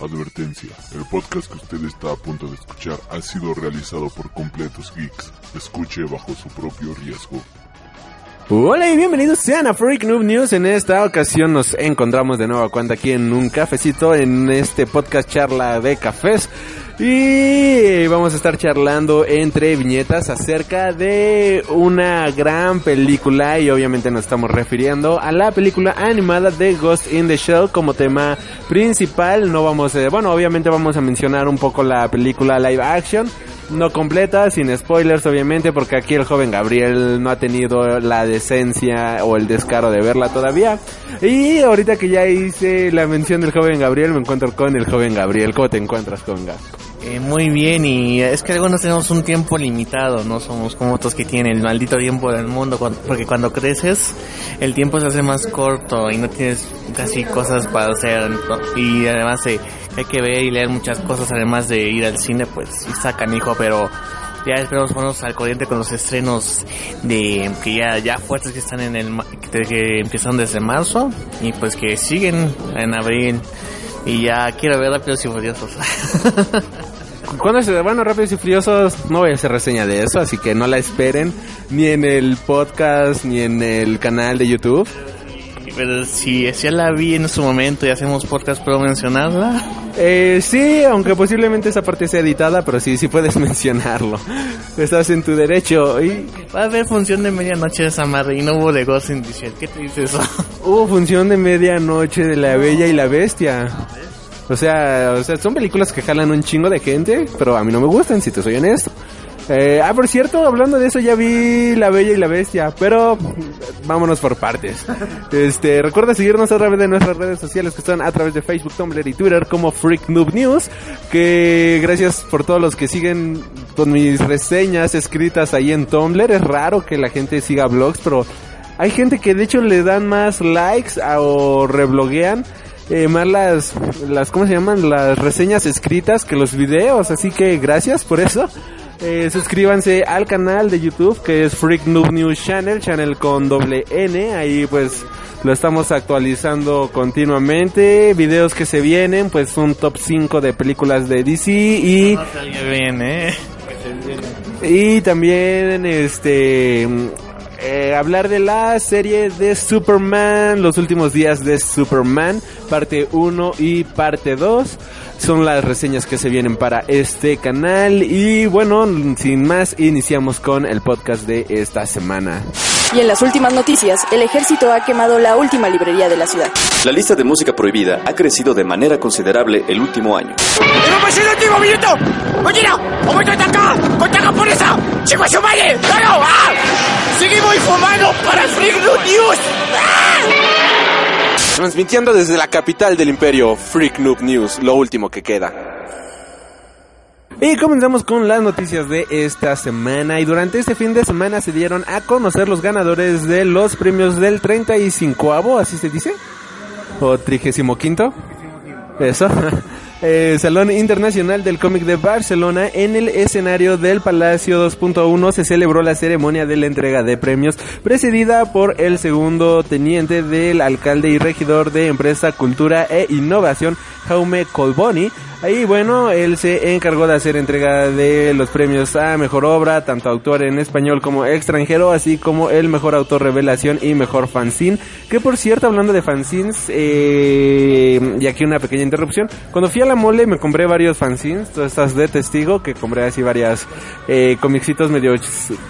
Advertencia, el podcast que usted está a punto de escuchar ha sido realizado por completos geeks. Escuche bajo su propio riesgo. Hola y bienvenidos sean a Freak Noob News. En esta ocasión nos encontramos de nuevo cuenta aquí en un cafecito en este podcast charla de cafés. Y vamos a estar charlando entre viñetas acerca de una gran película y obviamente nos estamos refiriendo a la película animada de Ghost in the Shell como tema principal. No vamos a, bueno, obviamente vamos a mencionar un poco la película live action no completa, sin spoilers obviamente, porque aquí el joven Gabriel no ha tenido la decencia o el descaro de verla todavía. Y ahorita que ya hice la mención del joven Gabriel, me encuentro con el joven Gabriel. ¿Cómo te encuentras, Conga? Eh, muy bien, y es que algunos tenemos un tiempo limitado, no somos como otros que tienen el maldito tiempo del mundo, porque cuando creces el tiempo se hace más corto y no tienes casi cosas para hacer, y además eh, hay que ver y leer muchas cosas, además de ir al cine, pues sacan hijo, pero ya esperamos ponernos al corriente con los estrenos de que ya ya fuertes que están en el que, que empiezan desde marzo y pues que siguen en abril. Y ya quiero ver Rápidos y Furiosos. Cuando se bueno, Rápidos y Furiosos no voy a hacer reseña de eso, así que no la esperen ni en el podcast ni en el canal de YouTube. Pero si ya la vi en su momento y hacemos podcast, ¿puedo mencionarla? Eh, sí, aunque posiblemente esa parte sea editada, pero sí, sí puedes mencionarlo. Estás en tu derecho. Y... Va a haber función de medianoche de Samarra y no hubo de Ghost in ¿Qué te dice eso? Hubo función de medianoche de La Bella y la Bestia. O sea, o sea, son películas que jalan un chingo de gente, pero a mí no me gustan, si te soy honesto. Eh, ah, por cierto, hablando de eso, ya vi La Bella y la Bestia, pero vámonos por partes. Este, recuerda seguirnos a través de nuestras redes sociales que están a través de Facebook, Tumblr y Twitter como Freak News. Que gracias por todos los que siguen con mis reseñas escritas ahí en Tumblr. Es raro que la gente siga blogs, pero hay gente que de hecho le dan más likes o rebloguean. Eh, más las, las, ¿cómo se llaman? Las reseñas escritas que los videos, así que gracias por eso. Eh, suscríbanse al canal de YouTube que es Freak Noob News Channel, channel con doble N. Ahí pues lo estamos actualizando continuamente. Videos que se vienen, pues un top 5 de películas de DC y... ¿eh? Y también este... Eh, hablar de la serie de Superman, los últimos días de Superman, parte 1 y parte 2 son las reseñas que se vienen para este canal. Y bueno, sin más, iniciamos con el podcast de esta semana. Y en las últimas noticias, el ejército ha quemado la última librería de la ciudad. La lista de música prohibida ha crecido de manera considerable el último año. ¡Seguimos informando para Freak News! Transmitiendo desde la capital del imperio, Freak Noob News, lo último que queda. Y comenzamos con las noticias de esta semana. Y durante este fin de semana se dieron a conocer los ganadores de los premios del 35 así se dice, o 35 Eso. Eh, Salón Internacional del Cómic de Barcelona, en el escenario del Palacio 2.1 se celebró la ceremonia de la entrega de premios, precedida por el segundo teniente del alcalde y regidor de Empresa, Cultura e Innovación, Jaume Colboni, Ahí, bueno, él se encargó de hacer entrega de los premios a mejor obra, tanto autor en español como extranjero, así como el mejor autor revelación y mejor fanzine. Que por cierto, hablando de fanzines, eh, y aquí una pequeña interrupción, cuando fui a la mole me compré varios fanzines, todas estas de testigo, que compré así varias eh, comicitos medio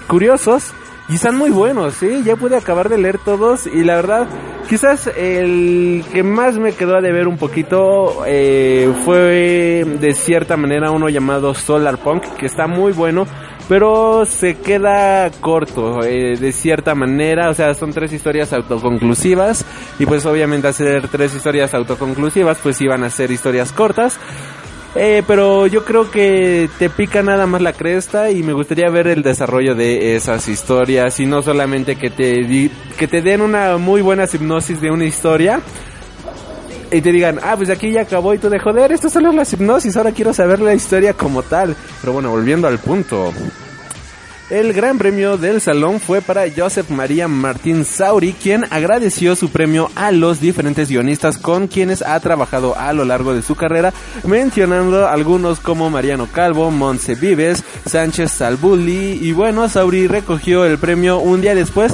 curiosos. Y están muy buenos, ¿sí? Ya pude acabar de leer todos y la verdad, quizás el que más me quedó a deber un poquito eh, fue de cierta manera uno llamado Solar Punk, que está muy bueno, pero se queda corto eh, de cierta manera, o sea, son tres historias autoconclusivas. Y pues obviamente hacer tres historias autoconclusivas pues iban a ser historias cortas. Eh, pero yo creo que te pica nada más la cresta. Y me gustaría ver el desarrollo de esas historias. Y no solamente que te, que te den una muy buena hipnosis de una historia y te digan, ah, pues aquí ya acabó y tú de joder, esto solo es la hipnosis, ahora quiero saber la historia como tal. Pero bueno, volviendo al punto. El gran premio del salón fue para Joseph María Martín Sauri, quien agradeció su premio a los diferentes guionistas con quienes ha trabajado a lo largo de su carrera, mencionando algunos como Mariano Calvo, Montse Vives, Sánchez Salbuli y bueno, Sauri recogió el premio un día después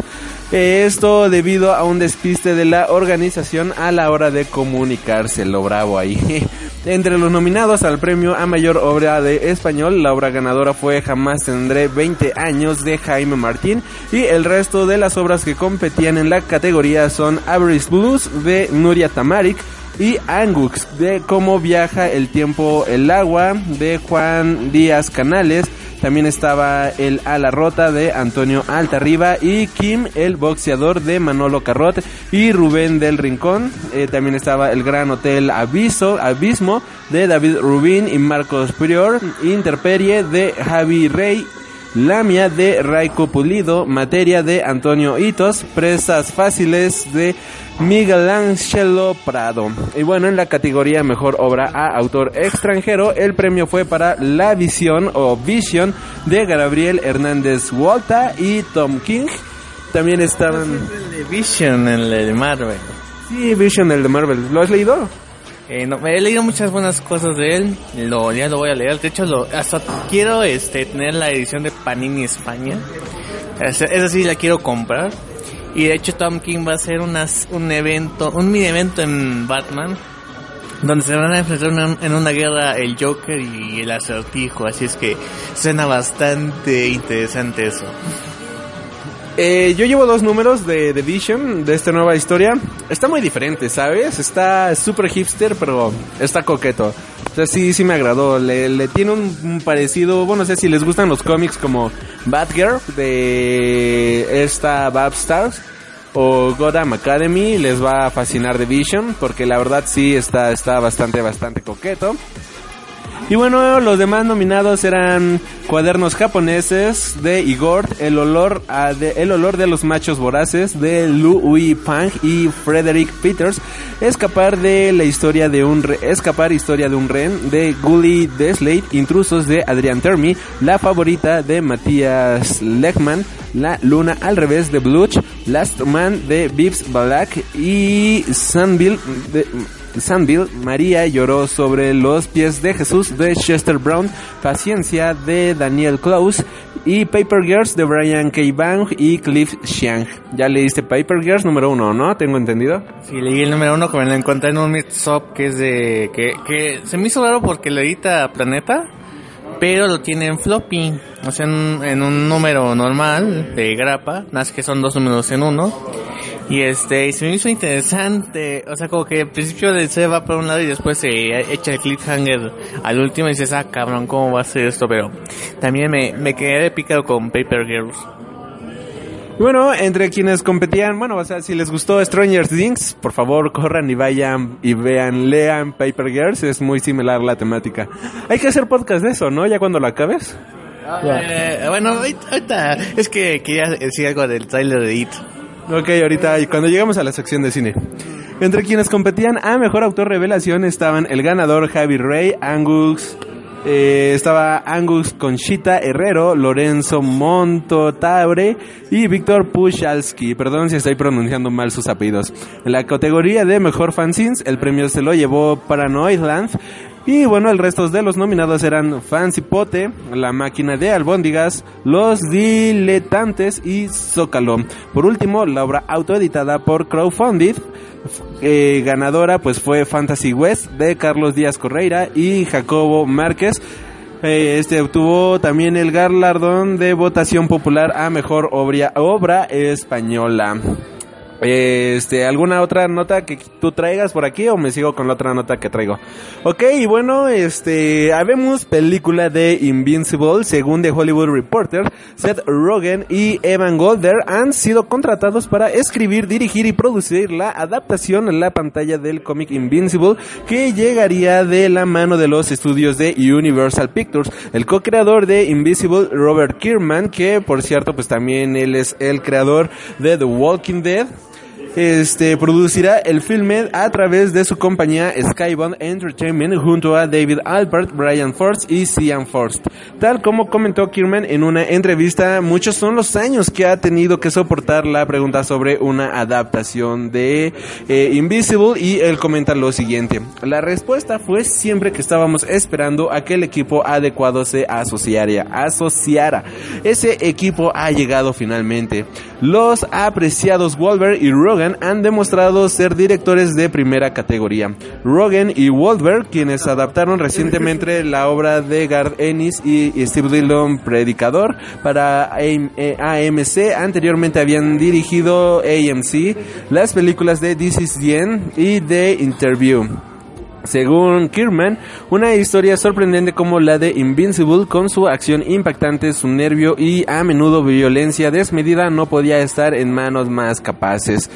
esto debido a un despiste de la organización a la hora de comunicarse, lo bravo ahí. Entre los nominados al premio a mayor obra de español, la obra ganadora fue Jamás tendré 20 años de Jaime Martín y el resto de las obras que competían en la categoría son Average Blues de Nuria Tamaric, y Angux de Cómo viaja el tiempo el agua de Juan Díaz Canales. También estaba el Ala Rota de Antonio Altarriba y Kim el boxeador de Manolo Carrot y Rubén del Rincón. Eh, también estaba el Gran Hotel Aviso, Abismo de David Rubín y Marcos Prior. Interperie de Javi Rey Lamia de Raico Pulido, Materia de Antonio Hitos, Presas Fáciles de Miguel Angelo Prado. Y bueno, en la categoría Mejor Obra a Autor Extranjero, el premio fue para La Visión o Vision de Gabriel Hernández Walta y Tom King. También estaban... El de Vision, el de Marvel. Sí, Vision, el de Marvel. ¿Lo has leído? Eh, no, he leído muchas buenas cosas de él, lo, ya lo voy a leer. De hecho, lo, quiero este, tener la edición de Panini España. Esa, esa sí la quiero comprar. Y de hecho, Tom King va a hacer unas, un evento, un mini evento en Batman, donde se van a enfrentar en una guerra el Joker y el acertijo. Así es que suena bastante interesante eso. Eh, yo llevo dos números de The Vision, de esta nueva historia. Está muy diferente, ¿sabes? Está súper hipster, pero está coqueto. O sea, sí, sí me agradó. Le, tiene un, parecido, bueno, no sé si les gustan los cómics como Batgirl de esta Bab Stars o Gotham Academy, les va a fascinar The Vision, porque la verdad sí está, está bastante, bastante coqueto. Y bueno, los demás nominados eran Cuadernos japoneses de Igor, El olor de, El olor de los machos voraces de Lu Ui Pang y Frederick Peters, Escapar de la historia de un re- Escapar historia de un ren de Gully Deslade, Intrusos de Adrian Termi, La favorita de Matías Lechman, La luna al revés de Bluch, Last Man de Vips Balak y Sunville de Sandville, María lloró sobre los pies de Jesús de Chester Brown, Paciencia de Daniel Klaus y Paper Girls de Brian K. Bang y Cliff Chiang. Ya leíste Paper Girls número uno, ¿no? Tengo entendido. Sí, leí el número uno que me lo encontré en un mix-up que es de... Que, se me hizo raro porque lo edita Planeta, pero lo tiene en floppy. O sea, en, en un número normal de grapa, más que son dos números en uno. Y este, y se me hizo interesante. O sea, como que al principio se va por un lado y después se echa el cliffhanger al último y dices, ah, cabrón, ¿cómo va a ser esto? Pero también me, me quedé picado con Paper Girls. Bueno, entre quienes competían, bueno, o sea, si les gustó Stranger Things, por favor corran y vayan y vean, lean Paper Girls, es muy similar la temática. Hay que hacer podcast de eso, ¿no? Ya cuando lo acabes. Eh, bueno, ahorita, ahorita- es que quería decir algo del trailer de It. Ok, ahorita, cuando llegamos a la sección de cine. Entre quienes competían a Mejor Autor Revelación estaban el ganador Javi Rey, Angus, eh, estaba Angus Conchita Herrero, Lorenzo Monto Tabre y Víctor Puchalski. Perdón si estoy pronunciando mal sus apellidos. En la categoría de Mejor Fanzines, el premio se lo llevó Paranoidland. Y bueno, el resto de los nominados eran Fancy Pote, La Máquina de Albóndigas, Los Diletantes y Zócalo. Por último, la obra autoeditada por Crowdfunded, eh, ganadora pues fue Fantasy West de Carlos Díaz Correira y Jacobo Márquez. Eh, Este obtuvo también el galardón de votación popular a mejor obra, obra española. Este, ¿alguna otra nota que tú traigas por aquí o me sigo con la otra nota que traigo? Ok, bueno, este, habemos película de Invincible, según The Hollywood Reporter, Seth Rogen y Evan Golder han sido contratados para escribir, dirigir y producir la adaptación en la pantalla del cómic Invincible que llegaría de la mano de los estudios de Universal Pictures. El co-creador de Invisible, Robert Kierman, que por cierto, pues también él es el creador de The Walking Dead. Este producirá el filme a través de su compañía Skybound Entertainment junto a David Albert, Brian Forst y Cian Forst. Tal como comentó Kierman en una entrevista, muchos son los años que ha tenido que soportar la pregunta sobre una adaptación de eh, Invisible y él comenta lo siguiente. La respuesta fue siempre que estábamos esperando a que el equipo adecuado se asociara. asociara. Ese equipo ha llegado finalmente. Los apreciados Wolver y Rogan han demostrado ser directores de primera categoría. Rogan y Wolver, quienes adaptaron recientemente la obra de Garth Ennis y Steve Dillon Predicador para AMC, anteriormente habían dirigido AMC las películas de This is the y The Interview. Según Kierman, una historia sorprendente como la de Invincible, con su acción impactante, su nervio y a menudo violencia desmedida, no podía estar en manos más capaces.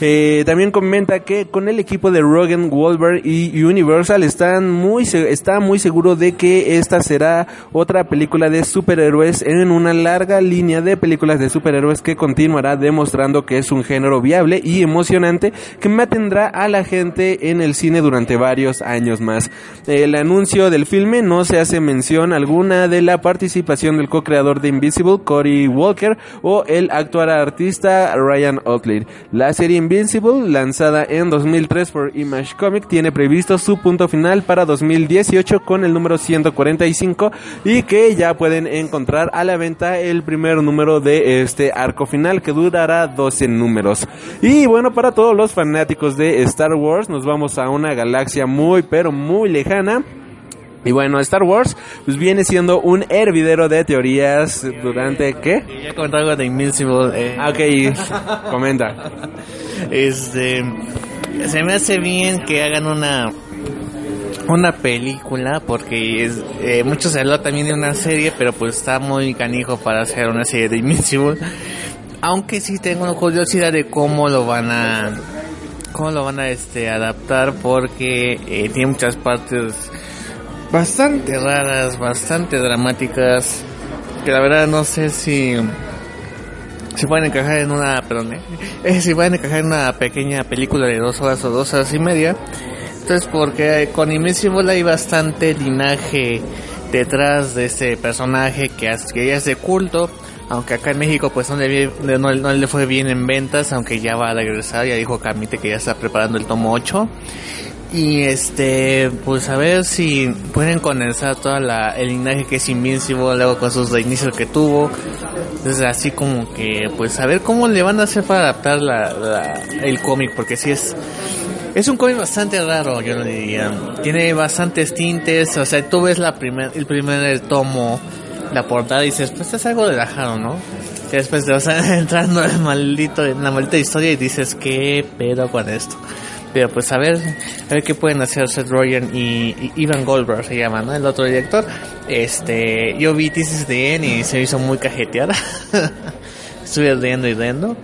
Eh, también comenta que con el equipo de Rogan, Wolver y Universal están muy está muy seguro de que esta será otra película de superhéroes en una larga línea de películas de superhéroes que continuará demostrando que es un género viable y emocionante que mantendrá a la gente en el cine durante varios años más. El anuncio del filme no se hace mención alguna de la participación del co-creador de Invisible, Cory Walker, o el actual artista Ryan Otley. La serie Invincible, lanzada en 2003 por Image Comic, tiene previsto su punto final para 2018 con el número 145 y que ya pueden encontrar a la venta el primer número de este arco final que durará 12 números. Y bueno, para todos los fanáticos de Star Wars, nos vamos a una galaxia muy pero muy lejana. Y bueno, Star Wars pues viene siendo un hervidero de teorías durante ¿qué? Ya comentó algo de Invincible. Eh. Ah, ok, comenta. Este se me hace bien que hagan una una película porque es, eh, mucho se habla también de una serie, pero pues está muy canijo para hacer una serie de Invincible. Aunque sí tengo curiosidad de cómo lo van a cómo lo van a este adaptar porque eh, tiene muchas partes bastante raras, bastante dramáticas, que la verdad no sé si se pueden encajar en una, perdón, eh, si pueden encajar en una pequeña película de dos horas o dos horas y media. Entonces, porque con Invincible hay bastante linaje detrás de ese personaje que, que ya es de culto, aunque acá en México pues no le, no, no le fue bien en ventas, aunque ya va a regresar, ya dijo Camite que ya está preparando el tomo 8. Y este, pues a ver si pueden condensar toda la, el linaje que es Invincible, luego con sus inicios que tuvo. Entonces así como que, pues a ver cómo le van a hacer para adaptar la, el cómic, porque si es, es un cómic bastante raro, yo lo diría. Tiene bastantes tintes, o sea, tú ves la primer, el primer tomo, la portada y dices, pues es algo relajado, ¿no? Y después te vas entrando en, maldito, en la maldita historia y dices, ¿qué pedo con esto? Pero pues a ver, a ver qué pueden hacer Seth Rogen y, y Ivan Goldberg se llama, ¿no? El otro director. Este, yo vi This de End y se hizo muy cajeteada. Estuve leyendo y leyendo.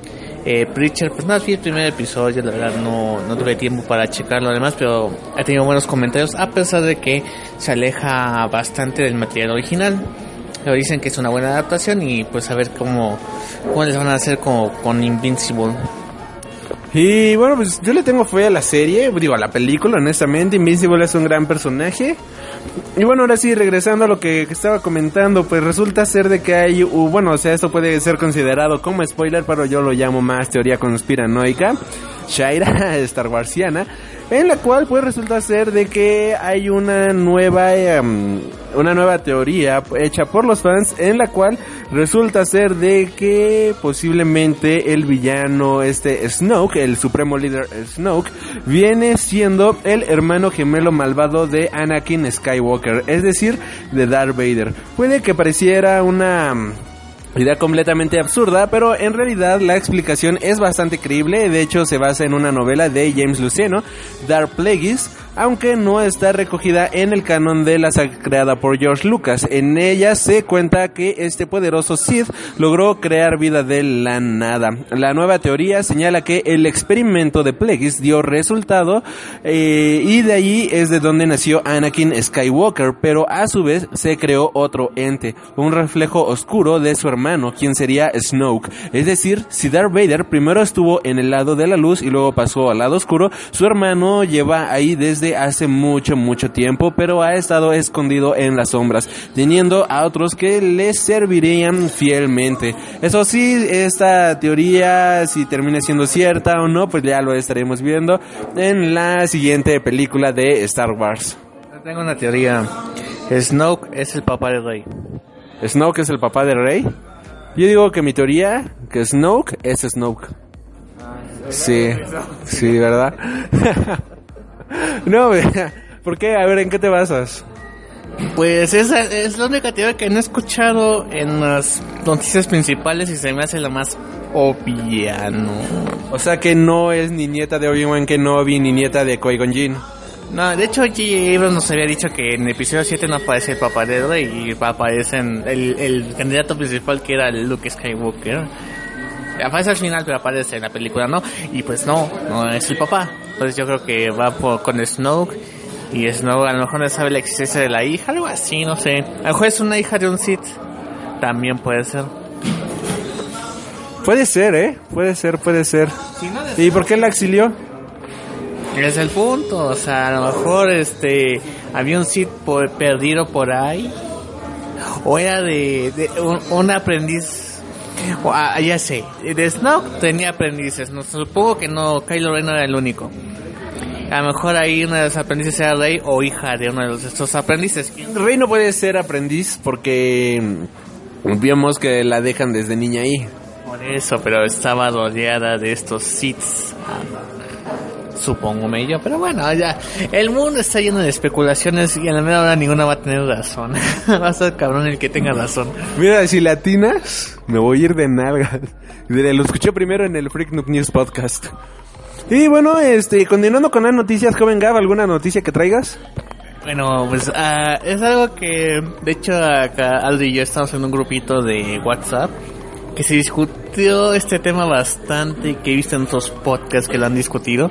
Eh, Preacher, pues no vi el primer episodio, la verdad no, no tuve tiempo para checarlo además, pero ha tenido buenos comentarios a pesar de que se aleja bastante del material original. Pero dicen que es una buena adaptación y pues a ver cómo, cómo les van a hacer como con Invincible. Y bueno, pues yo le tengo fe a la serie, digo, a la película, honestamente. Invincible es un gran personaje. Y bueno, ahora sí, regresando a lo que estaba comentando, pues resulta ser de que hay, bueno, o sea, esto puede ser considerado como spoiler, pero yo lo llamo más teoría conspiranoica. Shaira, Star Warsiana, en la cual pues resulta ser de que hay una nueva em, una nueva teoría hecha por los fans en la cual resulta ser de que posiblemente el villano este Snoke, el supremo líder Snoke, viene siendo el hermano gemelo malvado de Anakin Skywalker, es decir, de Darth Vader. Puede que pareciera una Idea completamente absurda, pero en realidad la explicación es bastante creíble. De hecho, se basa en una novela de James Luceno, Dark Plagueis, aunque no está recogida en el canon de la saga creada por George Lucas. En ella se cuenta que este poderoso Sith logró crear vida de la nada. La nueva teoría señala que el experimento de Plagueis dio resultado eh, y de ahí es de donde nació Anakin Skywalker, pero a su vez se creó otro ente, un reflejo oscuro de su hermano, quien sería Snoke. Es decir, si Darth Vader primero estuvo en el lado de la luz y luego pasó al lado oscuro, su hermano lleva ahí desde hace mucho, mucho tiempo, pero ha estado escondido en las sombras, teniendo a otros que le servirían fielmente. Eso sí, esta teoría, si termina siendo cierta o no, pues ya lo estaremos viendo en la siguiente película de Star Wars. Tengo una teoría. Snoke es el papá de Rey. ¿Snoke es el papá de Rey? Yo digo que mi teoría, que Snoke es Snoke. Sí, sí, ¿verdad? no, ¿por qué? A ver, ¿en qué te basas? Pues esa es la única teoría que no he escuchado en las noticias principales y se me hace la más obvia, ¿no? O sea que no es ni nieta de Obi-Wan Kenobi ni nieta de Qui-Gon Jinn. No, de hecho J.J. Abrams nos había dicho que en el episodio 7 no aparece el papá de Rey y aparece el, el candidato principal que era Luke Skywalker. Aparece al final, pero aparece en la película, ¿no? Y pues no, no es el papá. Entonces yo creo que va por, con Snoke y Snoke a lo mejor no sabe la existencia de la hija, algo así, no sé. A lo mejor es una hija de un Sith. También puede ser. Puede ser, ¿eh? Puede ser, puede ser. ¿Y por qué la exilió? Es el punto, o sea, a lo mejor este había un Sith por, perdido por ahí o era de, de un, un, aprendiz ah, ya sé, de Snoke tenía aprendices, no supongo que no Kylo Ren no era el único. A lo mejor ahí una de los aprendices era Rey o hija de uno de los, estos aprendices. Rey no puede ser aprendiz porque vimos que la dejan desde niña ahí. Por eso, pero estaba rodeada de estos Siths. Supongo yo, pero bueno, ya. El mundo está lleno de especulaciones y a la mera hora ninguna va a tener razón. va a ser cabrón el que tenga razón. Mira, si latinas, me voy a ir de nalgas. Lo escuché primero en el Freak Noob News Podcast. Y bueno, este, continuando con las noticias, joven Gab, ¿alguna noticia que traigas? Bueno, pues uh, es algo que, de hecho, acá Aldo y yo estamos en un grupito de WhatsApp que se discutió este tema bastante, que he visto en otros podcasts que lo han discutido.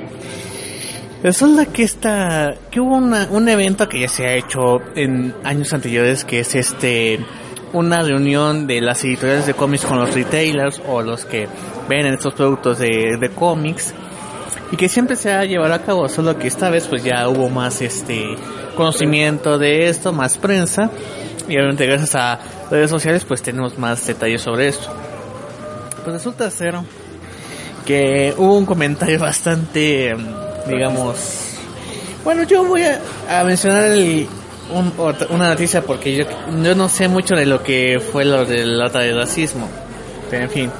Resulta que esta, que hubo una, un evento que ya se ha hecho en años anteriores, que es este, una reunión de las editoriales de cómics con los retailers o los que venden estos productos de, de cómics y que siempre se ha llevado a cabo, solo que esta vez pues ya hubo más este conocimiento de esto, más prensa y obviamente gracias a redes sociales pues tenemos más detalles sobre esto. Pues resulta ser que hubo un comentario bastante, digamos, bueno yo voy a, a mencionar el, un, una noticia porque yo, yo no sé mucho de lo que fue lo del lata de racismo, pero en fin.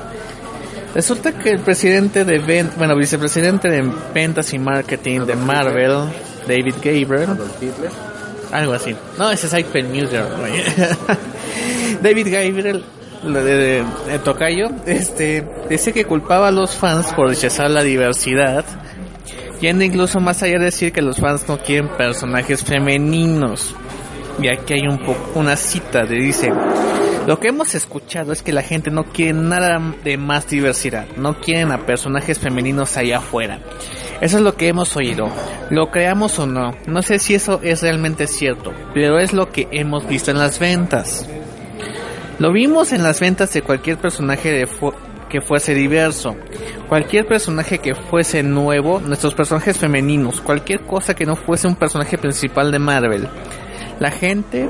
Resulta que el presidente de ventas, bueno, vicepresidente de ventas y marketing de Marvel, David Gabriel, algo así. No, ese es Hyper Muser. David Gabriel, de, de, de, Tocayo, este, dice que culpaba a los fans por rechazar la diversidad, yendo incluso más allá de decir que los fans no quieren personajes femeninos. Y aquí hay un poco una cita de dice lo que hemos escuchado es que la gente no quiere nada de más diversidad, no quieren a personajes femeninos allá afuera. Eso es lo que hemos oído. Lo creamos o no, no sé si eso es realmente cierto, pero es lo que hemos visto en las ventas. Lo vimos en las ventas de cualquier personaje de fu que fuese diverso, cualquier personaje que fuese nuevo, nuestros personajes femeninos, cualquier cosa que no fuese un personaje principal de Marvel. La gente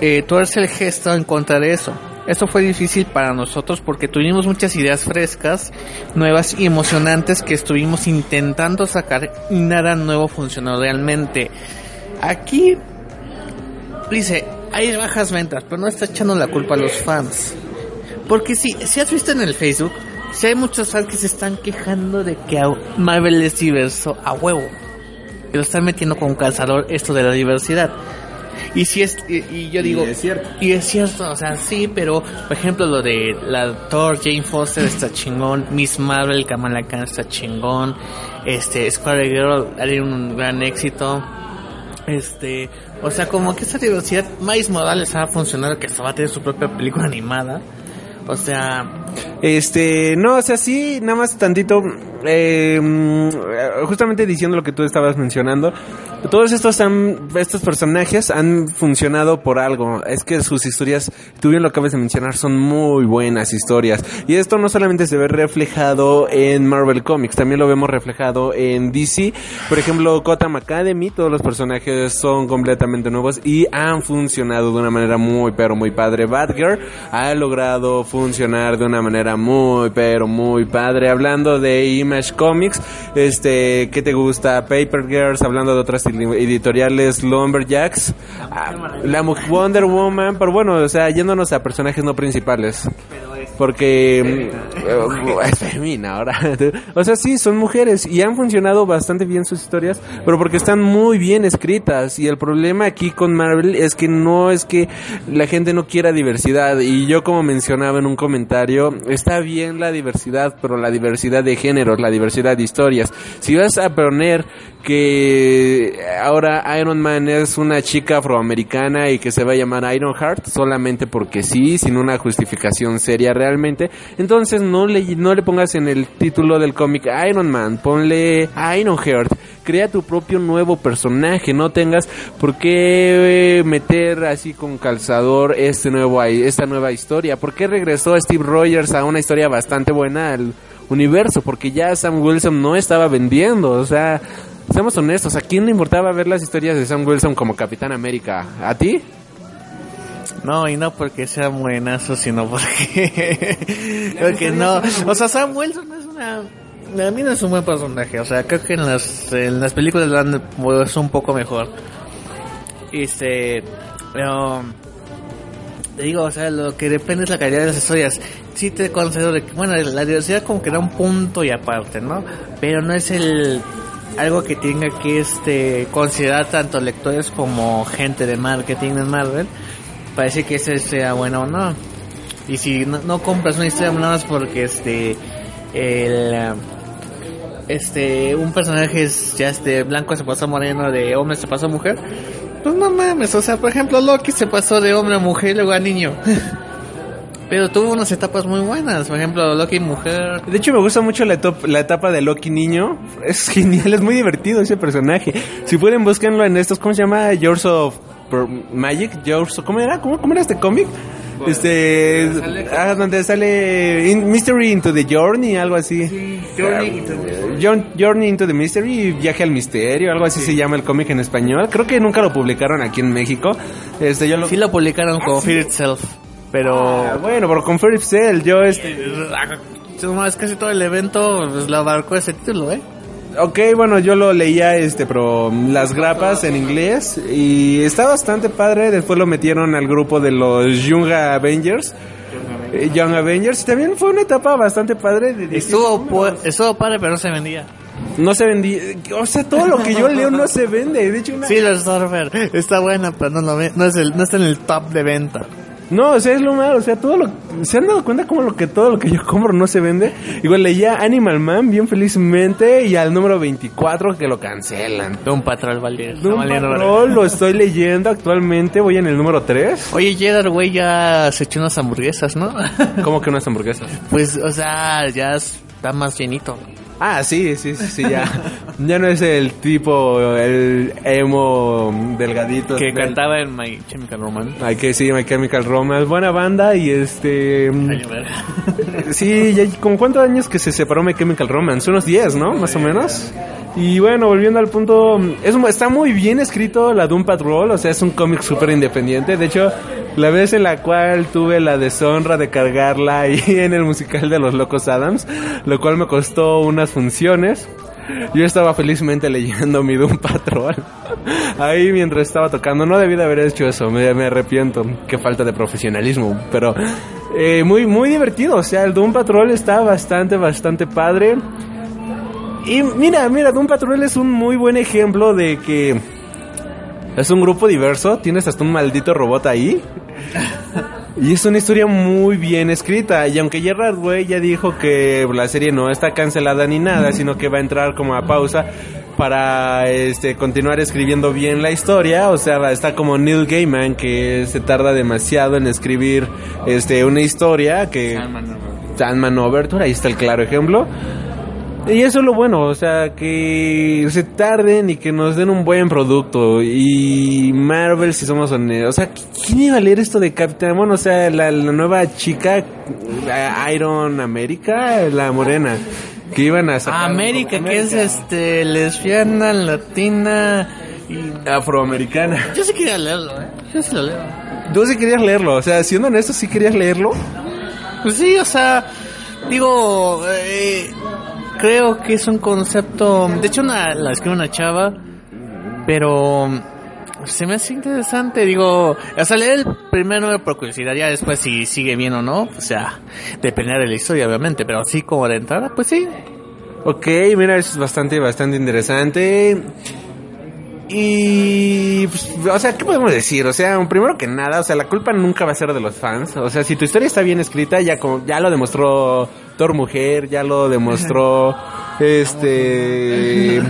eh, tuerce el gesto en contra de eso. Esto fue difícil para nosotros porque tuvimos muchas ideas frescas, nuevas y emocionantes que estuvimos intentando sacar y nada nuevo funcionó realmente. Aquí dice, hay bajas ventas, pero no está echando la culpa a los fans. Porque si, si has visto en el Facebook, si hay muchos fans que se están quejando de que Marvel es diverso a huevo. Que lo están metiendo con calzador esto de la diversidad. Y si es, y, y yo digo, es cierto. y es cierto, o sea, sí, pero, por ejemplo, lo de la Thor, Jane Foster está chingón, Miss Marvel, Kamala Khan está chingón, este, Square Girl ha tenido un gran éxito, este, o sea, como que esta diversidad, Miles Morales ha funcionado, que hasta va a tener su propia película animada, o sea, Este, no, o sea, sí, nada más tantito, eh, mm, justamente diciendo lo que tú estabas mencionando, todos estos han, estos personajes han funcionado por algo, es que sus historias, tú bien lo acabas de mencionar, son muy buenas historias, y esto no solamente se ve reflejado en Marvel Comics, también lo vemos reflejado en DC, por ejemplo, Gotham Academy, todos los personajes son completamente nuevos y han funcionado de una manera muy, pero muy padre, Batgirl ha logrado funcionar de una manera muy, pero muy padre. Hablando de Image Comics, este, ¿qué te gusta? Paper Girls, hablando de otras editoriales, Lumberjacks, ah, la Mu- Wonder Woman, pero bueno, o sea, yéndonos a personajes no principales. Porque mm, es femina ahora. O sea, sí, son mujeres y han funcionado bastante bien sus historias, pero porque están muy bien escritas. Y el problema aquí con Marvel es que no es que la gente no quiera diversidad. Y yo como mencionaba en un comentario, está bien la diversidad, pero la diversidad de géneros, la diversidad de historias. Si vas a poner que ahora Iron Man es una chica afroamericana y que se va a llamar Iron Heart solamente porque sí, sin una justificación seria realmente, entonces no le, no le pongas en el título del cómic Iron Man, ponle Iron Heart, crea tu propio nuevo personaje, no tengas por qué eh, meter así con calzador este nuevo, esta nueva historia, ¿por qué regresó Steve Rogers a una historia bastante buena al universo? Porque ya Sam Wilson no estaba vendiendo, o sea, Seamos honestos, ¿a quién le importaba ver las historias de Sam Wilson como Capitán América? ¿A ti? No, y no porque sea buenazo, sino porque... porque no... O sea, Sam Wilson es una... A mí no es un buen personaje, o sea, creo que en las, en las películas lo han puesto un poco mejor. Este... Pero... Te digo, o sea, lo que depende es la calidad de las historias. Sí te concedo de que, bueno, la diversidad como que da un punto y aparte, ¿no? Pero no es el algo que tenga que este considerar tanto lectores como gente de marketing de Marvel para decir que ese sea bueno o no. Y si no, no compras una historia nada más porque este el este un personaje es ya este blanco se pasó moreno, de hombre se pasó mujer, pues no mames, o sea, por ejemplo, Loki se pasó de hombre a mujer y luego a niño. Pero tuvo unas etapas muy buenas, por ejemplo, Loki mujer. De hecho, me gusta mucho la, etop- la etapa de Loki niño. Es genial, es muy divertido ese personaje. Si pueden, búsquenlo en estos, ¿cómo se llama? Yours of Magic, Yours, ¿cómo era? ¿Cómo, cómo era este cómic? Este, ah, donde sale in- Mystery into the Journey, algo así. Journey Jour- Journey into the Mystery, Viaje al Misterio, algo así se llama el cómic en español. Creo que nunca lo publicaron aquí en México. Este, yo lo... Sí lo publicaron como Fear Itself, pero Ah, bueno, pero con Philip Cell, yo este... Es casi todo el evento pues, lo abarcó ese título, ¿eh? Ok, bueno, yo lo leía, este, pero las grapas en inglés y está bastante padre. Después lo metieron al grupo de los Young Avengers. eh, Young Avengers. Y también fue una etapa bastante padre. de- Estuvo, pu- estuvo padre, pero no se vendía. No se vendía. O sea, todo lo que yo leo no se vende. De hecho, una... Silver Surfer está buena, pero no, lo ve- no, es el, no está en el top de venta. No, o sea, es lo malo. O sea, todo lo. ¿Se han dado cuenta como lo que todo lo que yo compro no se vende? Igual leía Animal Man bien felizmente y al número 24 que lo cancelan. Doom Patrol vale. verga. Patrol lo estoy leyendo actualmente. Voy en el número 3. Oye, Gerard, güey, ya se echó unas hamburguesas, ¿no? ¿Cómo que unas hamburguesas? pues, o sea, ya está más llenito. Ah, sí, sí, sí, sí, ya. ya no es el tipo, el emo delgadito. Que del- cantaba en My Chemical Romance. Hay que sí, My Chemical Romance. Buena banda y este... Verga. Sí, ya con cuántos años que se separó My Chemical Romance, unos 10, ¿no? Más o menos. Y bueno, volviendo al punto, es, está muy bien escrito la Doom Patrol, o sea, es un cómic súper independiente. De hecho, la vez en la cual tuve la deshonra de cargarla ahí en el musical de los Locos Adams, lo cual me costó unas funciones. Yo estaba felizmente leyendo mi Doom Patrol ahí mientras estaba tocando. No debí de haber hecho eso, me, arrepiento. Qué falta de profesionalismo. Pero eh, muy, muy divertido. O sea, el Doom Patrol está bastante, bastante padre. Y mira, mira, Doom Patrol es un muy buen ejemplo de que Es un grupo diverso, tienes hasta un maldito robot ahí. Y es una historia muy bien escrita. Y aunque Gerard Way ya dijo que la serie no está cancelada ni nada, sino que va a entrar como a pausa para este continuar escribiendo bien la historia, o sea, está como Neil Gaiman que se tarda demasiado en escribir este una historia que Sandman Overture, ahí está el claro ejemplo. Y eso es lo bueno, o sea, que se tarden y que nos den un buen producto. Y Marvel, si somos honestos, o sea, ¿quién iba a leer esto de Capitán? Bueno, o sea, la, la nueva chica, la Iron América, la morena, que iban a sacar. América, que es este lesbiana, latina y afroamericana. Yo sí quería leerlo, ¿eh? Yo sí lo leo. Tú sí querías leerlo, o sea, siendo honesto, sí querías leerlo. Pues sí, o sea, digo, eh, creo que es un concepto. De hecho, una, la escribe una chava, pero se me hace interesante. Digo, o sea, leer el primer número por curiosidad, después si sigue bien o no, o sea, dependerá de la historia, obviamente, pero así como de entrada, pues sí. Ok, mira, es bastante, bastante interesante. Y, pues, o sea, ¿qué podemos decir? O sea, primero que nada, o sea, la culpa nunca va a ser de los fans. O sea, si tu historia está bien escrita, ya como, ya lo demostró Thor Mujer, ya lo demostró, este,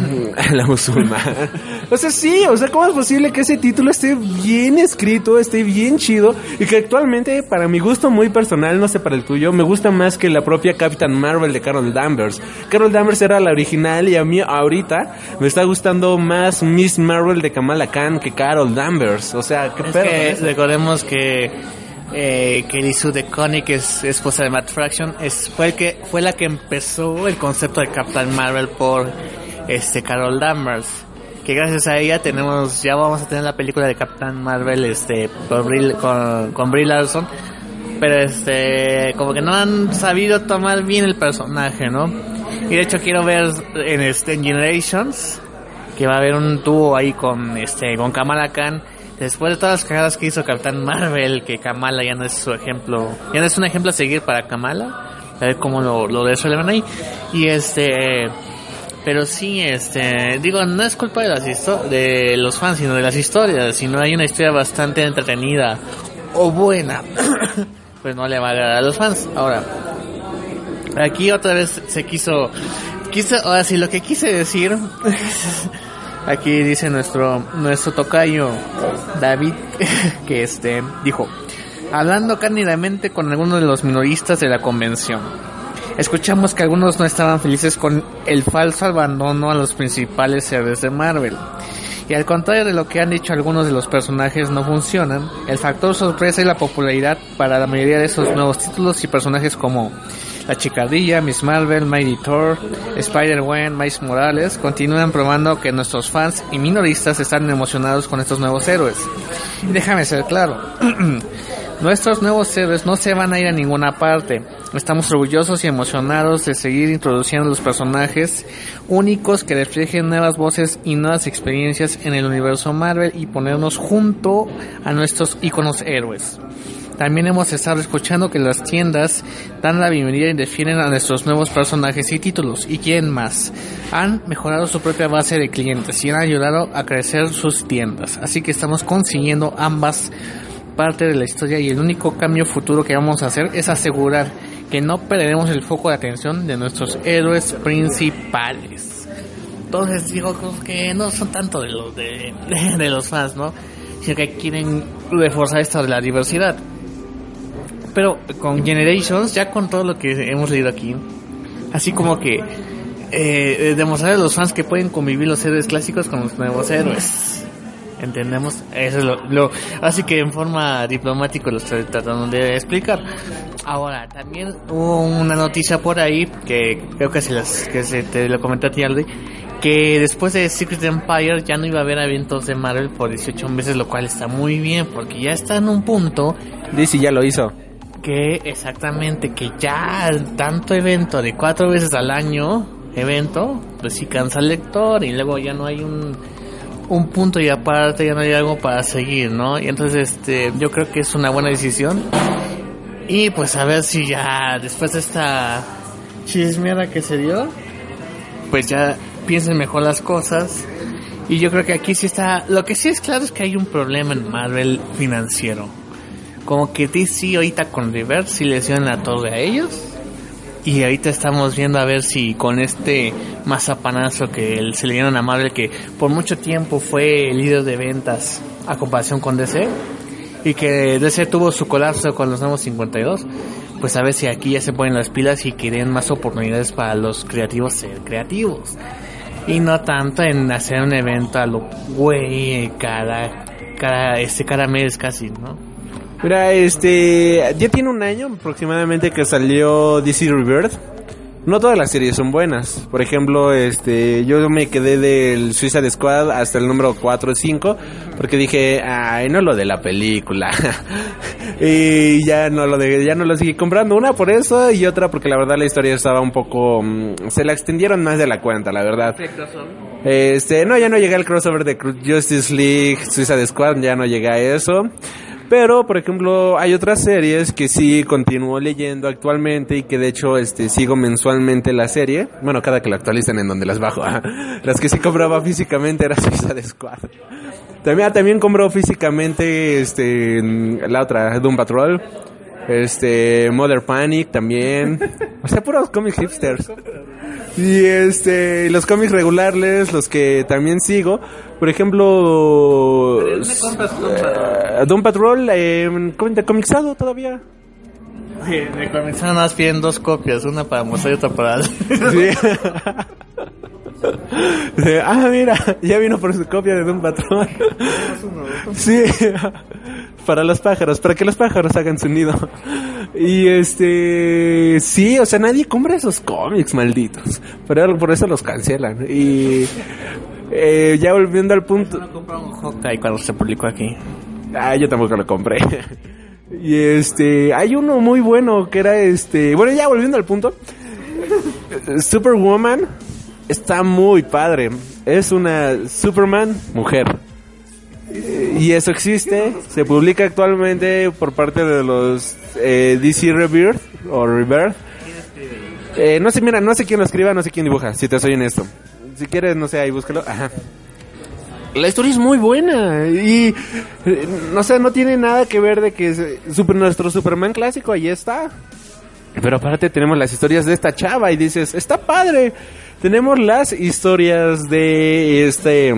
la musulmana. O sea, sí, o sea, ¿cómo es posible que ese título esté bien escrito, esté bien chido y que actualmente, para mi gusto muy personal, no sé para el tuyo, me gusta más que la propia Captain Marvel de Carol Danvers. Carol Danvers era la original y a mí ahorita me está gustando más Miss Marvel de Kamala Khan que Carol Danvers. O sea, qué Es pedo. que recordemos que eh, Kelly Sue DeConnick, que es esposa de Matt Fraction, fue, el que, fue la que empezó el concepto de Captain Marvel por este Carol Danvers. Que gracias a ella tenemos, ya vamos a tener la película de Captain Marvel este, con, con Brie Larson. Pero este, como que no han sabido tomar bien el personaje, ¿no? Y de hecho quiero ver en este en Generations que va a haber un dúo ahí con este con Kamala Khan después de todas las cagadas que hizo Capitán Marvel que Kamala ya no es su ejemplo ya no es un ejemplo a seguir para Kamala a ver cómo lo, lo resuelven ahí. Y este pero sí este digo no es culpa de las de los fans sino de las historias. Si no hay una historia bastante entretenida o buena pues no le va a agradar a los fans. Ahora aquí otra vez se quiso quiso ahora sí lo que quise decir aquí dice nuestro nuestro tocayo David que este dijo hablando cándidamente con algunos de los minoristas de la convención escuchamos que algunos no estaban felices con el falso abandono a los principales héroes de Marvel. Y al contrario de lo que han dicho algunos de los personajes no funcionan, el factor sorpresa y la popularidad para la mayoría de esos nuevos títulos y personajes como La Chicardilla, Miss Marvel, Mighty Thor, Spider-Man, Miles Morales continúan probando que nuestros fans y minoristas están emocionados con estos nuevos héroes. Y déjame ser claro, nuestros nuevos héroes no se van a ir a ninguna parte. Estamos orgullosos y emocionados de seguir introduciendo los personajes únicos que reflejen nuevas voces y nuevas experiencias en el universo Marvel y ponernos junto a nuestros iconos héroes. También hemos estado escuchando que las tiendas dan la bienvenida y defienden a nuestros nuevos personajes y títulos. ¿Y quién más? Han mejorado su propia base de clientes y han ayudado a crecer sus tiendas. Así que estamos consiguiendo ambas parte de la historia y el único cambio futuro que vamos a hacer es asegurar que no perderemos el foco de atención de nuestros héroes principales. Entonces digo que no son tanto de los de, de los fans, ¿no? Sino que quieren reforzar esto de la diversidad. Pero con Generations, ya con todo lo que hemos leído aquí, así como que eh, demostrar a los fans que pueden convivir los héroes clásicos con los nuevos héroes. ¿Entendemos? Eso es lo, lo- Así que en forma diplomática lo estoy tratando de explicar. Ahora, también hubo una noticia por ahí que creo que se, las, que se te lo comenté a ti, Aldi, que después de Secret Empire ya no iba a haber eventos de Marvel por 18 meses, lo cual está muy bien porque ya está en un punto DC ya lo hizo. Que exactamente que ya tanto evento de cuatro veces al año evento pues sí cansa al lector y luego ya no hay un un punto y aparte ya no hay algo para seguir no y entonces este yo creo que es una buena decisión. Y pues a ver si ya después de esta chismeada que se dio pues ya piensen mejor las cosas. Y yo creo que aquí sí está, lo que sí es claro es que hay un problema en Marvel financiero. Como que DC ahorita con Reverse sí les dio la torre a ellos. Y ahorita estamos viendo a ver si con este mazapanazo que se le dieron a Marvel, que por mucho tiempo fue el líder de ventas a comparación con DC, y que DC tuvo su colapso con los nuevos 52, pues a ver si aquí ya se ponen las pilas y quieren más oportunidades para los creativos ser creativos. Y no tanto en hacer un evento a lo güey cada, cada, este, cada mes casi, ¿no? Mira, este, ya tiene un año aproximadamente que salió DC Rebirth. No todas las series son buenas. Por ejemplo, este, yo me quedé del Suicide Squad hasta el número 4 o 5 porque dije, ay, no lo de la película. y ya no lo de, ya no lo seguí comprando. Una por eso y otra porque la verdad la historia estaba un poco, mm, se la extendieron más de la cuenta, la verdad. Este, no, ya no llegué al crossover de Justice League, Suicide Squad, ya no llegué a eso. Pero, por ejemplo, hay otras series que sí continúo leyendo actualmente y que de hecho este sigo mensualmente la serie. Bueno, cada que la actualizan en donde las bajo. las que sí compraba físicamente era Suicide Squad. También, también compró físicamente este la otra, Doom Patrol. Este, Mother Panic también. O sea, puros cómics hipsters. Y este, los cómics regulares, los que también sigo, por ejemplo, eh, Doom Patrol, eh, comixado todavía. Sí, me comenzaron más bien dos copias, una para mostrar y otra para... Sí. ah, mira, ya vino por su copia de Doom Patrol. sí, para los pájaros, para que los pájaros hagan su nido. Y este, sí, o sea, nadie compra esos cómics malditos. Pero por eso los cancelan. Y eh, ya volviendo al punto. No compramos Hawkeye cuando se publicó aquí. Ah, yo tampoco lo compré. Y este, hay uno muy bueno que era este, bueno, ya volviendo al punto. Superwoman está muy padre. Es una Superman mujer. Y eso existe, se publica actualmente por parte de los eh, DC Rebirth o Rebirth. Eh, no sé, mira, no sé quién lo escriba, no sé quién dibuja, si te soy esto. Si quieres, no sé, ahí búscalo. Ajá. La historia es muy buena y eh, no sé, no tiene nada que ver de que super, nuestro Superman clásico ahí está. Pero aparte tenemos las historias de esta chava y dices, está padre. Tenemos las historias de este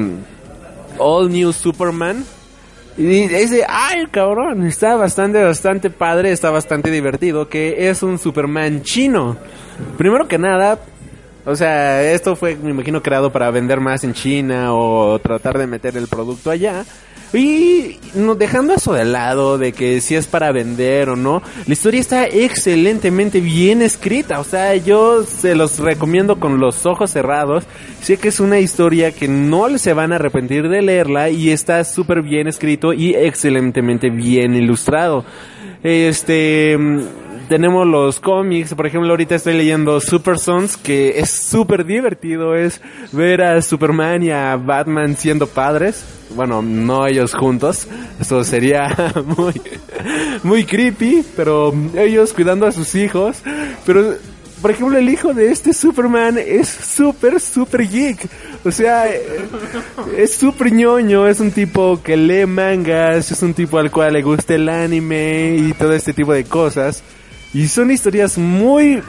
All New Superman. Y dice, ay, cabrón, está bastante, bastante padre, está bastante divertido, que es un Superman chino. Primero que nada, o sea, esto fue, me imagino, creado para vender más en China o tratar de meter el producto allá. Y no, dejando eso de lado, de que si es para vender o no, la historia está excelentemente bien escrita. O sea, yo se los recomiendo con los ojos cerrados. Sé que es una historia que no se van a arrepentir de leerla y está súper bien escrito y excelentemente bien ilustrado. Este tenemos los cómics, por ejemplo, ahorita estoy leyendo Super Sons, que es súper divertido, es ver a Superman y a Batman siendo padres. Bueno, no ellos juntos, eso sería muy, muy creepy, pero ellos cuidando a sus hijos. Pero, por ejemplo, el hijo de este Superman es súper, súper geek. O sea, es súper ñoño, es un tipo que lee mangas, es un tipo al cual le gusta el anime y todo este tipo de cosas. Y son historias muy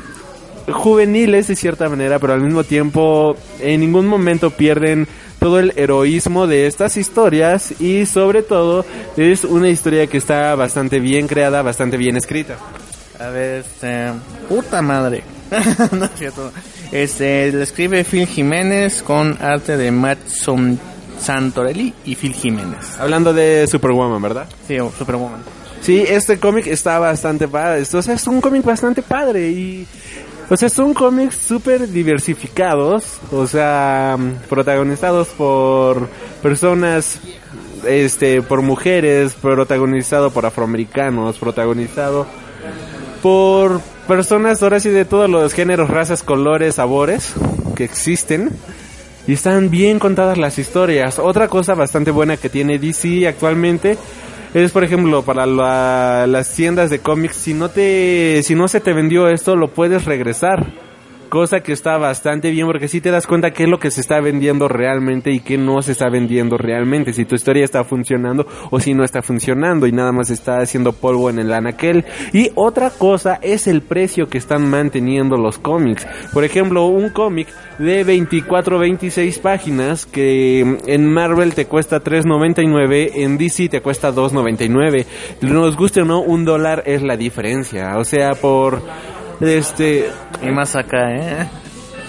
juveniles de cierta manera, pero al mismo tiempo en ningún momento pierden todo el heroísmo de estas historias y sobre todo es una historia que está bastante bien creada, bastante bien escrita. A ver, este, puta madre. no es cierto. Este, lo escribe Phil Jiménez con arte de Matt Santorelli y Phil Jiménez. Hablando de Superwoman, ¿verdad? Sí, Superwoman. Sí, este cómic está bastante padre. O sea, es un cómic bastante padre y... O sea, son cómics súper diversificados, o sea, protagonizados por personas, este, por mujeres, protagonizado por afroamericanos, protagonizado por personas ahora sí de todos los géneros, razas, colores, sabores que existen. Y están bien contadas las historias. Otra cosa bastante buena que tiene DC actualmente es por ejemplo para las tiendas de cómics si no te si no se te vendió esto lo puedes regresar cosa que está bastante bien porque si te das cuenta qué es lo que se está vendiendo realmente y qué no se está vendiendo realmente, si tu historia está funcionando o si no está funcionando y nada más está haciendo polvo en el anaquel. Y otra cosa es el precio que están manteniendo los cómics. Por ejemplo, un cómic de 24 26 páginas que en Marvel te cuesta 3.99, en DC te cuesta 2.99. Nos guste o no, un dólar es la diferencia. O sea, por este Y más acá, ¿eh?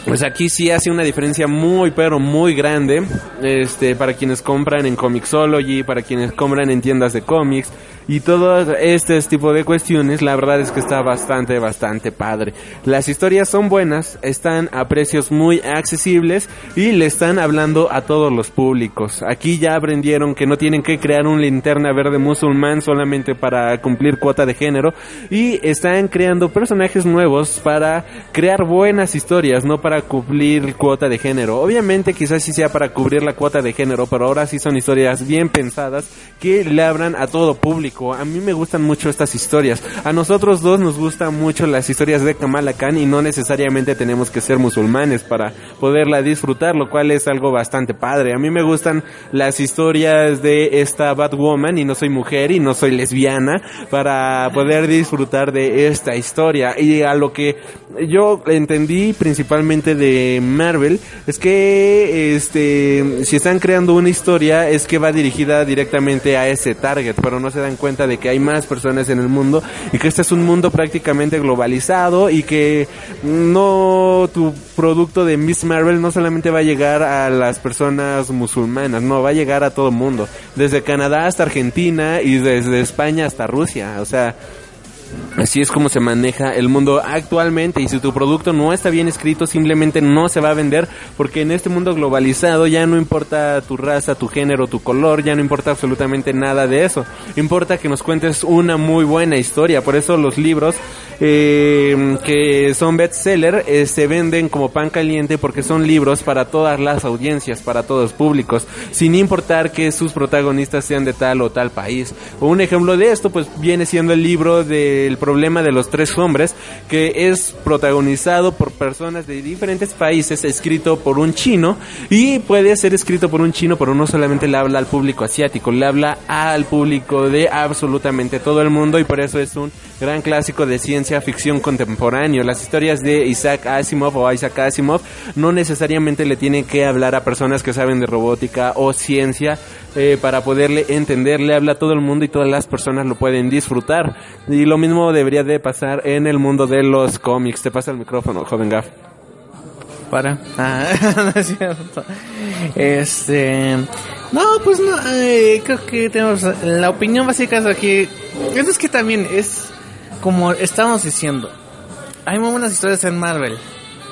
pues aquí sí hace una diferencia muy pero muy grande este para quienes compran en Comixology, para quienes compran en tiendas de cómics y todo este tipo de cuestiones, la verdad es que está bastante bastante padre. Las historias son buenas, están a precios muy accesibles y le están hablando a todos los públicos. Aquí ya aprendieron que no tienen que crear un linterna verde musulmán solamente para cumplir cuota de género y están creando personajes nuevos para crear buenas historias, no para cumplir cuota de género. Obviamente quizás sí sea para cubrir la cuota de género, pero ahora sí son historias bien pensadas que le abran a todo público. A mí me gustan mucho estas historias. A nosotros dos nos gustan mucho las historias de Kamala Khan y no necesariamente tenemos que ser musulmanes para poderla disfrutar, lo cual es algo bastante padre. A mí me gustan las historias de esta Batwoman y no soy mujer y no soy lesbiana para poder disfrutar de esta historia. Y a lo que yo entendí principalmente de Marvel es que este si están creando una historia es que va dirigida directamente a ese target, pero no se dan cuenta de que hay más personas en el mundo y que este es un mundo prácticamente globalizado y que no tu producto de Miss Marvel no solamente va a llegar a las personas musulmanas, no, va a llegar a todo mundo, desde Canadá hasta Argentina y desde España hasta Rusia, o sea, Así es como se maneja el mundo actualmente y si tu producto no está bien escrito simplemente no se va a vender porque en este mundo globalizado ya no importa tu raza, tu género, tu color, ya no importa absolutamente nada de eso. Importa que nos cuentes una muy buena historia, por eso los libros eh, que son bestseller eh, se venden como pan caliente porque son libros para todas las audiencias, para todos los públicos, sin importar que sus protagonistas sean de tal o tal país. Un ejemplo de esto pues viene siendo el libro del problema de los tres hombres que es protagonizado por personas de diferentes países, escrito por un chino y puede ser escrito por un chino, pero no solamente le habla al público asiático, le habla al público de absolutamente todo el mundo y por eso es un gran clásico de ciencia ficción contemporáneo. Las historias de Isaac Asimov o Isaac Asimov no necesariamente le tienen que hablar a personas que saben de robótica o ciencia eh, para poderle entender. Le habla a todo el mundo y todas las personas lo pueden disfrutar. Y lo mismo debería de pasar en el mundo de los cómics. Te pasa el micrófono, joven Gaff. Para. Ah, cierto. Este. No, pues no. eh, creo que tenemos. La opinión básica es aquí. Eso es que también es. Como estamos diciendo. Hay muy buenas historias en Marvel.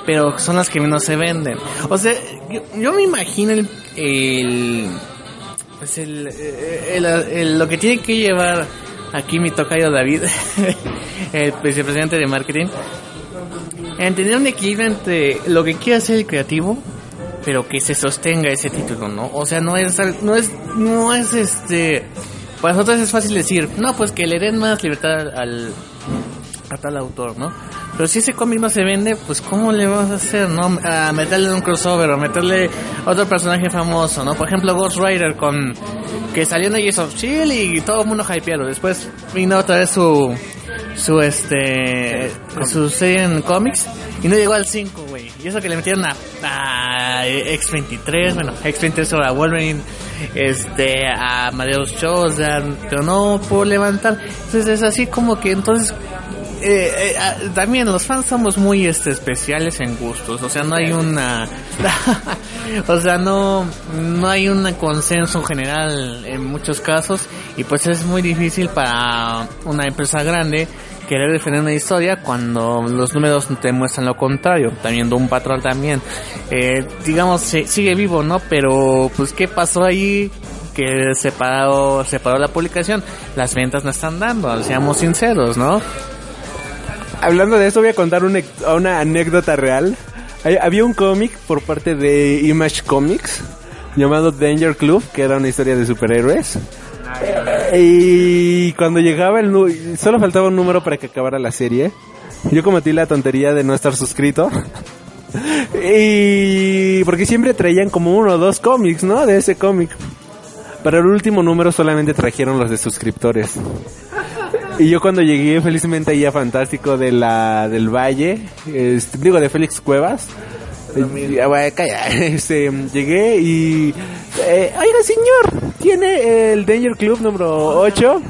Pero son las que menos se venden. O sea, yo, yo me imagino el. pues eh, el- lo que tiene que llevar aquí mi tocayo David, el vicepresidente de marketing, en tener un equilibrio entre lo que quiere hacer el creativo, pero que se sostenga ese título, ¿no? O sea, no es, no es, no es este, para nosotros es fácil decir, no, pues que le den más libertad al, a tal autor, ¿no? Pero si ese cómic no se vende, pues ¿cómo le vamos a hacer, no? A meterle un crossover o meterle otro personaje famoso, ¿no? Por ejemplo, Ghost Rider con que salió en Agents of Shield y todo el mundo hypeado. Después vino otra vez su su este su serie en cómics y no llegó al 5, güey. Y eso que le metieron a, a X23, bueno, X23 sobre a Wolverine, este, a Amadeus Cho, o sea, pero no pudo levantar. Entonces es así como que entonces eh, eh, ah, también los fans somos muy este especiales en gustos, o sea, no hay una o sea, no no hay un consenso general en muchos casos. Y pues es muy difícil para una empresa grande querer defender una historia cuando los números te muestran lo contrario. También Doom Patrol también, eh, digamos, sigue vivo, ¿no? Pero, pues, ¿qué pasó ahí? Que se paró, se paró la publicación. Las ventas no están dando, seamos sinceros, ¿no? Hablando de eso, voy a contar una, una anécdota real. Había un cómic por parte de Image Comics llamado Danger Club, que era una historia de superhéroes. Y cuando llegaba el solo faltaba un número para que acabara la serie. Yo cometí la tontería de no estar suscrito. y porque siempre traían como uno o dos cómics, ¿no? De ese cómic. Para el último número solamente trajeron los de suscriptores. Y yo cuando llegué felizmente ahí a Fantástico de la del Valle, este, digo de Félix Cuevas, eh, calla, este, llegué y eh, oiga señor, tiene el Danger Club número 8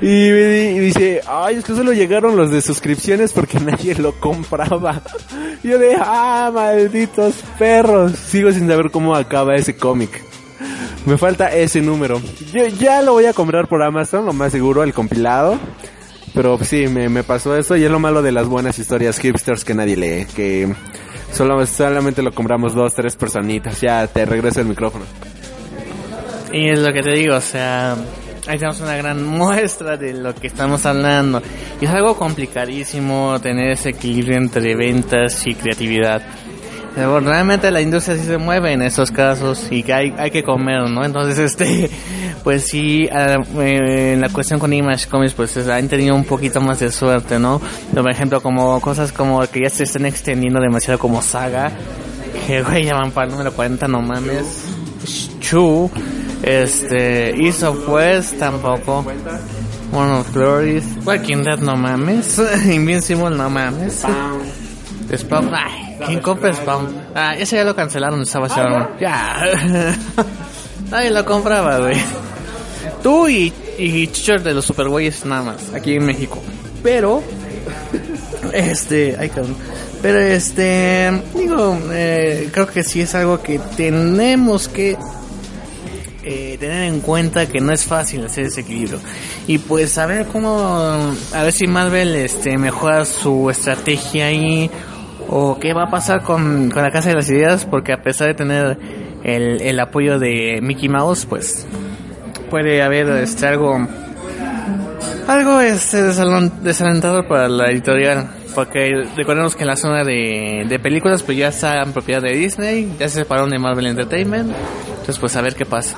y y dice, ay, es que solo llegaron los de suscripciones porque nadie lo compraba. Y yo de, ah, malditos perros. Sigo sin saber cómo acaba ese cómic. Me falta ese número. Yo ya lo voy a comprar por Amazon, lo más seguro, el compilado. Pero sí, me, me pasó eso y es lo malo de las buenas historias hipsters que nadie lee. Que solo, solamente lo compramos dos, tres personitas. Ya te regreso el micrófono. Y es lo que te digo, o sea, ahí tenemos una gran muestra de lo que estamos hablando. Y es algo complicadísimo tener ese equilibrio entre ventas y creatividad. Pero realmente la industria sí se mueve en esos casos y que hay, hay que comer, ¿no? Entonces, este, pues sí, ah, eh, en la cuestión con Image Comics, pues es- han tenido un poquito más de suerte, ¿no? Por ejemplo, como cosas como que ya se están extendiendo demasiado como Saga, que güey, ya van para el número 40, no mames. Chu, este, East of West tampoco. One of Glories, Walking Dead, no mames. Invincible, no mames. Spawn, ay, ¿quién compra Spawn? Ah, ese ya lo cancelaron, estaba Sharon. Ya. Nadie lo compraba, güey. Tú y, y de los Supergüeyes nada más, aquí en México. Pero, este, ay cabrón. Pero este, digo, eh, creo que sí es algo que tenemos que eh, tener en cuenta que no es fácil hacer ese equilibrio. Y pues a ver cómo, a ver si Marvel este, mejora su estrategia ahí o qué va a pasar con, con la Casa de las Ideas, porque a pesar de tener el, el apoyo de Mickey Mouse, pues puede haber este, algo algo este desalentador para la editorial porque recordemos que la zona de, de películas pues ya está en propiedad de Disney ya se separaron de Marvel Entertainment entonces pues a ver qué pasa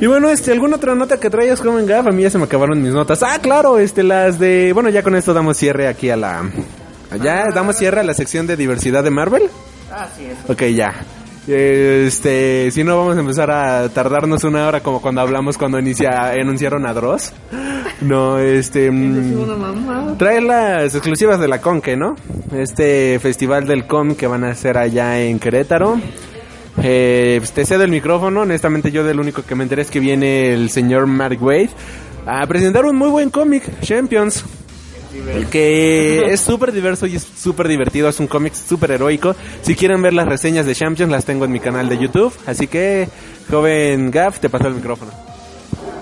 Y bueno, este, ¿alguna otra nota que traigas, Joven Gaff? A mí ya se me acabaron mis notas. Ah, claro, este, las de... Bueno, ya con esto damos cierre aquí a la... Ya damos cierre a la sección de diversidad de Marvel. así es Ok, ya. Este, si no vamos a empezar a tardarnos una hora como cuando hablamos cuando inicia, anunciaron a Dross. No, este... mm, Trae las exclusivas de la Conque, ¿no? Este festival del Com que van a hacer allá en Querétaro. Eh, pues, te cedo el micrófono. Honestamente, yo del único que me enteré es que viene el señor Mark Wade a presentar un muy buen cómic, Champions. El que es súper diverso y es súper divertido. Es un cómic súper heroico. Si quieren ver las reseñas de Champions, las tengo en mi canal de YouTube. Así que, joven Gaff, te paso el micrófono.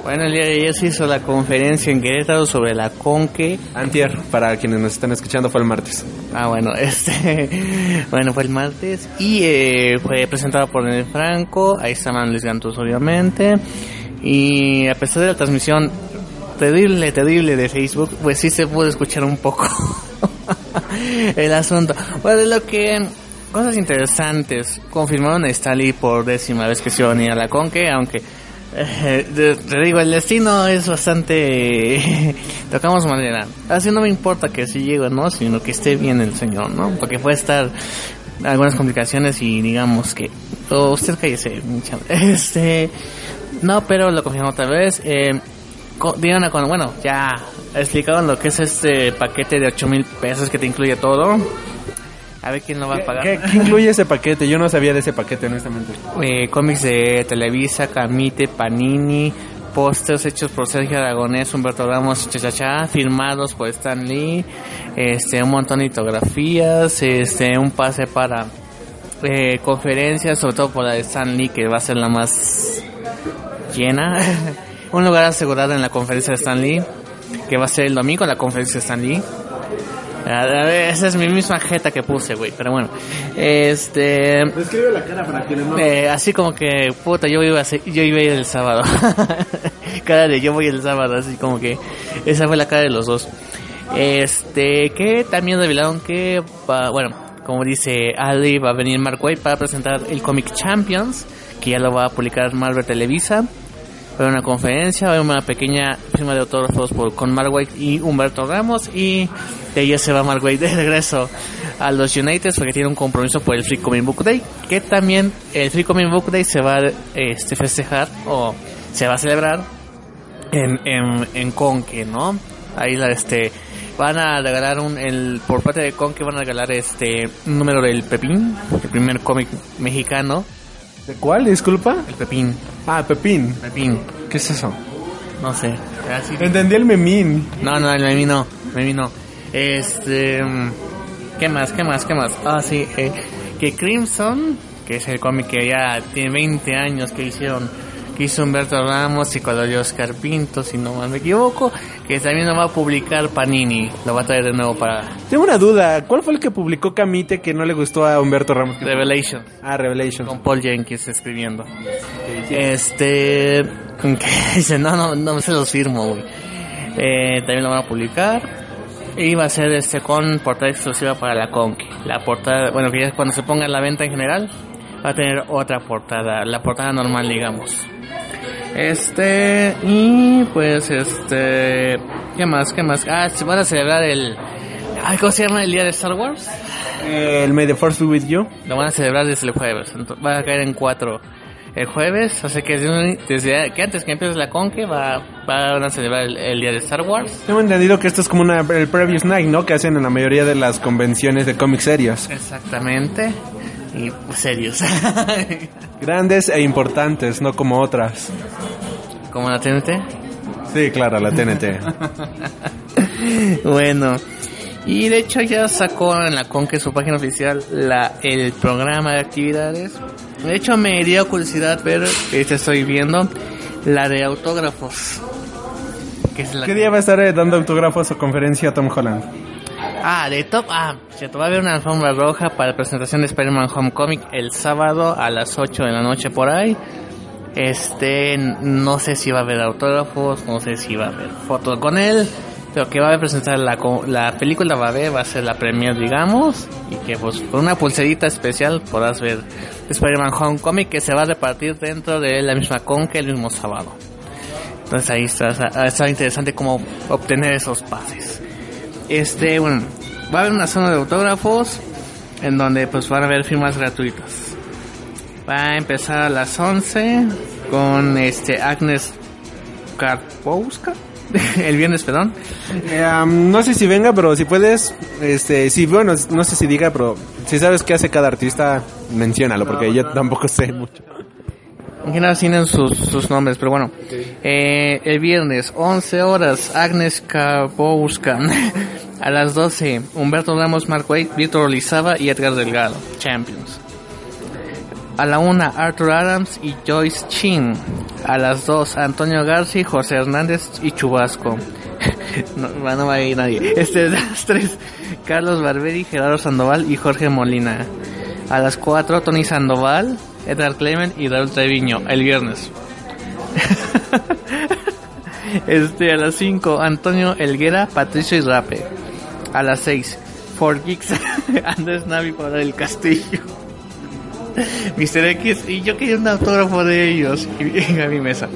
bueno el día de ayer se hizo la conferencia en Querétaro sobre la Conque Antier, para quienes nos están escuchando, fue el martes. Ah, bueno, este, bueno, fue el martes y eh, fue presentado por Daniel Franco, ahí estaban Luis Gantus obviamente, y a pesar de la transmisión terrible, terrible de Facebook, pues sí se pudo escuchar un poco el asunto. Bueno, de lo que, cosas interesantes, confirmaron a Stanley por décima vez que se iba a unir a la Conque, aunque eh, te, digo, el destino es bastante... Tocamos madera. Así no me importa que si llegue no, sino que esté bien el señor, ¿no? Porque puede estar algunas complicaciones y digamos que... Oh, usted cállese. Este... No, pero lo confirmó otra vez. Eh, dieron a con... Bueno, ya explicaban lo que es este paquete de 8 mil pesos que te incluye todo. A ver quién lo va a pagar. ¿Qué, qué incluye ese paquete? Yo no sabía de ese paquete, honestamente. eh, cómics de Televisa, Camite, Panini, pósters hechos por Sergio Aragonés, Humberto Ramos, Chachachá, firmados por Stan Lee, este, un montón de litografías, este, un pase para eh, conferencias, sobre todo por la de Stan Lee, que va a ser la más llena. un lugar asegurado en la conferencia de Stan Lee, que va a ser el domingo la conferencia de Stan Lee. A ver, esa es mi misma jeta que puse, güey, pero bueno. Este... Describe la cara para no... Eh, así como que, puta, yo iba a ser- yo iba a ir el sábado. cara de yo voy el sábado, así como que esa fue la cara de los dos. Este, que también revelaron que, va- bueno, como dice Ali, va a venir Mark Waid para presentar el cómic Champions, que ya lo va a publicar Marvel Televisa. Haber una conferencia, va una pequeña firma de autógrafos por, con Mark Waid y Humberto Ramos y De ahí se va Mark Waid de regreso a los United porque tiene un compromiso por el Free Comic Book Day. Que también el Free Comic Book Day se va a este, festejar o se va a celebrar en, en, en Conque, ¿no? Ahí la, este, van a regalar un, el, por parte de Conque van a regalar este, un número del Pepín, el primer cómic mexicano, ¿De cuál? Disculpa. el Pepín, Ah, Pepín. Pepín, ¿Qué es eso? no sé. Así- Entendí el memín. No, no, el Memi no, Memi no. Este, mm, ¿qué más, qué más, qué más? Ah, sí, eh, que Crimson, que es el cómic que ya tiene 20 años que hicieron, que hizo Humberto Ramos y colorió Oscar Pinto, si no mal me equivoco, que también lo va a publicar Panini, lo va a traer de nuevo para Tengo una duda. ¿Cuál fue el que publicó Camite que no le gustó a Humberto Ramos? Revelation. Ah, Revelation. con Paul Jenkins escribiendo. Este, ¿qué dice? No, no, no se los firmo, güey. Eh, también lo van a publicar. Y va a ser este con portada exclusiva para la Conque. La portada, bueno, que ya cuando se ponga en la venta en general, va a tener otra portada, la portada normal, digamos. Este, y pues este, ¿qué más? ¿Qué más? Ah, se van a celebrar el, ¿cómo se llama? El día de Star Wars. Eh, el May the Force be with you. Lo van a celebrar desde el jueves. Entonces, va a caer en cuatro el jueves. Así que desde, desde que antes que empiece la conque va, van a celebrar el, el día de Star Wars. Tengo entendido que esto es como una, el Previous Night, ¿no? Que hacen en la mayoría de las convenciones de cómics serios. Exactamente. Y pues, serios. Grandes e importantes, no como otras. Como la TNT. Sí, claro, la TNT. bueno. Y de hecho ya sacó en la Conque su página oficial la, el programa de actividades. De hecho me dio curiosidad ver, este estoy viendo, la de autógrafos. Que es la ¿Qué día va a estar eh, dando autógrafos o conferencia a Tom Holland? Ah, de top. Ah, cierto, va a haber una alfombra roja para la presentación de Spider-Man Homecoming el sábado a las 8 de la noche por ahí. Este, no sé si va a haber autógrafos, no sé si va a haber fotos con él, pero que va a presentar la, la película, va a ver, va a ser la premier, digamos, y que pues con una pulserita especial podrás ver Spider-Man Homecoming que se va a repartir dentro de la misma con que el mismo sábado. Entonces ahí está, está interesante cómo obtener esos pases. Este, bueno, va a haber una zona de autógrafos en donde pues van a haber firmas gratuitas. Va a empezar a las 11 con este Agnes Karpowska. El viernes, perdón. Eh, no sé si venga, pero si puedes, este, sí, bueno, no sé si diga, pero si sabes qué hace cada artista, menciónalo, porque yo tampoco sé mucho. En general tienen sus, sus nombres, pero bueno. Eh, el viernes, 11 horas, Agnes Karpowska. a las 12, Humberto Ramos, Mark Waid, Víctor Olizaba y Edgar Delgado, Champions. A la 1, Arthur Adams y Joyce Chin. A las 2, Antonio Garci, José Hernández y Chubasco. no, va- no va a ir nadie. Este, las 3, Carlos Barberi, Gerardo Sandoval y Jorge Molina. A las 4, Tony Sandoval, Edgar Clement y Raúl Treviño, el viernes. este, a las 5, Antonio Elguera, Patricio y Rape. A las 6, For Geeks, Andrés Navi para el Castillo. Mr. X, y yo quería un autógrafo de ellos. Y a mi mesa.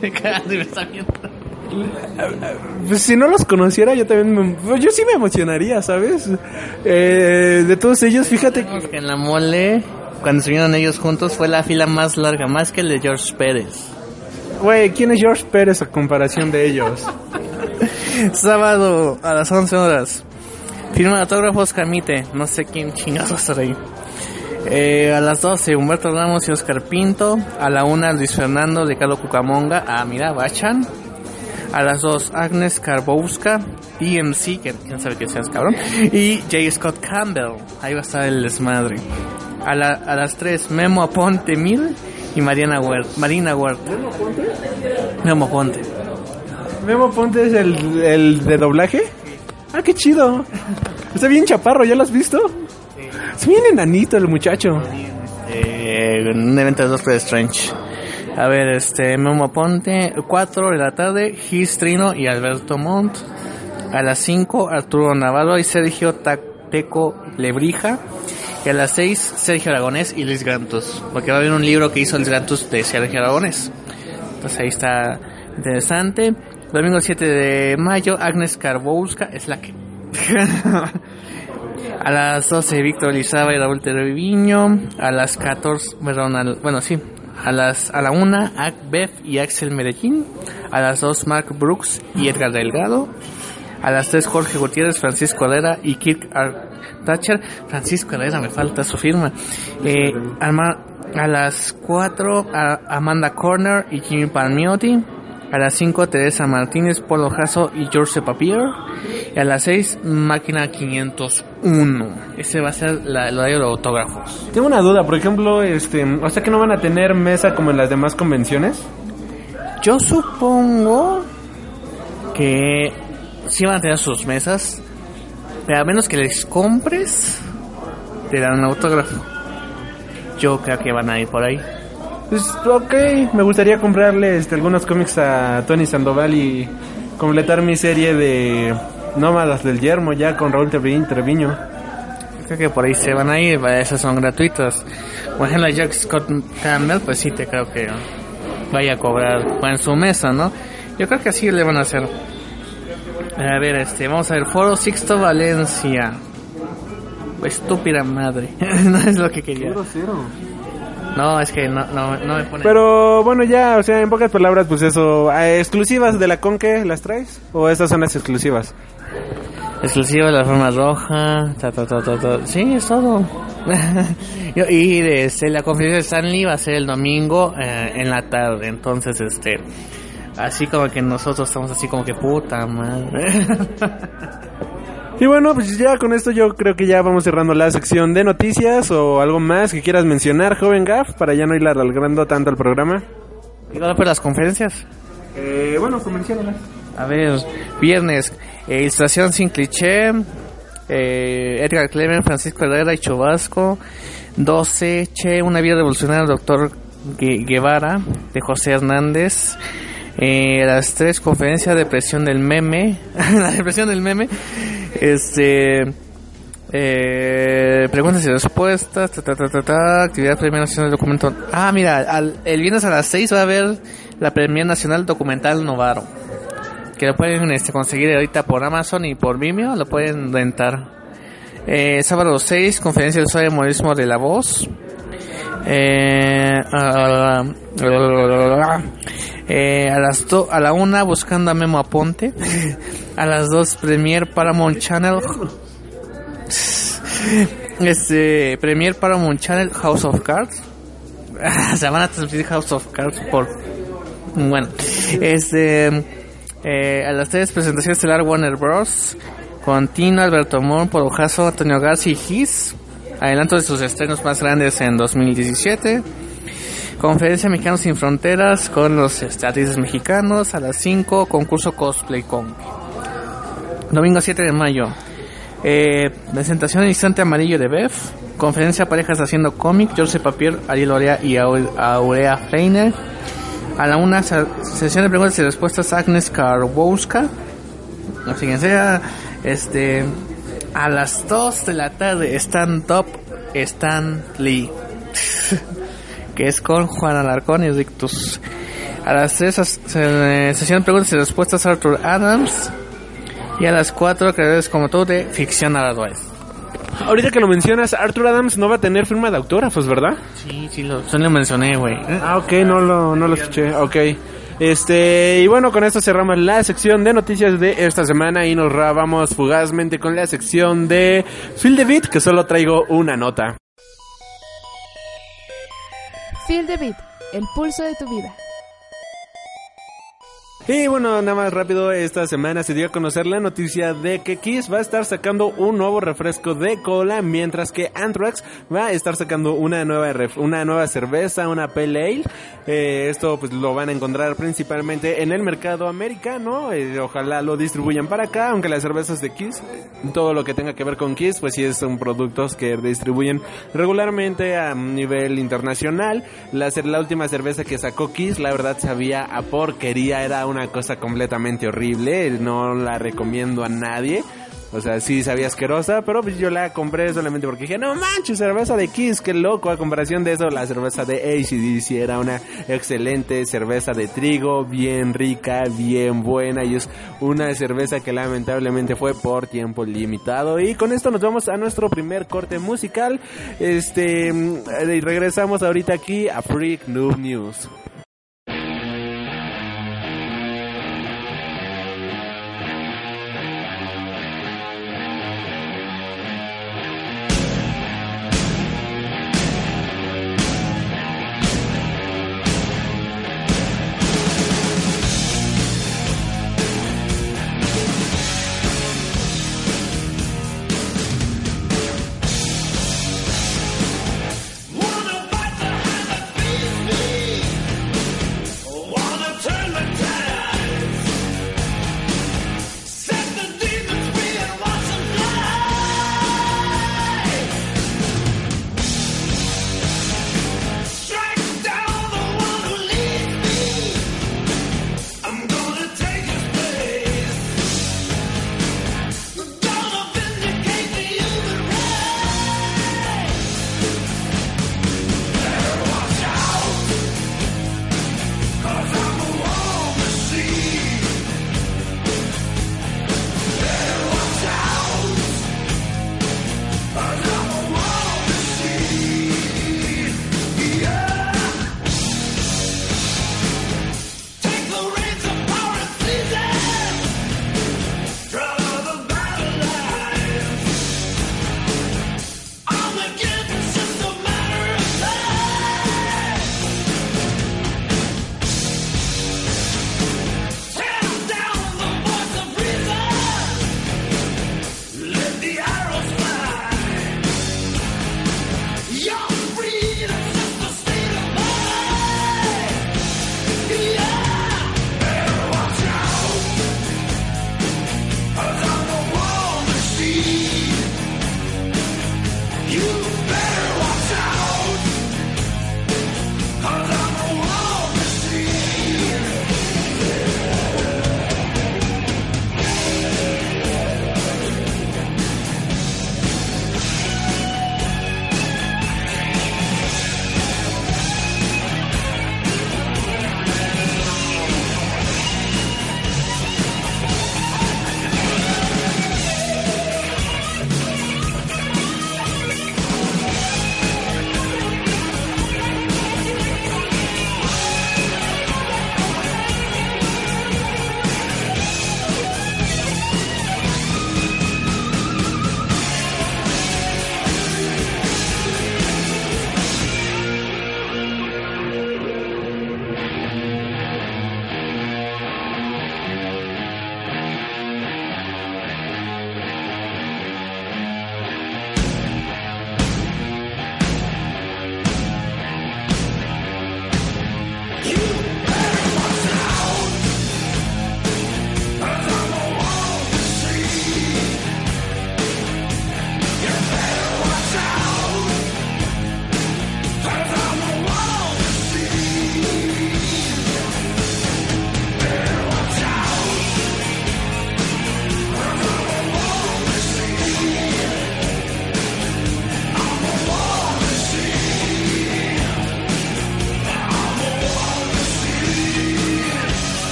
Me está. Pues si no los conociera, yo también, me- pues, yo sí me emocionaría, ¿sabes? Eh, de todos ellos, fíjate que en la mole, cuando estuvieron ellos juntos, fue la fila más larga, más que el de George Pérez. Güey, ¿quién es George Pérez a comparación de ellos? Sábado a las 11 horas. Firma autógrafos Camite. No sé quién chingados va a estar ahí. Eh, a las 12, Humberto Ramos y Oscar Pinto. A la 1, Luis Fernando de Carlos Cucamonga. Ah, mira, Bachan. A las 2, Agnes Karbowska. DMC, que quién sabe qué seas, cabrón. Y J. Scott Campbell. Ahí va a estar el desmadre. A, la- a las 3, Memo Aponte Mil y Mariana Huerta. Marina Huerta. Memo Aponte. Memo Ponte es el, el de doblaje. Ah, qué chido. Está bien chaparro, ¿ya lo has visto? Es bien enanito el muchacho. eh, en un evento de Doctor Strange. A ver, este, Memo Ponte, 4 de la tarde, Gis Trino y Alberto Montt. A las 5, Arturo Navarro y Sergio Tateco Lebrija. Y a las 6, Sergio Aragonés y Luis Grantus. Porque va a haber un libro que hizo Luis Grantus de Sergio Aragonés. Entonces ahí está interesante. Domingo 7 de mayo, Agnes Karbowska es la que. a las 12, Víctor Lizaba y Raúl Treviño. A las 14, perdón, bueno, sí. A las a la 1, Beth y Axel Medellín. A las 2, Mark Brooks y Edgar Delgado. A las 3, Jorge Gutiérrez, Francisco Herrera y Kirk. Thatcher. Francisco Herrera, me falta su firma. Eh, a las 4, Amanda Corner y Jimmy Palmiotti. A las 5, Teresa Martínez, Polo Jasso y George Papier. Y a las 6, Máquina 501. Ese va a ser la, el horario de autógrafos. Tengo una duda, por ejemplo, este, o sea que no van a tener mesa como en las demás convenciones. Yo supongo que sí van a tener sus mesas, pero a menos que les compres, te dan un autógrafo. Yo creo que van a ir por ahí. Pues ok, me gustaría comprarle este, algunos cómics a Tony Sandoval y completar mi serie de Nómadas del Yermo ya con Raúl Treviño. Creo que por ahí se van a ir, esas son gratuitas. Por ejemplo, Jack Scott Campbell, pues sí te creo que vaya a cobrar en su mesa, ¿no? Yo creo que así le van a hacer. A ver, este, vamos a ver, Foro Sixto Valencia. Estúpida madre. no es lo que quería. No, es que no, no, no me pone. Pero bueno, ya, o sea, en pocas palabras, pues eso, ¿a exclusivas de la Conque las traes? ¿O estas son las exclusivas? Exclusiva de la forma roja, ta, ta, ta, ta, ta. Sí, es todo. Y este, la conferencia de Stanley va a ser el domingo eh, en la tarde. Entonces, este, así como que nosotros estamos así como que puta madre. Y bueno, pues ya con esto yo creo que ya vamos cerrando la sección de noticias o algo más que quieras mencionar, joven Gaff, para ya no ir alargando tanto el programa. ¿Y ahora por las conferencias? Eh, bueno, comenciónalas. A ver, viernes, eh, Ilustración sin cliché, eh, Edgar Clemen, Francisco Herrera y Chubasco. 12, Che, una vida revolucionaria, doctor Gue- Guevara, de José Hernández. Eh, las 3, conferencia de depresión del meme, la depresión del meme. Este, eh, preguntas y respuestas, ta, ta, ta, actividad Premio Nacional del Documento. Ah, mira, al- el viernes a las 6 va a haber la Premio Nacional Documental Novaro que lo pueden este, conseguir ahorita por Amazon y por Vimeo, lo pueden rentar. Eh, sábado 6, conferencia del usuario de humorismo de la voz. Eh, ah, eh, a las do- a la una buscando a Memo Aponte. a las 2 Premier Paramount Channel. Este Premier Paramount Channel House of Cards. Se van a transmitir House of Cards por bueno, este eh, a las tres presentaciones estelar Warner Bros. Con Tino, Alberto Mon, Porojazo, Antonio García y Gis. Adelanto de sus estrenos más grandes en 2017. Conferencia Mexicanos Sin Fronteras con los este, artistas mexicanos. A las 5, concurso Cosplay Con. Domingo 7 de mayo. Eh, presentación en Instante Amarillo de Bef. Conferencia Parejas Haciendo Cómic. George Papier, Ariel Orea y Au- Aurea Feiner. A la una, se- sesión de preguntas y respuestas Agnes sé quién sea. Este. A las 2 de la tarde, Stand Up Stan Lee. que es con Juan Alarcón y Rictus. A las 3, sesión de preguntas y respuestas Arthur Adams. Y a las 4, creadores como tú de Ficción Narradores. Ahorita que lo mencionas, Arthur Adams no va a tener firma de autógrafos, ¿verdad? Sí, sí, lo, sí lo mencioné, güey. Ah, ok, no lo, no lo escuché, ok. Este, y bueno, con esto cerramos la sección de noticias de esta semana y nos vamos fugazmente con la sección de Feel the Beat, que solo traigo una nota. Feel the el pulso de tu vida. Y bueno, nada más rápido, esta semana se dio a conocer la noticia de que Kiss va a estar sacando un nuevo refresco de cola, mientras que Anthrax va a estar sacando una nueva una nueva cerveza, una Pale Ale. Eh, esto pues lo van a encontrar principalmente en el mercado americano, eh, ojalá lo distribuyan para acá, aunque las cervezas de Kiss, todo lo que tenga que ver con Kiss, pues sí son productos que distribuyen regularmente a nivel internacional. La, la última cerveza que sacó Kiss, la verdad sabía a porquería, era una cosa completamente horrible, no la recomiendo a nadie. O sea, sí sabía asquerosa, pero pues yo la compré solamente porque dije, no manches, cerveza de Kiss, qué loco. A comparación de eso, la cerveza de ACDC era una excelente cerveza de trigo, bien rica, bien buena y es una cerveza que lamentablemente fue por tiempo limitado. Y con esto nos vamos a nuestro primer corte musical. Este, y regresamos ahorita aquí a Freak Noob News.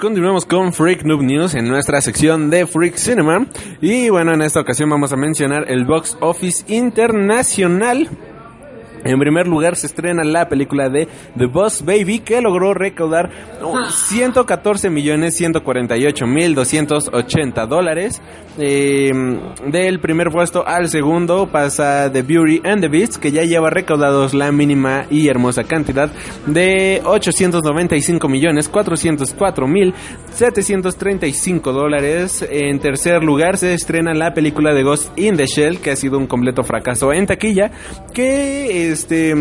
Continuamos con Freak Noob News en nuestra sección de Freak Cinema. Y bueno, en esta ocasión vamos a mencionar el box office internacional. En primer lugar se estrena la película de The Boss Baby que logró recaudar oh, 114 millones 148 mil 280 dólares. Eh, del primer puesto al segundo pasa The Beauty and the Beast que ya lleva recaudados la mínima y hermosa cantidad de 895 millones 404 mil 735 dólares. En tercer lugar se estrena la película de Ghost in the Shell que ha sido un completo fracaso en taquilla que este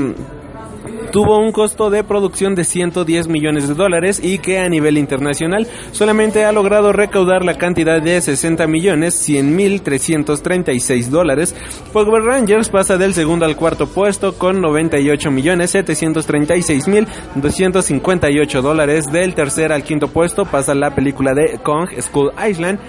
tuvo un costo de producción de 110 millones de dólares y que a nivel internacional solamente ha logrado recaudar la cantidad de 60 millones 100 mil 336 dólares. Power Rangers pasa del segundo al cuarto puesto con 98 millones 736 mil 258 dólares. Del tercer al quinto puesto pasa la película de Kong School Island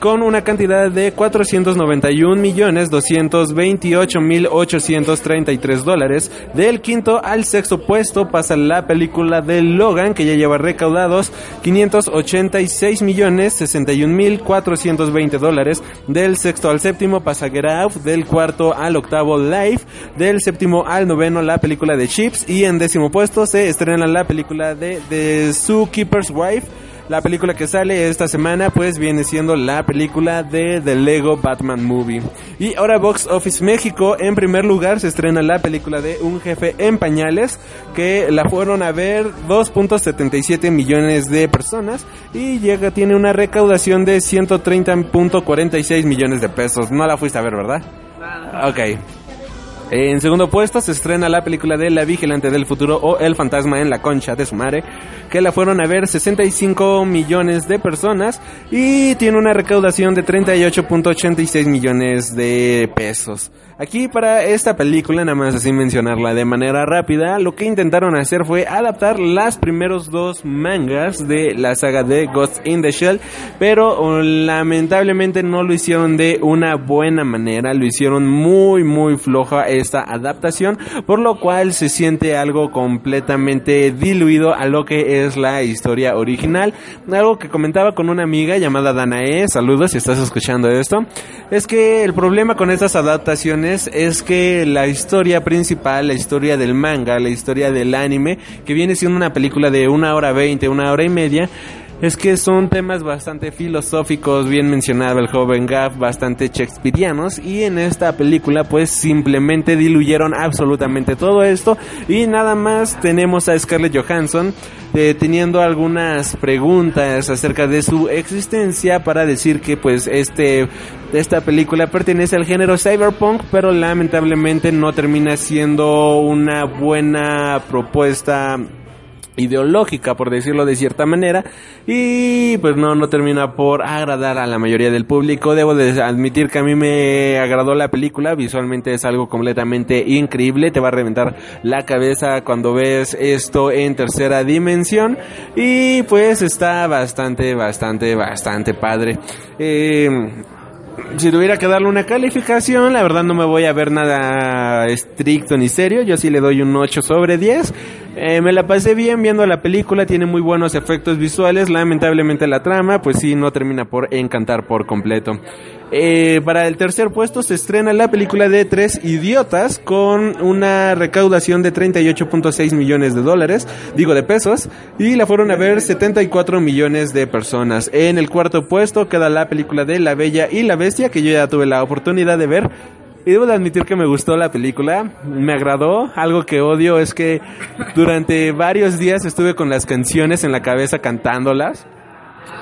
con una cantidad de 491 millones 228 mil 833 dólares. Del quinto al sexto puesto pasa la película de Logan que ya lleva recaudados 586 millones 61 mil 420 dólares. Del sexto al séptimo pasa Get Out. Del cuarto al octavo Life. Del séptimo al noveno la película de Chips. Y en décimo puesto se estrena la película de The Zookeeper's Wife. La película que sale esta semana pues viene siendo la película de The Lego Batman Movie. Y ahora Box Office México, en primer lugar se estrena la película de Un jefe en pañales, que la fueron a ver 2.77 millones de personas y llega tiene una recaudación de 130.46 millones de pesos. No la fuiste a ver, ¿verdad? Ok. En segundo puesto se estrena la película de La Vigilante del Futuro o El Fantasma en la Concha de su madre, que la fueron a ver 65 millones de personas y tiene una recaudación de 38.86 millones de pesos. Aquí para esta película, nada más así mencionarla de manera rápida, lo que intentaron hacer fue adaptar las primeros dos mangas de la saga de Ghost in the Shell, pero lamentablemente no lo hicieron de una buena manera, lo hicieron muy muy floja esta adaptación, por lo cual se siente algo completamente diluido a lo que es la historia original. Algo que comentaba con una amiga llamada Danae, saludos si estás escuchando esto, es que el problema con estas adaptaciones es que la historia principal, la historia del manga, la historia del anime, que viene siendo una película de una hora veinte, una hora y media, es que son temas bastante filosóficos, bien mencionado el joven Gaff, bastante shakespearianos y en esta película pues simplemente diluyeron absolutamente todo esto y nada más tenemos a Scarlett Johansson eh, teniendo algunas preguntas acerca de su existencia para decir que pues este esta película pertenece al género cyberpunk pero lamentablemente no termina siendo una buena propuesta ideológica, por decirlo de cierta manera, y pues no, no termina por agradar a la mayoría del público. Debo de admitir que a mí me agradó la película, visualmente es algo completamente increíble, te va a reventar la cabeza cuando ves esto en tercera dimensión, y pues está bastante, bastante, bastante padre. Eh, si tuviera que darle una calificación, la verdad no me voy a ver nada estricto ni serio. Yo sí le doy un 8 sobre 10. Eh, me la pasé bien viendo la película, tiene muy buenos efectos visuales. Lamentablemente la trama, pues sí, no termina por encantar por completo. Eh, para el tercer puesto se estrena la película de Tres Idiotas con una recaudación de 38.6 millones de dólares, digo de pesos, y la fueron a ver 74 millones de personas. En el cuarto puesto queda la película de La Bella y la Bestia, que yo ya tuve la oportunidad de ver. Y debo de admitir que me gustó la película, me agradó. Algo que odio es que durante varios días estuve con las canciones en la cabeza cantándolas.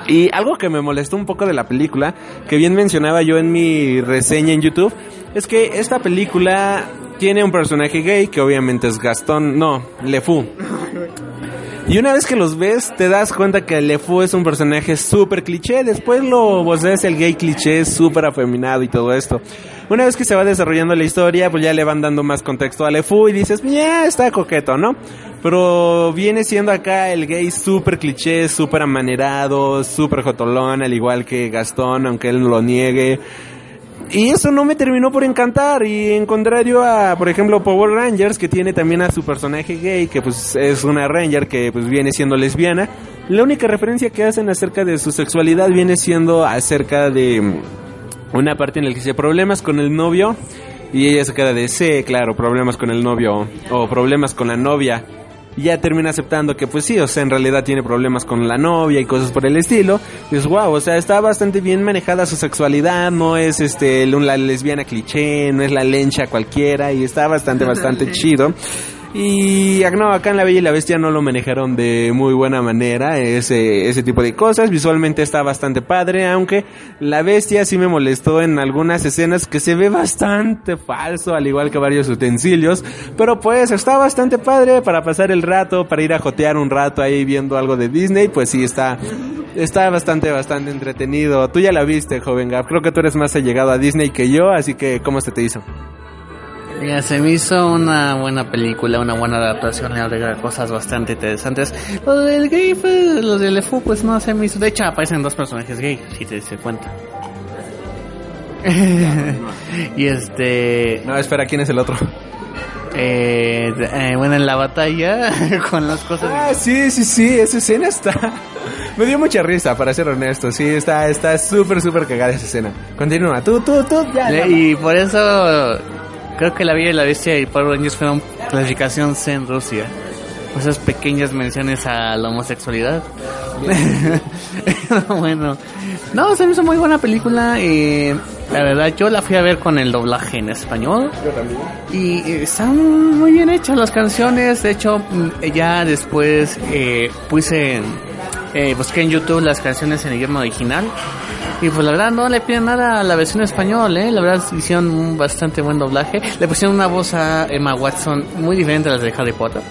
Y algo que me molestó un poco de la película, que bien mencionaba yo en mi reseña en YouTube, es que esta película tiene un personaje gay que obviamente es Gastón, no, LeFou. Y una vez que los ves, te das cuenta que LeFou es un personaje súper cliché. Después lo vos ves el gay cliché súper afeminado y todo esto. Una vez que se va desarrollando la historia, pues ya le van dando más contexto a LeFou y dices, ya está coqueto, ¿no? Pero viene siendo acá el gay súper cliché, súper amanerado, súper jotolón, al igual que Gastón, aunque él no lo niegue. Y eso no me terminó por encantar. Y en contrario a, por ejemplo, Power Rangers, que tiene también a su personaje gay, que pues es una Ranger que pues viene siendo lesbiana. La única referencia que hacen acerca de su sexualidad viene siendo acerca de una parte en la que dice problemas con el novio y ella se queda de sí, claro, problemas con el novio o problemas con la novia. Y ya termina aceptando que pues sí, o sea, en realidad tiene problemas con la novia y cosas por el estilo. Y es wow, o sea, está bastante bien manejada su sexualidad, no es este la lesbiana cliché, no es la lencha cualquiera y está bastante bastante chido. Y no, acá en La Bella y la Bestia no lo manejaron de muy buena manera, ese, ese tipo de cosas. Visualmente está bastante padre, aunque La Bestia sí me molestó en algunas escenas que se ve bastante falso, al igual que varios utensilios. Pero pues está bastante padre para pasar el rato, para ir a jotear un rato ahí viendo algo de Disney. Pues sí, está, está bastante, bastante entretenido. Tú ya la viste, joven Gab. Creo que tú eres más allegado a Disney que yo, así que ¿cómo se te hizo? Ya se me hizo una buena película, una buena adaptación, le agrega cosas bastante interesantes. Lo del gay, pues, lo del LeFou, pues no se me hizo. De hecho, aparecen dos personajes gay, si te das cuenta. y este. No, espera, ¿quién es el otro? Eh, eh, bueno, en la batalla con las cosas. Ah, sí, sí, sí, esa escena está. Me dio mucha risa, para ser honesto. Sí, está está súper, súper cagada esa escena. Continúa, tú, tú, tú, ya. ya. Y por eso creo que La Vida y la Bestia y Power Rangers fueron clasificación C en Rusia. Esas pequeñas menciones a la homosexualidad. bueno, no, se me hizo muy buena película. La verdad, yo la fui a ver con el doblaje en español. Yo también. Y eh, están muy bien hechas las canciones. De hecho, mm, ya después eh, puse, eh, busqué en YouTube las canciones en idioma original. Y pues la verdad no le piden nada a la versión español, ¿eh? La verdad hicieron un bastante buen doblaje. Le pusieron una voz a Emma Watson muy diferente a las de Harry Potter.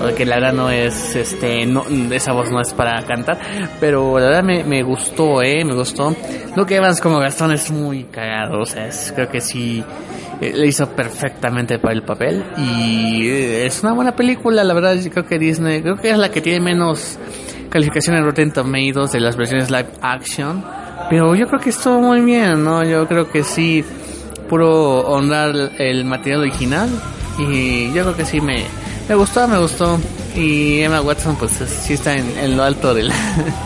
Porque la verdad no es, este, no, esa voz no es para cantar. Pero la verdad me, me gustó, eh, me gustó. Luke Evans como Gastón es muy cagado, o sea, es- creo que sí eh, le hizo perfectamente para el papel. Y eh, es una buena película, la verdad, yo creo que Disney, creo que es la que tiene menos calificación en Rotten Tomatoes de las versiones live action. Pero yo creo que estuvo muy bien, ¿no? Yo creo que sí, puro honrar el material original. Y yo creo que sí me, me gustó, me gustó. Y Emma Watson, pues es- sí está en, lo alto del,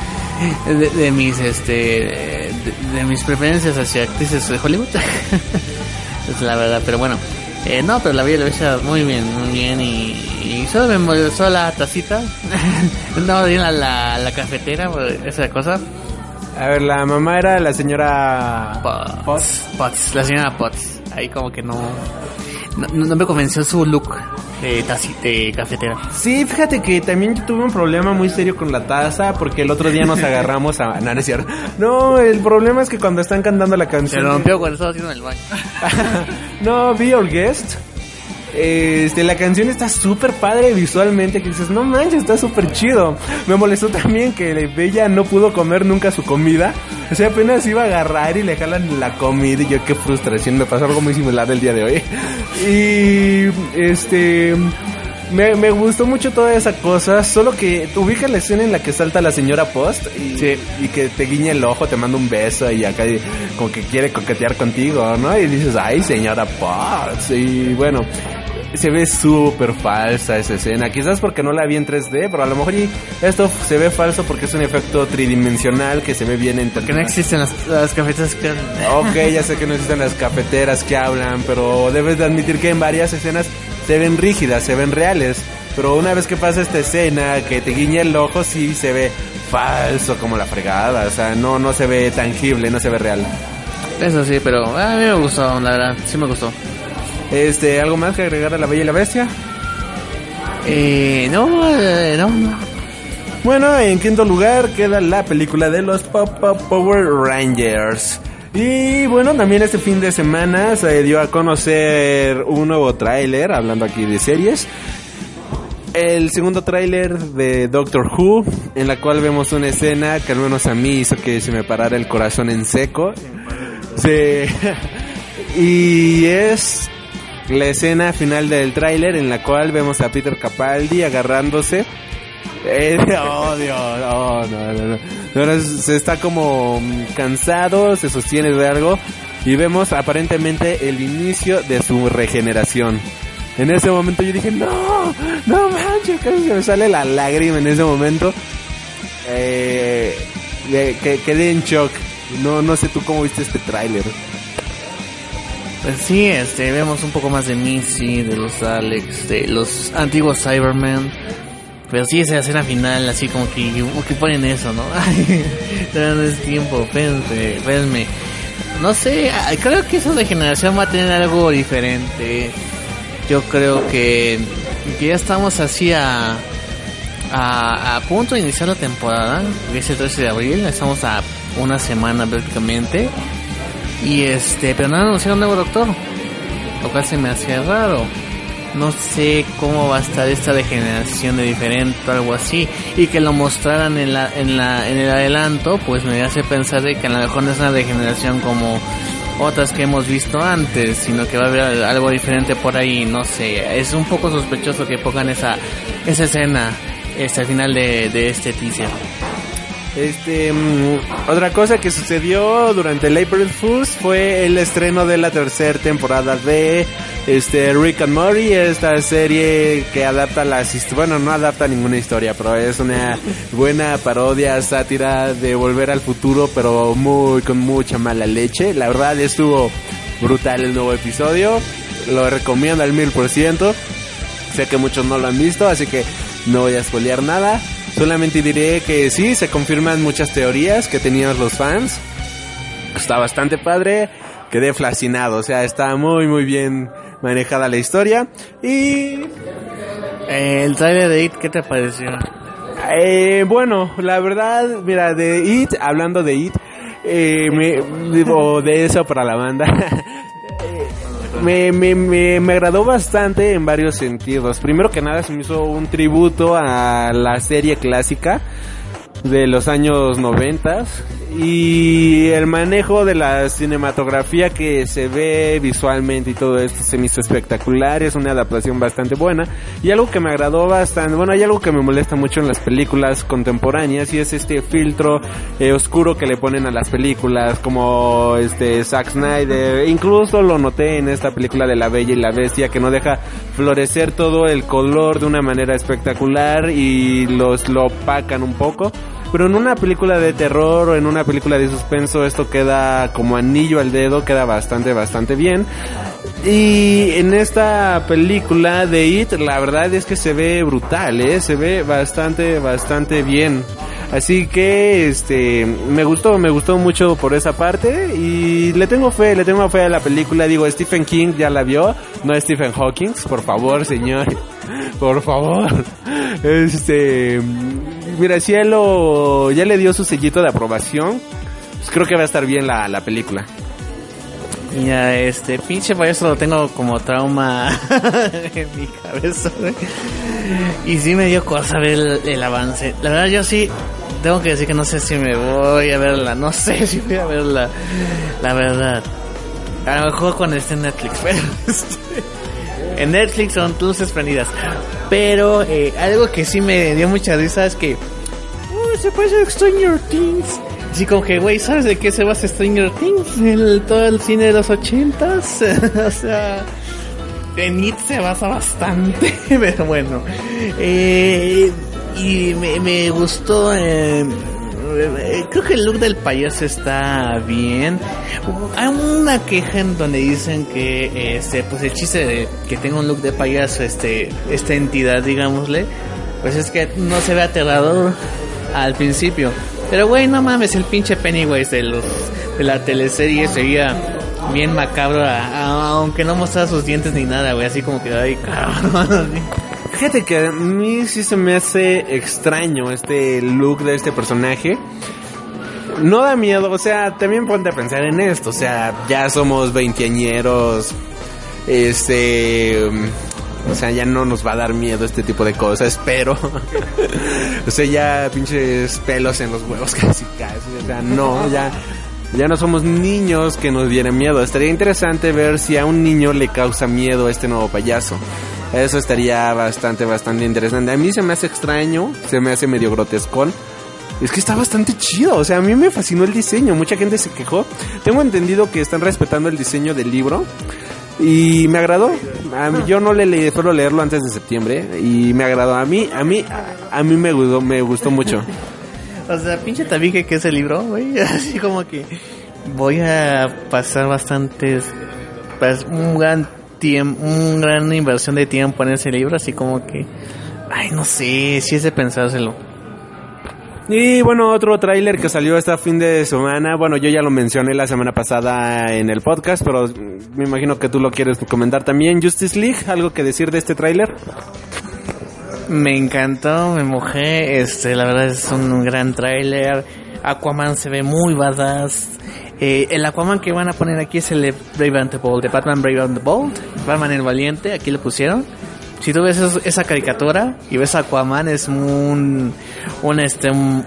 de, de mis, este, de, mis preferencias hacia actrices de Hollywood. es la verdad, pero bueno. Eh, no, pero la vi la bestia muy bien, muy bien. Y, solo me molestó la tacita. no, la, la, la cafetera, esa cosa. A ver, la mamá era la señora... Potts. Potts, la señora Potts. Ahí como que no, no, no me convenció su look de, taci- de cafetera. Sí, fíjate que también yo tuve un problema muy serio con la taza porque el otro día nos agarramos a... No, no es cierto. No, el problema es que cuando están cantando la Se canción... rompió cuando estaba haciendo el baño. no, Be Our Guest. Este, la canción está súper padre visualmente, que dices, no manches, está súper chido. Me molestó también que Bella no pudo comer nunca su comida. O sea, apenas iba a agarrar y le jalan la comida y yo qué frustración, me pasó algo muy similar el día de hoy. Y, este... Me, me gustó mucho toda esa cosa, solo que ubica la escena en la que salta la señora Post y, y que te guiña el ojo, te manda un beso y acá como que quiere coquetear contigo, ¿no? Y dices, ay, señora Post. Y bueno, se ve súper falsa esa escena. Quizás porque no la vi en 3D, pero a lo mejor y esto se ve falso porque es un efecto tridimensional que se ve bien en Que no existen las, las cafeteras que... Ok, ya sé que no existen las cafeteras que hablan, pero debes de admitir que en varias escenas se ven rígidas, se ven reales. Pero una vez que pasa esta escena, que te guiña el ojo, sí se ve falso como la fregada. O sea, no, no se ve tangible, no se ve real. Eso sí, pero a mí me gustó, la verdad, sí me gustó. Este, ¿algo más que agregar a La Bella y la Bestia? Eh, no, eh, no, no. Bueno, en quinto lugar queda la película de los Pop Pop Power Rangers. Y bueno, también este fin de semana se dio a conocer un nuevo tráiler, hablando aquí de series. El segundo tráiler de Doctor Who, en la cual vemos una escena que al menos a mí hizo que se me parara el corazón en seco. Sí. y es la escena final del tráiler en la cual vemos a Peter Capaldi agarrándose eh, oh, Dios, oh, no, no, no. Se está como mm, cansado, se sostiene de algo y vemos aparentemente el inicio de su regeneración. En ese momento yo dije, no, no manches, casi se me sale la lágrima en ese momento. eh, que quedé en shock. No, no sé tú cómo viste este tráiler. Pues sí, este, vemos un poco más de Missy, de los Alex, de los antiguos Cybermen. Pero sí, esa escena final, así como que, como que ponen eso, ¿no? No es tiempo, espérenme, espérenme. No sé, ah, creo que esa regeneración va a tener algo diferente. Yo creo que, que ya estamos así a, a, a punto de iniciar la temporada, que es el 13 de abril, estamos a una semana prácticamente. Y este, pero no han anunciado un nuevo doctor, lo cual se me hacía raro. No sé cómo va a estar esta degeneración de diferente o algo así. Y que lo mostraran en la, en la, en el adelanto, pues me hace pensar de que a lo mejor no es una degeneración como otras que hemos visto antes, sino que va a haber algo diferente por ahí, no sé. Es un poco sospechoso que pongan esa, esa escena, este, al final de, de este teaser. Este, mm, otra cosa que sucedió durante el April Fools fue el estreno de la tercera temporada de este Rick and Morty, esta serie que adapta las bueno, no adapta ninguna historia, pero es una buena parodia, sátira de Volver al Futuro, pero muy con mucha mala leche. La verdad estuvo brutal el nuevo episodio, lo recomiendo al mil por ciento. Sé que muchos no lo han visto, así que no voy a spoilear nada. Solamente diré que sí, se confirman muchas teorías que tenían los fans. Está bastante padre. Quedé fascinado, o sea, está muy muy bien manejada la historia. Y el trailer de It, ¿qué te pareció? eh, bueno, la verdad, mira, de It, hablando de It, eh, me, o de eso para la banda, me, me, me, me agradó bastante en varios sentidos. Primero que nada se me hizo un tributo a la serie clásica de los años noventas y el manejo de la cinematografía que se ve visualmente y todo esto se me hizo espectacular, es una adaptación bastante buena y algo que me agradó bastante, bueno hay algo que me molesta mucho en las películas contemporáneas y es este filtro eh, oscuro que le ponen a las películas como este Zack Snyder, incluso lo noté en esta película de La Bella y la Bestia que no deja florecer todo el color de una manera espectacular y los lo opacan un poco. Pero en una película de terror o en una película de suspenso esto queda como anillo al dedo, queda bastante, bastante bien. Y en esta película de It, la verdad es que se ve brutal, ¿eh? Se ve bastante, bastante bien. Así que, este, me gustó, me gustó mucho por esa parte y le tengo fe, le tengo fe a la película. Digo, Stephen King ya la vio, no Stephen Hawking, por favor, señor, por favor. Este, mira, si él lo, ya le dio su sellito de aprobación, pues creo que va a estar bien la, la película. Ya, este, pinche payaso lo tengo como trauma en mi cabeza. Y sí me dio cosa ver el, el avance. La verdad, yo sí tengo que decir que no sé si me voy a verla. No sé si voy a verla. La verdad. A lo mejor cuando esté en Netflix, pero este, en Netflix son luces prendidas. Pero eh, algo que sí me dio mucha risa es que "Oh, se parece a Stranger Things. Así como que, güey, ¿sabes de qué se basa Stranger Things? El, todo el cine de los ochentas. o sea, en It se basa bastante, pero bueno. Eh, y me, gustó. eh, creo que el look del payaso está bien. Hay una queja en donde dicen que este, pues el chiste de que tenga un look de payaso, este, esta entidad, digámosle, pues es que no se ve aterrador al principio. Pero güey, no mames, el pinche Pennywise de los de la teleserie sería bien macabro, aunque no mostrara sus dientes ni nada, güey, así como que ay, cabrón. Fíjate que a mí sí se me hace extraño este look de este personaje. No da miedo, o sea, también ponte a pensar en esto, o sea, ya somos veinteañeros, este, o sea, ya no nos va a dar miedo este tipo de cosas, pero, o sea, ya pinches pelos en los huevos casi casi, o sea, no, ya, ya no somos niños que nos dieran miedo. Estaría interesante ver si a un niño le causa miedo este nuevo payaso. Eso estaría bastante, bastante interesante. A mí se me hace extraño, se me hace medio grotescón. Es que está bastante chido, o sea, a mí me fascinó el diseño, mucha gente se quejó. Tengo entendido que están respetando el diseño del libro y me agradó. Yo no le leí, solo leerlo antes de septiembre y me agradó. A mí, a mí, a, a mí me gustó, me gustó mucho. O sea, pinche tabique que es el libro, güey. Así como que voy a pasar bastantes. Pues, un gran tiempo, una gran inversión de tiempo en ese libro. Así como que. Ay, no sé, si es de pensárselo. Y bueno, otro tráiler que salió este fin de semana. Bueno, yo ya lo mencioné la semana pasada en el podcast, pero me imagino que tú lo quieres comentar también. Justice League, ¿algo que decir de este tráiler? Me encantó, me mojé. Este, la verdad es un gran tráiler. Aquaman se ve muy badass. Eh, el Aquaman que van a poner aquí es el de Brave and the Bold, de Batman Brave and the Bold. Batman el Valiente, aquí lo pusieron. Si tú ves eso- esa caricatura y ves a Aquaman es un, un este, un-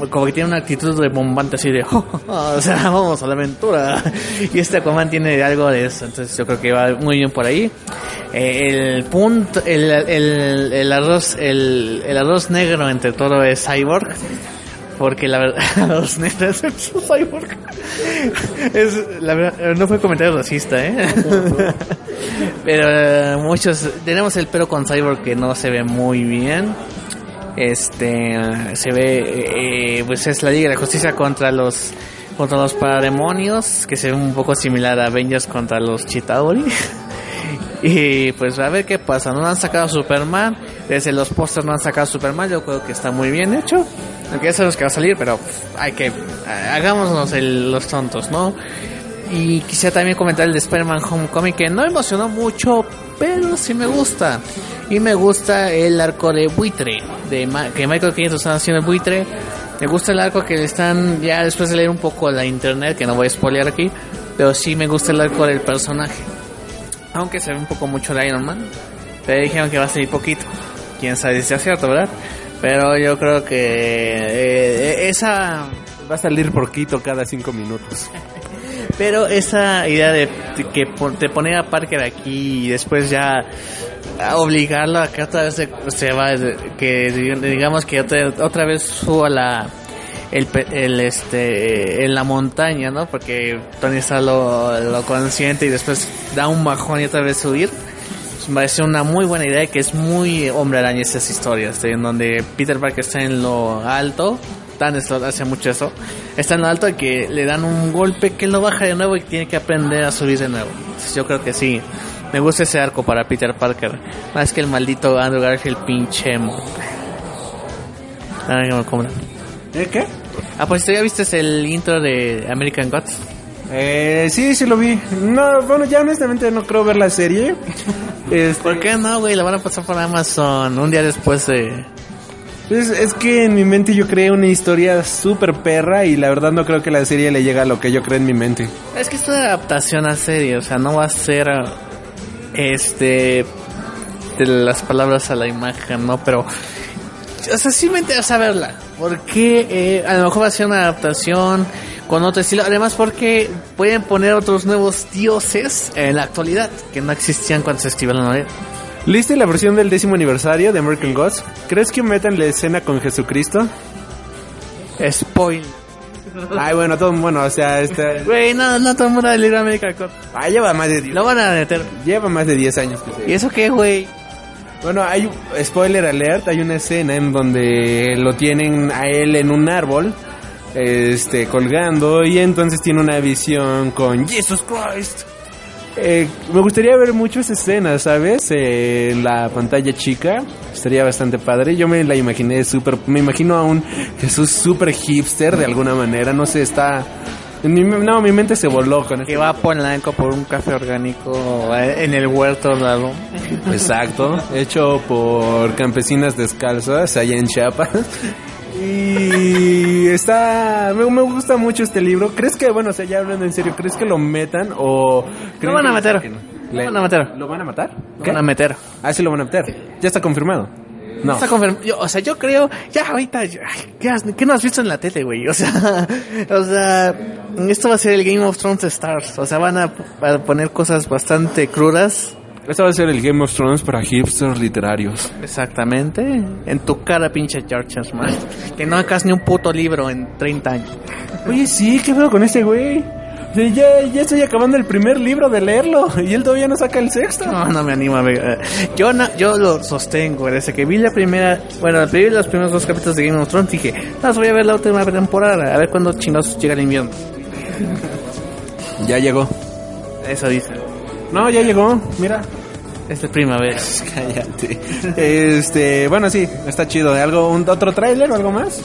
un- como que tiene una actitud de bombante así de, o sea, vamos a la aventura. Y este Aquaman tiene algo de eso, entonces yo creo que va muy bien por ahí. Eh, el punto, el, el, el arroz, el, el arroz negro entre todo es Cyborg. Porque la verdad, los negros es cyborg. No fue comentario racista, ¿eh? Pero eh, muchos, tenemos el pelo con cyborg que no se ve muy bien. Este, se ve, eh, pues es la Liga de la Justicia contra los, contra los parademonios, que se ve un poco similar a Avengers contra los Chitauri. Y pues a ver qué pasa. No han sacado Superman. Desde los pósters no han sacado Superman. Yo creo que está muy bien hecho. Aunque ya sabemos que va a salir, pero hay que. Hagámonos el- los tontos, ¿no? Y quisiera también comentar el de Spider-Man Homecoming, que no emocionó mucho, pero sí me gusta. Y me gusta el arco de buitre, de que Michael Keaton está haciendo el buitre. Me gusta el arco que están, ya después de leer un poco la internet, que no voy a spoilear aquí, pero sí me gusta el arco del personaje. Aunque se ve un poco mucho el Iron Man. Pero dijeron que va a salir poquito. Quién sabe si es cierto, ¿verdad? Pero yo creo que eh, esa Va a salir por Quito cada cinco minutos. pero esa idea de que te poner a Parker aquí y después ya obligarlo a que otra vez se, se va, que digamos que otra, otra vez suba la el, el este en la montaña, ¿no? Porque Tony está lo, consciente y después da un bajón y otra vez subir. Pues, Me parece una muy buena idea que es muy hombre araña esas historias, de- en donde Peter Parker está en lo alto, tan hace mucho eso, está en lo alto que le dan un golpe que lo baja de nuevo y tiene que aprender a subir de nuevo. Entonces, yo creo que sí, me gusta ese arco para Peter Parker, más que el maldito Andrew Garfield pinche. Cobran. ¿Eh, qué? Ah, pues tú ya viste el intro de American Gods. Eh, sí, sí lo vi. No, bueno, ya honestamente no creo ver la serie. Este, ¿Por qué no, güey? La van a pasar por Amazon un día después de... Es, es que en mi mente yo creé una historia súper perra y la verdad no creo que la serie le llegue a lo que yo creo en mi mente. Es que es una adaptación a serie, o sea, no va a ser este de las palabras a la imagen, ¿no? Pero o sea, sí me interesa verla, porque eh, a lo mejor va a ser una adaptación con otro estilo, además porque pueden poner otros nuevos dioses en la actualidad que no existían cuando se escribió la novela. ¿Liste la versión del décimo aniversario de American Gods? ¿Crees que metan la escena con Jesucristo? Spoil. Ay, bueno, todo, bueno, o sea, este... Güey, no, no todo el mundo va a leer American God. Ah, lleva más de 10, Lo van a meter. lleva más de 10 años. que ¿Y eso qué, güey? Bueno, hay spoiler alert, hay una escena en donde lo tienen a él en un árbol, este, colgando y entonces tiene una visión con Jesus Christ. Eh, me gustaría ver mucho esa escena, ¿sabes? Eh, la pantalla chica, estaría bastante padre. Yo me la imaginé súper, me imagino a un Jesús súper hipster de alguna manera, no sé, está... mi- no, mi mente se voló con Que va a Polanco por un café orgánico eh, en el huerto al lado. Exacto, hecho por campesinas descalzas allá en Chiapas. Y está. Me, me gusta mucho este libro. ¿Crees que, bueno, o sea, ya hablando en serio, ¿crees que lo metan o.? creen van a meter. Lo van a meter. ¿Lo van a matar? Lo ¿Qué? van a meter. Ah, sí, lo van a meter. Ya está confirmado. No. Está confirmado. Yo, o sea, yo creo, ya ahorita, ya, ¿qué, has, qué no has visto en la tele, güey? O sea, o sea, esto va a ser el Game of Thrones Stars. O sea, van a, a poner cosas bastante crudas. Esto va a ser el Game of Thrones para hipsters literarios. Exactamente. En tu cara, pinche George Smart. Que no sacas ni un puto libro en 30 años. Oye, sí, ¿qué pedo con este güey? Sí, ya, ya estoy acabando el primer libro de leerlo y él todavía no saca el sexto. No, no me animo a ver. eh, Yo, na- yo lo sostengo. Desde que vi la primera, bueno, vi los primeros dos capítulos de Game of Thrones, dije, no, voy a ver la última temporada, a ver cuándo chingados llega el invierno. Ya llegó. Eso dice. No, ya llegó. Mira. Es de primavera. Cállate. Este, bueno, sí, está chido. ¿Algo, un, otro tráiler o algo más?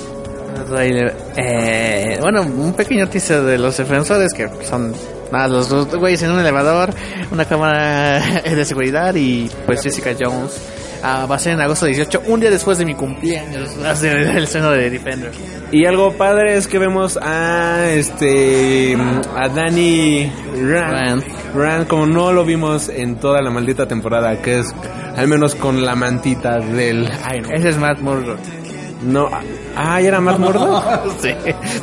Trailer. Eh, bueno, un pequeño teaser de los defensores que son nada, los dos güeyes en un elevador, una cámara de seguridad y pues Jessica Jones. Ah, va a ser en agosto 18, un día después de mi cumpleaños, va a ser el seno de Defender. Y algo padre es que vemos a este a Danny Rand, Rand. Rand, como no lo vimos en toda la maldita temporada, que es al menos con la mantita del Iron. Ese es Matt Murdock. No, ah, ¿y era Matt Murdock? sí,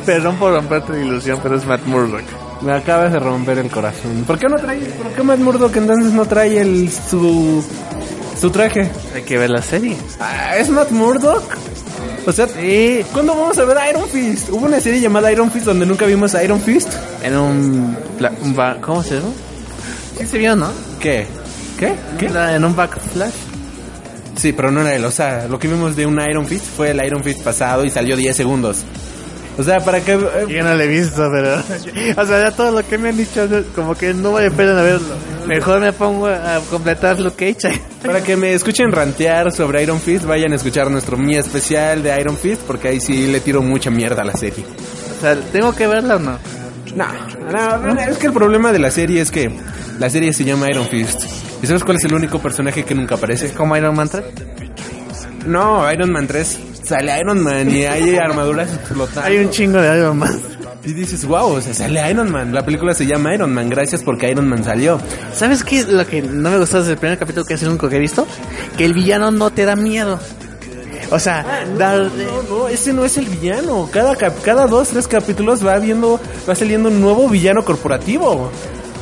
perdón por romper tu ilusión, pero es Matt Murdock. Me acabas de romper el corazón. ¿Por qué no trae, por qué Matt Murdock entonces no trae el su su traje? Hay que ver la serie. Ah, ¿Es Matt Murdock? O sea, ¿cuándo vamos a ver Iron Fist? Hubo una serie llamada Iron Fist donde nunca vimos a Iron Fist. En un, ¿cómo se llama? Sí se vio, ¿no? ¿Qué? ¿Qué? ¿Qué? En un backflash. Sí, pero no era él. O sea, lo que vimos de un Iron Fist fue el Iron Fist pasado y salió 10 segundos. O sea, para que... eh, Yo no lo he visto, pero. O sea, ya todo lo que me han dicho, como que no vale pena verlo. Mejor me pongo a completar Luke Cage. Para que me escuchen rantear sobre Iron Fist, vayan a escuchar nuestro mi especial de Iron Fist, porque ahí sí le tiro mucha mierda a la serie. O sea, ¿tengo que verla o no? No, no, no, es que el problema de la serie es que la serie se llama Iron Fist. ¿Y sabes cuál es el único personaje que nunca aparece? ¿Como Iron Man 3? No, Iron Man 3 sale Iron Man y hay armaduras explotando. Hay un chingo de Iron Man. Y dices, wow, o sea, sale Iron Man. La película se llama Iron Man, gracias porque Iron Man salió. ¿Sabes qué? Lo que no me gustó desde el primer capítulo, que es el único que he visto, que el villano no te da miedo. O sea, dar- No, no, ese no es el villano. Cada, cada dos, tres capítulos va viendo, va saliendo un nuevo villano corporativo.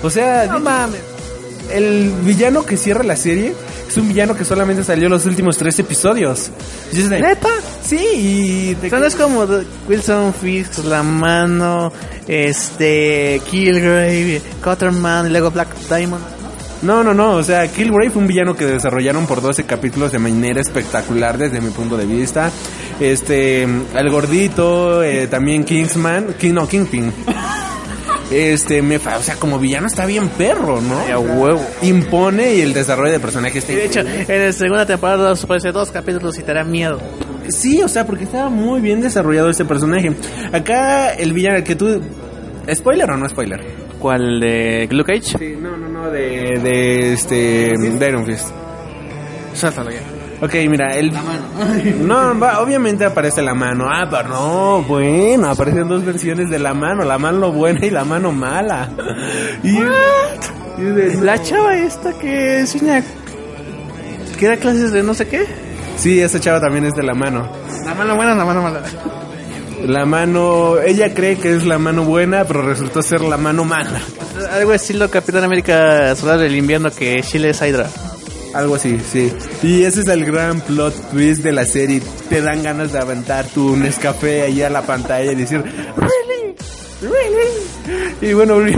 O sea, no mames. El villano que cierra la serie es un villano que solamente salió los últimos tres episodios. De- ¿Neta? Sí, y no es como Wilson Fisk, La Mano, este, Killgrave, Cutterman y luego Black Diamond. No, no, no, o sea, Killgrave fue un villano que desarrollaron por 12 capítulos de manera espectacular desde mi punto de vista. Este, el gordito, eh, también Kingsman, King, no, Kingpin. Este, me, fa- o sea, como villano está bien perro, ¿no? a huevo. Impone y el desarrollo de personaje está de hecho, en la segunda temporada aparece dos capítulos y te da miedo. Sí, o sea, porque estaba muy bien desarrollado este personaje. Acá el villano que tú... ¿Spoiler o no spoiler? ¿Cuál de Luke Cage? Sí, no, no, no, de, de este, de Iron Fist. Suéltalo ya. Ok, mira, el... No, va, obviamente aparece la mano. Ah, pero no, bueno, aparecen dos versiones de la mano, la mano buena y la mano mala. Y, y de- La chava esta que enseña que da clases de no sé qué. Sí, esa chava también es de la mano. La mano buena, la mano mala. La mano, ella cree que es la mano buena, pero resultó ser la mano mala. Algo estilo Capitán América Solar del Invierno que Chile es Hydra. Algo así, sí. Y ese es el gran plot twist de la serie. Te dan ganas de aventar tu Nescafé ahí a la pantalla y decir, ¿really? ¿really? Y bueno, al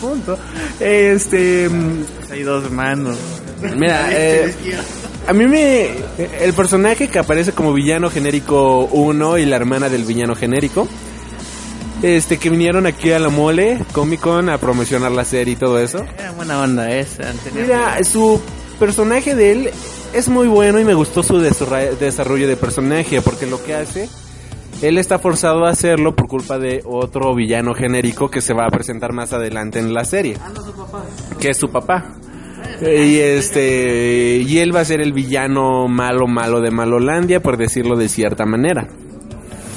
punto. Este. mm, Hay dos manos. Mira, eh, a mí me. El personaje que aparece como villano genérico 1 y la hermana del villano genérico. Este, que vinieron aquí a la mole, Comic Con, a promocionar la serie y todo eso. Era buena onda esa. Mira, su personaje de él es muy bueno y me gustó su desarrollo de personaje porque lo que hace, él está forzado a hacerlo por culpa de otro villano genérico que se va a presentar más adelante en la serie. Que es su papá. Y este y él va a ser el villano malo malo de Malolandia por decirlo de cierta manera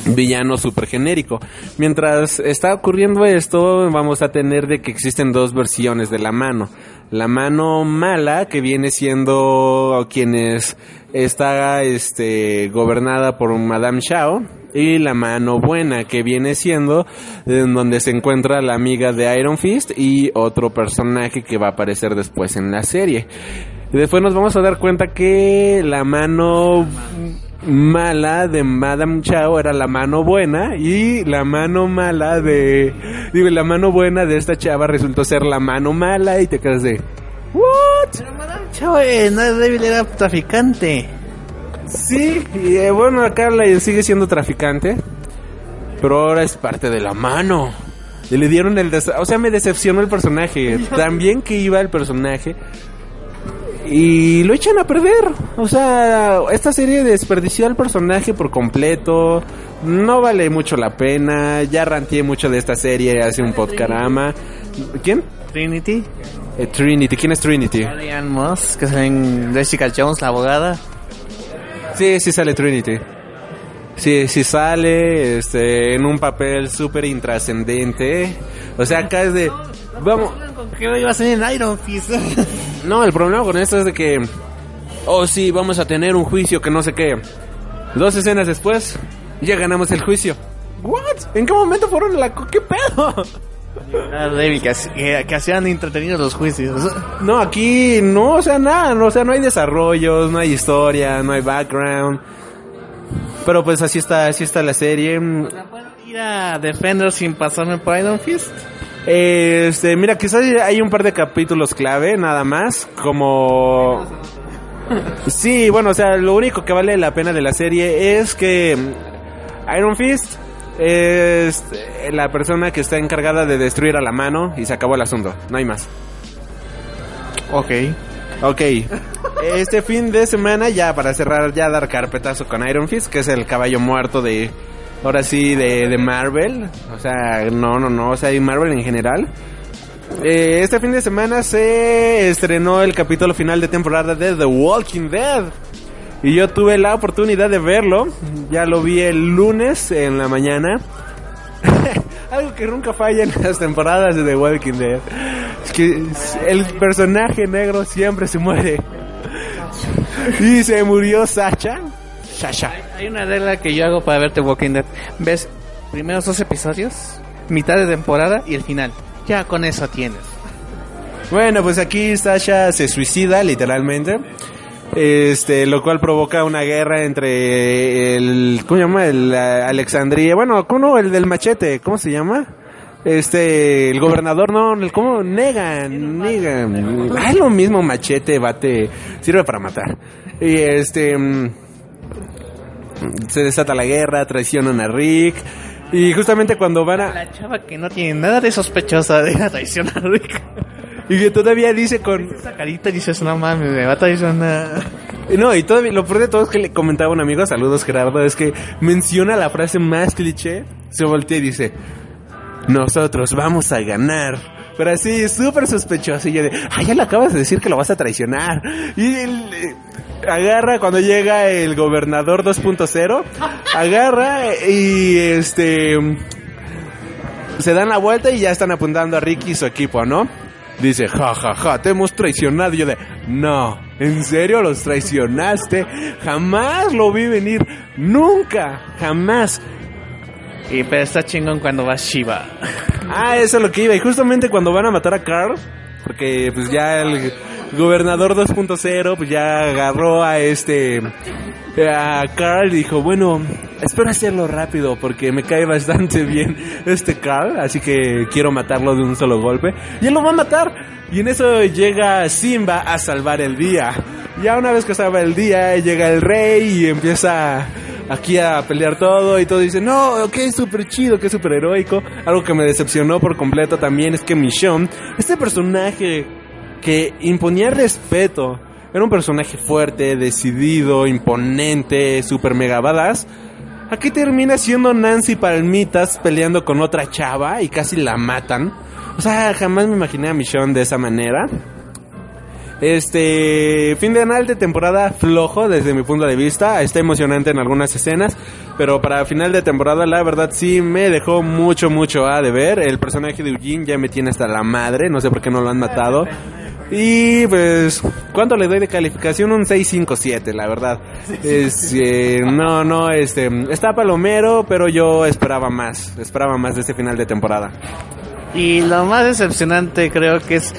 villano super genérico. Mientras está ocurriendo esto, vamos a tener de que existen dos versiones de la mano. La mano mala, que viene siendo quienes está este gobernada por Madame Shao, y la mano buena, que viene siendo en donde se encuentra la amiga de Iron Fist y otro personaje que va a aparecer después en la serie. Después nos vamos a dar cuenta que la mano mala de Madame Chao era la mano buena y la mano mala de digo la mano buena de esta chava resultó ser la mano mala y te quedas de what Chao, eh, no es débil, era traficante. sí y eh, bueno acá la sigue siendo traficante pero ahora es parte de la mano. Y le dieron el o sea me decepcionó el personaje. Tan bien que iba el personaje y lo echan a perder. O sea, esta serie desperdició al personaje por completo. No vale mucho la pena. Ya ranteé mucho de esta serie hace un podcarama. ¿Quién? Trinity, Eh, Trinity. ¿Quién es Trinity? Diane Moss, que sale en Jessica Jones, la abogada. Sí, sí sale Trinity. Sí, sí sale este, en un papel súper intrascendente. O sea, acá es de... Vamos, ¿Qué iba a salir en Iron Fist? No, el problema con esto es de que, oh sí, vamos a tener un juicio que no sé qué. Dos escenas después, ya ganamos el juicio. ¿What? ¿En qué momento fueron la... ¿Qué pedo? Débil, que, que, que hacían entretenidos los juicios. No, aquí no, o sea, nada, no, o sea, no hay desarrollos, no hay historia, no hay background. Pero pues así está, así está la serie. Ir a Defender sin pasarme por Iron Fist. Este, mira, quizás hay un par de capítulos clave, nada más, como... Sí, bueno, o sea, lo único que vale la pena de la serie es que Iron Fist es la persona que está encargada de destruir a la mano y se acabó el asunto, no hay más. Ok. Ok, este fin de semana ya para cerrar, ya dar carpetazo con Iron Fist, que es el caballo muerto de, ahora sí, de, de Marvel. O sea, no, no, no, o sea, y Marvel en general. Eh, este fin de semana se estrenó el capítulo final de temporada de The Walking Dead. Y yo tuve la oportunidad de verlo. Ya lo vi el lunes en la mañana. Algo que nunca falla en las temporadas de The Walking Dead. Es que el personaje negro siempre se muere. Y se murió Sacha. Sasha. Hay una regla que yo hago para verte Walking Dead. Ves primeros dos episodios, mitad de temporada y el final. Ya con eso tienes. Bueno, pues aquí Sasha se suicida literalmente. Este, lo cual provoca una guerra entre el, ¿cómo se llama? El Alexandria, bueno, ¿cómo? El del machete, ¿cómo se llama? Este, el gobernador, no, el, ¿cómo? Negan, Negan. Ah, es lo mismo machete, bate, sirve para matar. Y este, mm, se desata la guerra, traicionan a Rick. Y justamente cuando van a... La chava que no tiene nada de sospechosa de la traición a Rick. Y que todavía dice con... Esa carita dices, no mames, me va a traicionar. No, y todavía, lo peor de todo es que le comentaba un amigo, saludos Gerardo, es que menciona la frase más cliché, se voltea y dice, nosotros vamos a ganar. Pero así, súper sospechoso. Y yo de, ah, ya le acabas de decir que lo vas a traicionar. Y él eh, agarra cuando llega el gobernador 2.0, agarra y este... Se dan la vuelta y ya están apuntando a Ricky y su equipo, ¿no? Dice, ja, ja, ja, te hemos traicionado. Y yo de, no, ¿en serio los traicionaste? Jamás lo vi venir. Nunca, jamás. Y pero está chingón cuando va Shiva. Ah, eso es lo que iba. Y justamente cuando van a matar a Carl, porque pues ya el gobernador 2.0 pues ya agarró a este a Carl y dijo, bueno, espero hacerlo rápido porque me cae bastante bien este Carl, así que quiero matarlo de un solo golpe. Y él lo va a matar. Y en eso llega Simba a salvar el día. Ya una vez que salva el día, llega el rey y empieza aquí a pelear todo y todo dice, no, que es súper chido, que es súper heroico. Algo que me decepcionó por completo también es que Michonne, este personaje que imponía respeto, era un personaje fuerte, decidido, imponente, super mega badass. Aquí termina siendo Nancy Palmitas peleando con otra chava y casi la matan. O sea, jamás me imaginé a Michonne de esa manera. Este fin de de temporada flojo desde mi punto de vista, está emocionante en algunas escenas, pero para final de temporada la verdad sí me dejó mucho mucho a de ver. El personaje de Eugene ya me tiene hasta la madre, no sé por qué no lo han matado. Y pues, ¿cuánto le doy de calificación? Un 657, la verdad. Es, eh, no, no, este, está palomero, pero yo esperaba más, esperaba más de este final de temporada. Y lo más decepcionante creo que es...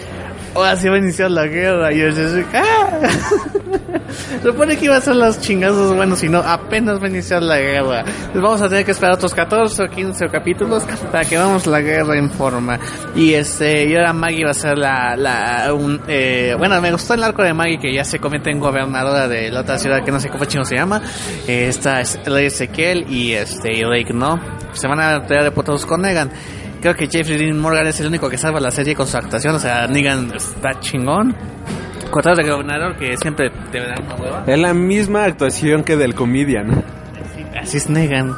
Ahora sí va a iniciar la guerra y yo así, ¡ah! Supone que iba a ser los chingazos buenos, si no, apenas va a iniciar la guerra. Pues vamos a tener que esperar otros 14 o 15 capítulos para que vamos la guerra en forma. Y este, y ahora Maggie va a ser la, la, un, eh, bueno, me gustó el arco de Maggie que ya se convierte en gobernadora de la otra ciudad que no sé cómo chino se llama. Eh, esta es Lady Ezequiel y este, y Rick, ¿no? Se van a pelear de putos con Negan. Creo que Jeffrey Dean Morgan es el único que salva la serie con su actuación, o sea, Negan está chingón. Contrato de gobernador que siempre te dan una hueva. Es la misma actuación que del comedian. Así es Negan.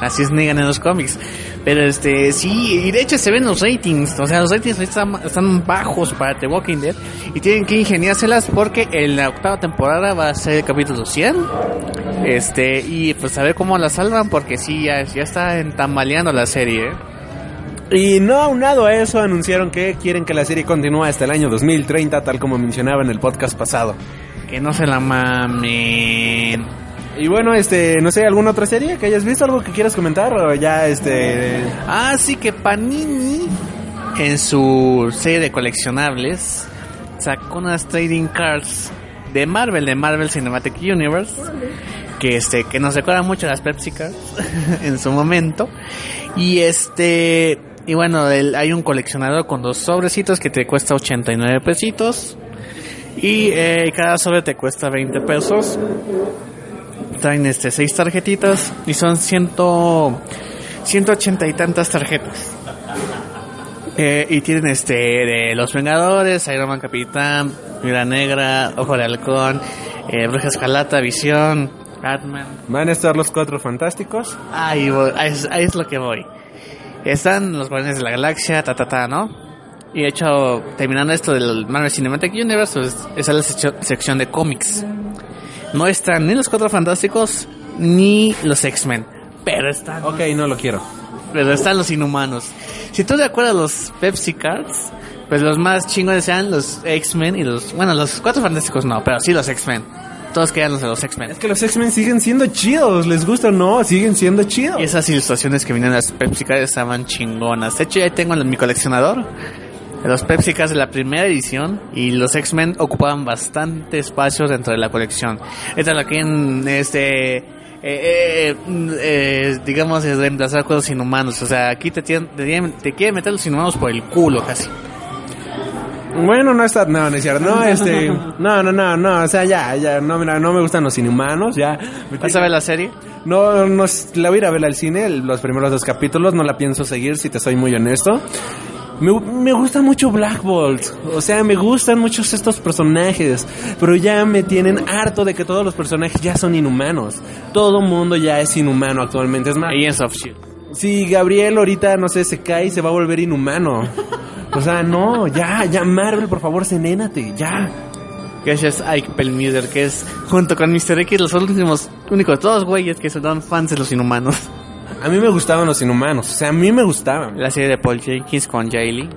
Así es Negan en los cómics. Pero este, sí, y de hecho se ven los ratings. O sea, los ratings están, están bajos para The Walking Dead. Y tienen que ingeniárselas porque en la octava temporada va a ser el capítulo 100. Este, y pues a ver cómo la salvan porque sí, ya, ya está entambaleando la serie. ¿eh? Y no aunado a eso, anunciaron que quieren que la serie continúe hasta el año 2030, tal como mencionaba en el podcast pasado. Que no se la mamen. Y bueno, este, no sé, ¿alguna otra serie que hayas visto? ¿Algo que quieras comentar? O ya, este... Ah, sí, que Panini, en su serie de coleccionables, sacó unas trading cards de Marvel, de Marvel Cinematic Universe, que este, que nos recuerda mucho a las Pepsi Cards en su momento. Y este, y bueno, el- hay un coleccionador con dos sobrecitos que te cuesta 89 pesitos. Y eh, cada sobre te cuesta 20 pesos. Traen este seis tarjetitas y son ciento, 180 y tantas tarjetas. Eh, y tienen este de los Vengadores, Iron Man Capitán, Mira Negra, Ojo de Halcón, eh, Bruja Escarlata, Visión, Batman. Van a estar los cuatro fantásticos. Ahí, voy, ahí, es, ahí es lo que voy. Están los Guardianes de la Galaxia, ta ta ta, ¿no? Y de hecho, terminando esto del Marvel Cinematic Universe, pues, esa es la sección, sección de cómics. No están ni los Cuatro Fantásticos ni los X-Men, pero están, Ok, no lo quiero. pero están los Inhumanos. Si tú te acuerdas los Pepsi Cards, pues los más chingones sean los X-Men y los, bueno, los Cuatro Fantásticos no, pero sí los X-Men. Todos quedan los de los X-Men. Es que los X-Men siguen siendo chidos, les gusta o no, siguen siendo chidos. Y esas ilustraciones que vienen en las Pepsi estaban chingonas. De hecho, ya tengo en mi coleccionador los Pepsi de la primera edición y los X-Men ocupaban bastante espacio dentro de la colección. Esta la que en este. eh, eh, eh, digamos, es reemplazar con los inhumanos. O sea, aquí te, tienen- te, tienen- te quieren meter los inhumanos por el culo casi. Bueno, no está, no, no es cierto, no, este, no, no, no, no, o sea, ya, ya, no, mira, no me gustan los inhumanos, ya. ¿Vas a ver la serie? No, no, la voy a ir a ver al cine, los primeros dos capítulos, no la pienso seguir, si te soy muy honesto. Me, me gusta mucho Black Bolt, o sea, me gustan muchos estos personajes, pero ya me tienen harto de que todos los personajes ya son inhumanos. Todo mundo ya es inhumano actualmente, es más, Agents of Shield. si Gabriel ahorita, no sé, se cae y se va a volver inhumano. O sea, no, ya, ya, Marvel, por favor, cenénate, ya. Gracias Ike Perlmutter, que es, junto con Mr. X, los últimos, únicos dos güeyes que son fans de los inhumanos. A mí me gustaban los inhumanos, o sea, a mí me gustaban. La serie de Paul Jenkins con Jay Lee.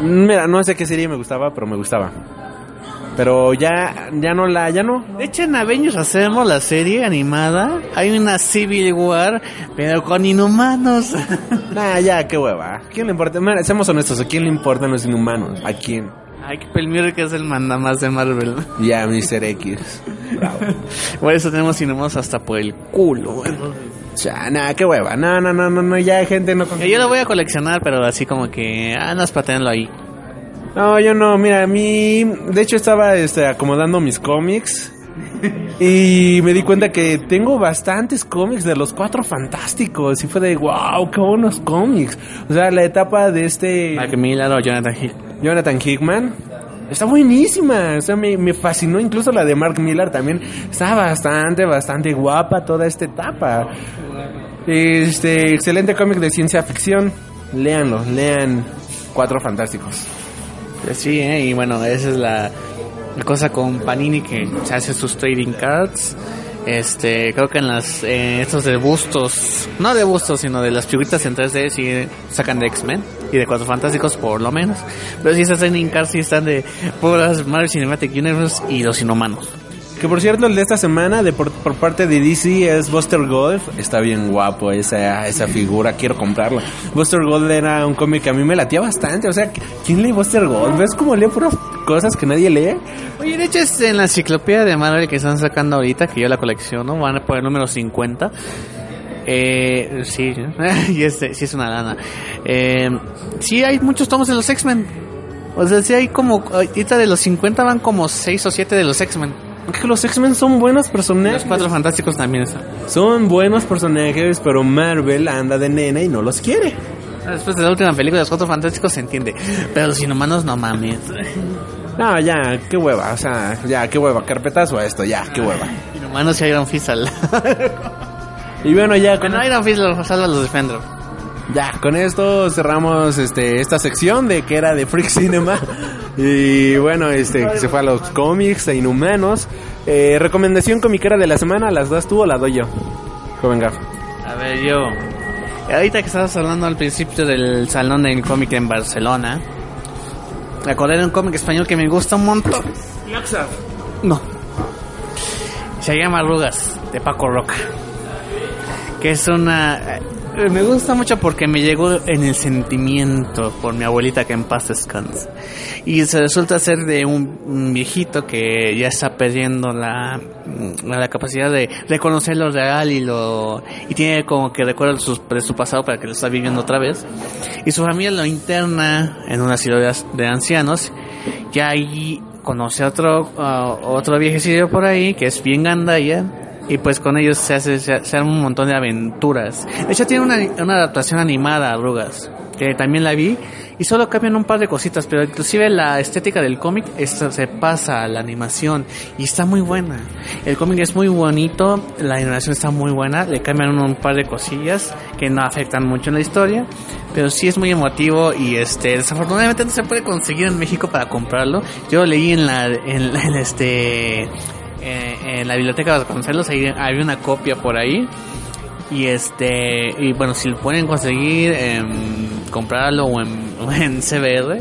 Mira, no sé qué serie me gustaba, pero me gustaba. Pero ya, ya no la, ya no. De hecho, en Avengers hacemos la serie animada. Hay una Civil War, pero con inhumanos. Nah, ya, qué hueva. ¿A quién le importa? Mira, seamos honestos, ¿a quién le importan los inhumanos? ¿A quién? Ike Perlmutter, que es el mandamás de Marvel. Ya, Mr. X. Bravo. Por eso tenemos inhumanos hasta por el culo. Ya, nah, qué hueva. No, no, no, no, no, ya, gente, no. Que Yo lo voy a coleccionar, pero así como que, ah, no es para tenerlo ahí. No, yo no, mira, a mí, de hecho estaba este, acomodando mis cómics y me di cuenta que tengo bastantes cómics de los cuatro fantásticos y fue de, wow, qué buenos cómics. O sea, la etapa de este Mark Miller o Jonathan. Jonathan Hickman está buenísima, o sea, me, me fascinó incluso la de Mark Miller también, está bastante, bastante guapa toda esta etapa. Este, excelente cómic de ciencia ficción, léanlo, lean Cuatro Fantásticos. Sí, ¿eh? y bueno, esa es la, la cosa con Panini que se hace sus trading cards. Este, creo que en las eh, estos de bustos, no de bustos, sino de las figuritas en 3D sí sacan de X-Men y de Cuatro Fantásticos por lo menos. Pero sí esas trading cards sí están de puras Marvel Cinematic Universe y los Inhumanos. Que por cierto, el de esta semana de por, por parte de DC es Buster Gold. Está bien guapo esa, esa figura, quiero comprarla. Buster Gold era un cómic que a mí me latía bastante. O sea, ¿quién lee Buster Gold? ¿Ves cómo lee puras cosas que nadie lee. Oye, de hecho, es en la enciclopedia de Marvel que están sacando ahorita, que yo la colecciono, van por el número 50. Eh, sí, y este, sí es una lana. Eh, sí hay muchos tomos de los X-Men. O sea, sí hay como, ahorita de los 50 van como 6 o 7 de los X-Men. Que los X-Men son buenos personajes. Los Cuatro Fantásticos también están. Son buenos personajes, pero Marvel anda de nena y no los quiere. Después de la última película de los Cuatro Fantásticos se entiende. Pero los inhumanos no mames. No, ya, qué hueva, o sea, ya, qué hueva, carpetazo a esto, ya, qué hueva. Inhumanos y Iron Fist al... Y bueno, ya con, Bueno, Iron Fist los salva los Defender. ya, con esto cerramos este esta sección de que era de Freak Cinema. Y bueno, este se fue a los cómics, a Inhumanos. Eh, recomendación comiquera de la semana, ¿las das tú o la doy yo? Joven Gaf. A ver, yo. Ahorita que estabas hablando al principio del salón del cómic en Barcelona, me acordé de un cómic español que me gusta un montón. No. Se llama Arrugas, de Paco Roca. Que es una. Eh, Me gusta mucho porque me llegó en el sentimiento por mi abuelita que en paz descanse. Y se resulta ser de un, viejito que ya está perdiendo la, la capacidad de reconocer lo real y lo y tiene como que recuerda su, su pasado para que lo está viviendo otra vez. Y su familia lo interna en una asilo de, ancianos. Y ahí conoce a otro, a otro viejecillo por ahí que es bien gandaya. Y pues con ellos se hace se, se un montón de aventuras. De hecho tiene una, una adaptación animada, Arrugas, que también la vi. Y solo cambian un par de cositas, pero inclusive la estética del cómic se pasa a la animación y está muy buena. El cómic es muy bonito, la animación está muy buena, le cambian un, par de cosillas que no afectan mucho en la historia, pero sí es muy emotivo y este desafortunadamente no se puede conseguir en México para comprarlo. Yo leí en la en, en este eh, en la biblioteca de Vasconcelos, ahí había una copia por ahí. Y este, y bueno, si lo pueden conseguir, comprarlo o en, o en CBR,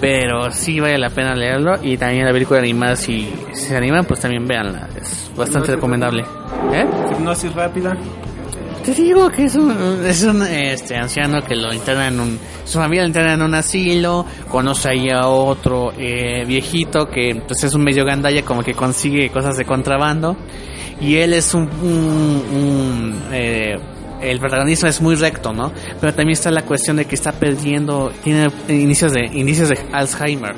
pero sí vale la pena leerlo. Y también la película animada, si, si se animan, pues también véanla, es bastante recomendable. ¿Eh? Hipnosis rápida. Te digo que es un, es un este, anciano que lo interna en un. Su familia lo interna en un asilo. Conoce ahí a otro eh, viejito que pues es un medio gandalla, como que consigue cosas de contrabando. Y él es un. un- un, eh, el protagonista es muy recto, ¿no? Pero también está la cuestión de que está perdiendo. Tiene inicios de, indicios de Alzheimer.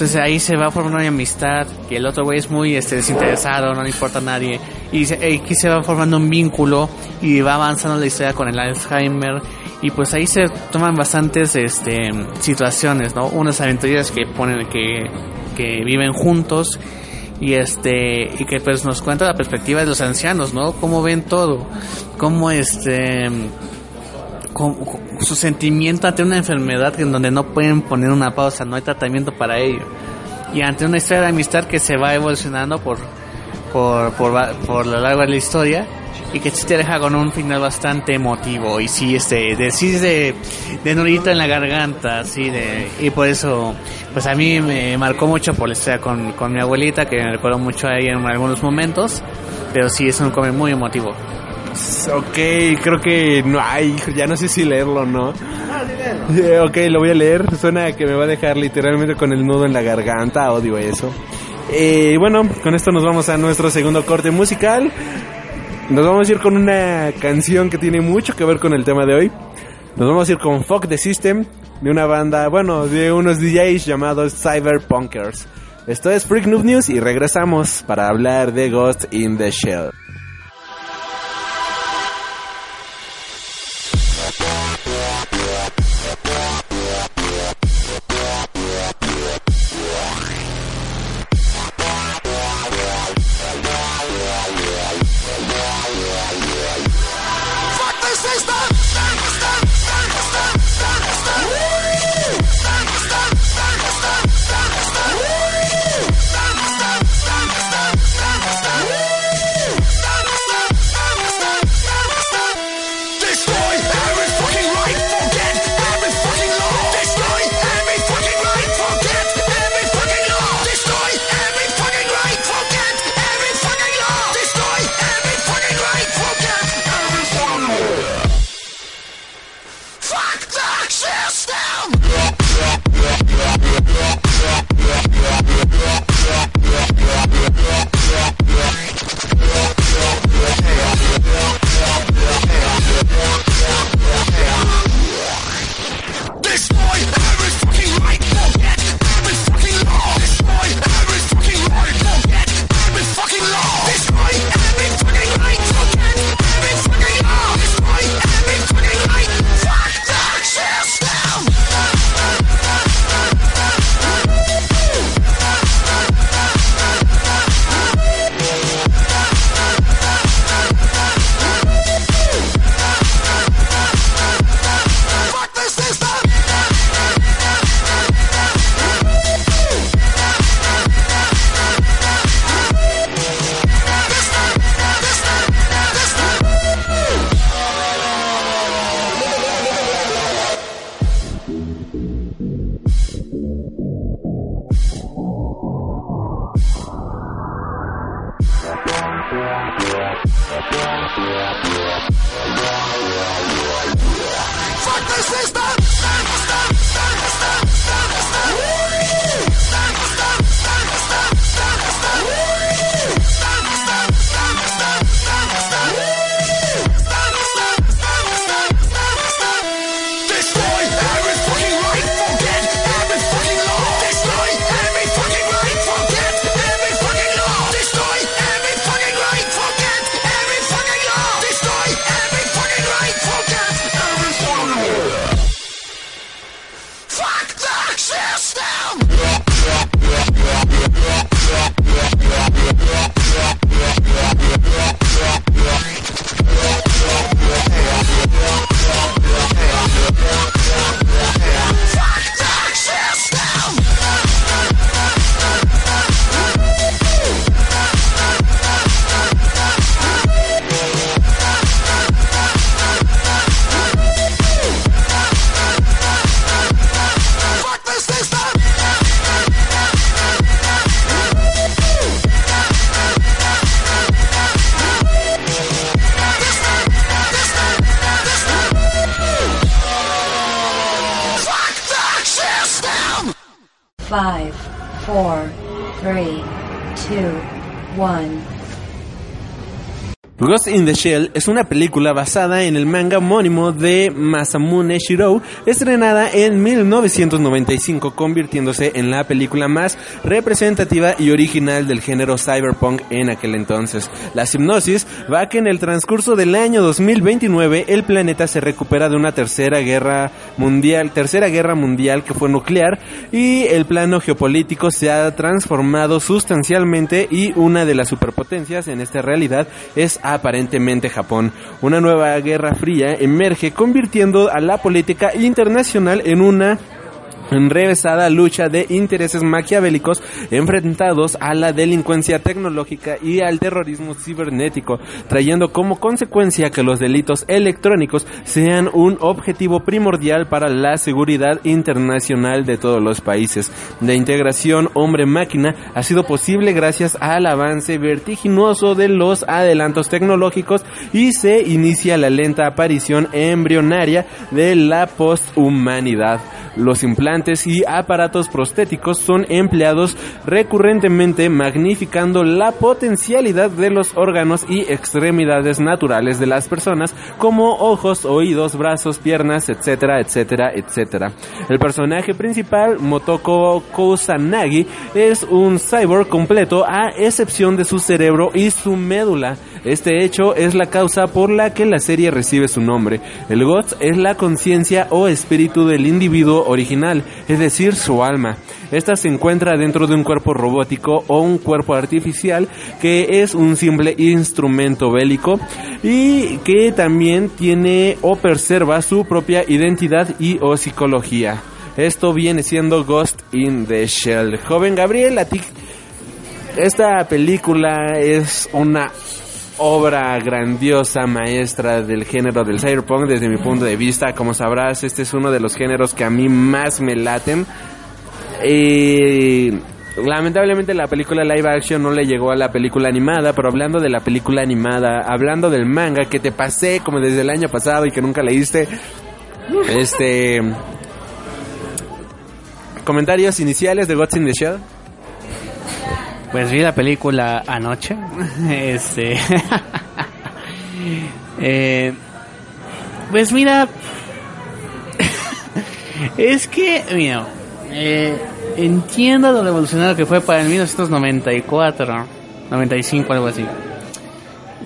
Entonces ahí se va formando una amistad, que el otro güey es muy este, desinteresado, no le importa a nadie. Y se, y aquí se va formando un vínculo y va avanzando la historia con el Alzheimer. Y pues ahí se toman bastantes este, situaciones, ¿no? Unas aventuras que ponen que, que viven juntos y este y que pues nos cuenta la perspectiva de los ancianos, ¿no? Cómo ven todo, cómo este con su sentimiento ante una enfermedad en donde no pueden poner una pausa, no hay tratamiento para ello. Y ante una historia de amistad que se va evolucionando por, por, por, por lo largo de la historia y que sí te deja con un final bastante emotivo y sí, este, de, sí de, de nudito en la garganta, sí, de, y por eso, pues a mí me marcó mucho por la historia con, con mi abuelita, que me recuerdo mucho a ella en algunos momentos, pero sí es un cómic muy emotivo. Ok, creo que no, ay, ya no sé si leerlo o no. Eh, ok, lo voy a leer. Suena que me va a dejar literalmente con el nudo en la garganta. Odio eso. Eh, bueno, con esto nos vamos a nuestro segundo corte musical. Nos vamos a ir con una canción que tiene mucho que ver con el tema de hoy. Nos vamos a ir con Fuck the System, de una banda, bueno, de unos DJs llamados Cyberpunkers. Esto es Freak Noob News y regresamos para hablar de Ghost in the Shell. Ghost in the Shell es una película basada en el manga homónimo de Masamune Shirou, estrenada en 1995, convirtiéndose en la película más representativa y original del género cyberpunk en aquel entonces. La hipnosis va que en el transcurso del año 2029 el planeta se recupera de una tercera guerra mundial, tercera guerra mundial que fue nuclear y el plano geopolítico se ha transformado sustancialmente y una de las superpotencias en esta realidad es aparentemente Japón. Una nueva guerra fría emerge convirtiendo a la política internacional en una enrevesada lucha de intereses maquiavélicos enfrentados a la delincuencia tecnológica y al terrorismo cibernético, trayendo como consecuencia que los delitos electrónicos sean un objetivo primordial para la seguridad internacional de todos los países. La integración hombre-máquina ha sido posible gracias al avance vertiginoso de los adelantos tecnológicos y se inicia la lenta aparición embrionaria de la posthumanidad. Los implantes y aparatos prostéticos son empleados recurrentemente magnificando la potencialidad de los órganos y extremidades naturales de las personas como ojos, oídos, brazos, piernas, etcétera, etcétera, etcétera. El personaje principal, Motoko Kusanagi, es un cyborg completo a excepción de su cerebro y su médula. Este hecho es la causa por la que la serie recibe su nombre. El Ghost es la conciencia o espíritu del individuo original, es decir, su alma. Esta se encuentra dentro de un cuerpo robótico o un cuerpo artificial que es un simple instrumento bélico y que también tiene o preserva su propia identidad y o psicología. Esto viene siendo Ghost in the Shell. Joven Gabriel, a esta película es una obra grandiosa maestra del género del cyberpunk desde mi punto de vista. Como sabrás, este es uno de los géneros que a mí más me laten. Y lamentablemente la película live action no le llegó a la película animada, pero hablando de la película animada, hablando del manga que te pasé como desde el año pasado y que nunca leíste, este comentarios iniciales de Gods in the Shell. Pues vi la película anoche. Este. Eh, pues mira. es que, mira. eh, entiendo lo revolucionario que fue para el 1994, 95, algo así.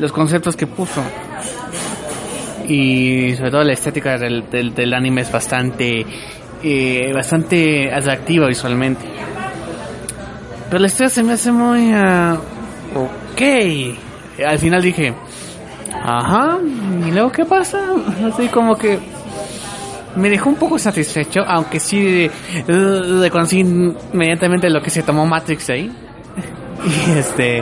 Los conceptos que puso. Y sobre todo la estética del, del, anime es bastante. eh, bastante atractiva visualmente. Pero la historia se me hace muy... ah, ok. Al final dije... Ajá. ¿Y luego qué pasa? Así como que... Me dejó un poco satisfecho, aunque sí eh, reconocí inmediatamente lo que se tomó Matrix ahí. Y este...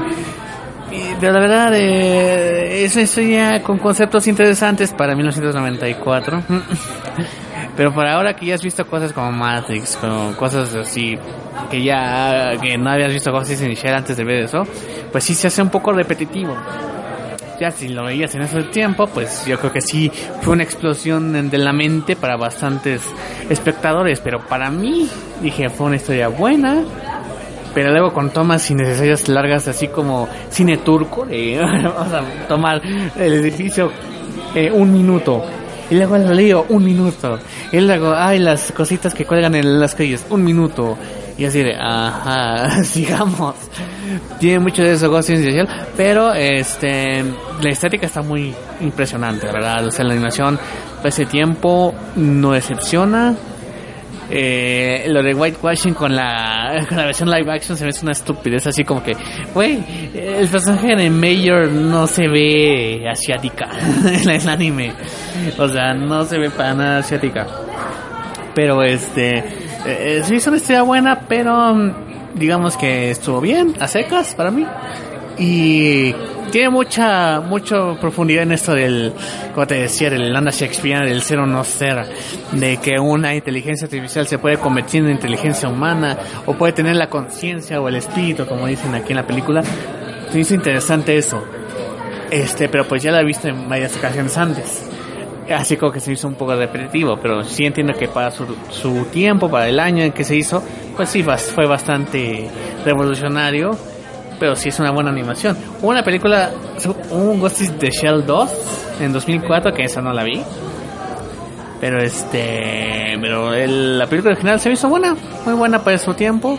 Y, pero la verdad, eh, es una historia con conceptos interesantes para 1994. Pero para ahora que ya has visto cosas como Matrix, con cosas así, que ya que no habías visto cosas inicial antes de ver eso, pues sí se hace un poco repetitivo. Ya si lo veías en ese tiempo, pues yo creo que sí fue una explosión de la mente para bastantes espectadores, pero para mí dije fue una historia buena, pero luego con tomas innecesarias largas así como cine turco, de, vamos a tomar el edificio eh, un minuto. Y luego el lío, un minuto. Y luego, ay, las cositas que cuelgan en las calles, un minuto. Y así de, ajá, sigamos. Tiene mucho de eso, Ghost in the Shell, pero este, la estética está muy impresionante, verdad. O sea, la animación, ese tiempo, no decepciona. Eh, lo de whitewashing con la, con la versión live action se me hace una estupidez así como que, güey, el personaje de Mayor no se ve asiática en el anime. O sea, no se ve para nada asiática. Pero este, eh, sí es una historia buena, pero digamos que estuvo bien, a secas para mí. Y tiene mucha mucha profundidad en esto del, como te decía, del Landa Shakespeare, del ser o no ser, de que una inteligencia artificial se puede convertir en inteligencia humana, o puede tener la conciencia o el espíritu, como dicen aquí en la película. Se hizo interesante eso. Este, pero pues ya la he visto en varias ocasiones antes. Así como que se hizo un poco repetitivo, pero sí entiendo que para su, su tiempo, para el año en que se hizo, pues sí fue bastante revolucionario, pero sí es una buena animación. Hubo una película, un Ghost in the Shell 2 en 2004, que esa no la vi. Pero este, pero el- la película original se me hizo buena, muy buena para su tiempo.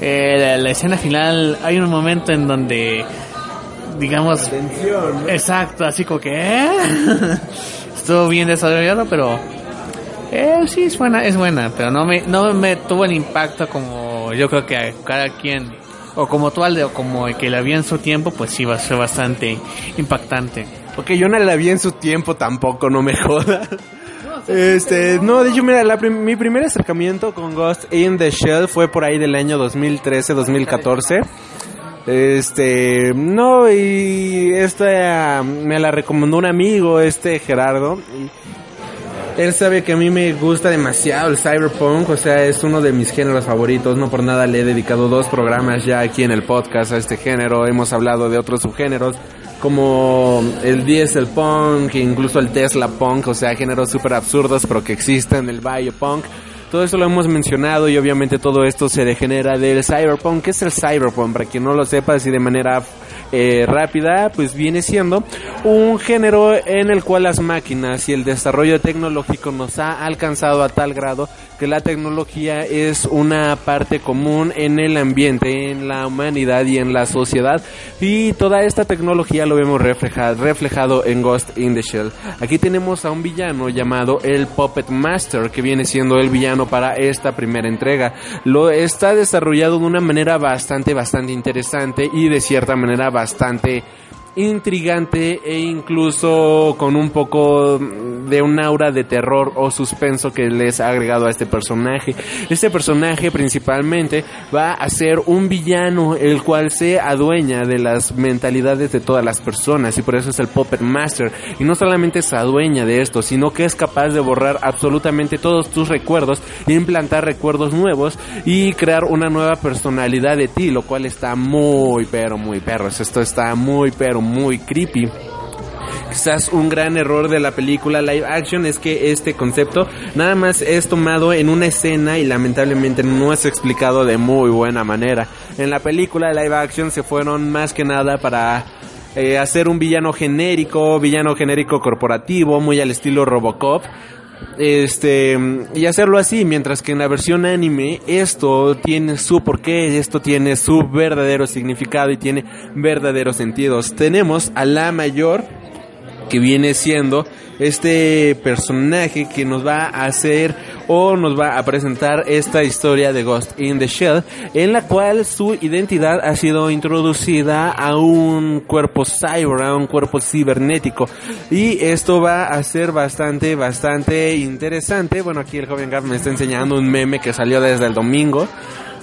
Eh, la, la escena final, hay un momento en donde, digamos, exacto, así como que ¿eh? estuvo bien desarrollado, pero eh, sí es buena, es buena, pero no me, no me tuvo el impacto como yo creo que a cada quien, o como tú Alde, o como el que la vio en su tiempo, pues sí va a ser bastante impactante. Porque yo no la vi en su tiempo tampoco, no me jodas. Este, no, de hecho, mira, la mi primer acercamiento con Ghost in the Shell fue por ahí del año 2013-2014. Este, no, y esta me la recomendó un amigo, este Gerardo. Él sabe que a mí me gusta demasiado el cyberpunk, o sea, es uno de mis géneros favoritos. No por nada le he dedicado dos programas ya aquí en el podcast a este género. Hemos hablado de otros subgéneros como el diesel punk, incluso el Tesla punk, o sea, géneros súper absurdos pero que existen, el biopunk. Todo eso lo hemos mencionado y obviamente todo esto se degenera del cyberpunk. ¿Qué es el cyberpunk? Para quien no lo sepa así de manera eh, rápida, pues viene siendo un género en el cual las máquinas y el desarrollo tecnológico nos ha alcanzado a tal grado que la tecnología es una parte común en el ambiente, en la humanidad y en la sociedad. Y toda esta tecnología lo vemos reflejado, reflejado en Ghost in the Shell. Aquí tenemos a un villano llamado el Puppet Master, que viene siendo el villano para esta primera entrega. Lo está desarrollado de una manera bastante, bastante interesante y de cierta manera bastante intrigante e incluso con un poco de un aura de terror o suspenso que les ha agregado a este personaje. Este personaje principalmente va a ser un villano el cual se adueña de las mentalidades de todas las personas y por eso es el Puppet Master. Y no solamente se adueña de esto, sino que es capaz de borrar absolutamente todos tus recuerdos, implantar recuerdos nuevos y crear una nueva personalidad de ti, lo cual está muy pero muy perros. Esto está muy pero muy creepy. Quizás un gran error de la película live action es que este concepto nada más es tomado en una escena y lamentablemente no es explicado de muy buena manera. En la película live action se fueron más que nada para eh, hacer un villano genérico, villano genérico corporativo, muy al estilo Robocop. Este, y hacerlo así, mientras que en la versión anime esto tiene su porqué, esto tiene su verdadero significado y tiene verdaderos sentidos. Tenemos a la mayor que viene siendo este personaje que nos va a hacer o nos va a presentar esta historia de Ghost in the Shell en la cual su identidad ha sido introducida a un cuerpo cyber, a un cuerpo cibernético y esto va a ser bastante, bastante interesante. Bueno, aquí el joven Gab me está enseñando un meme que salió desde el domingo,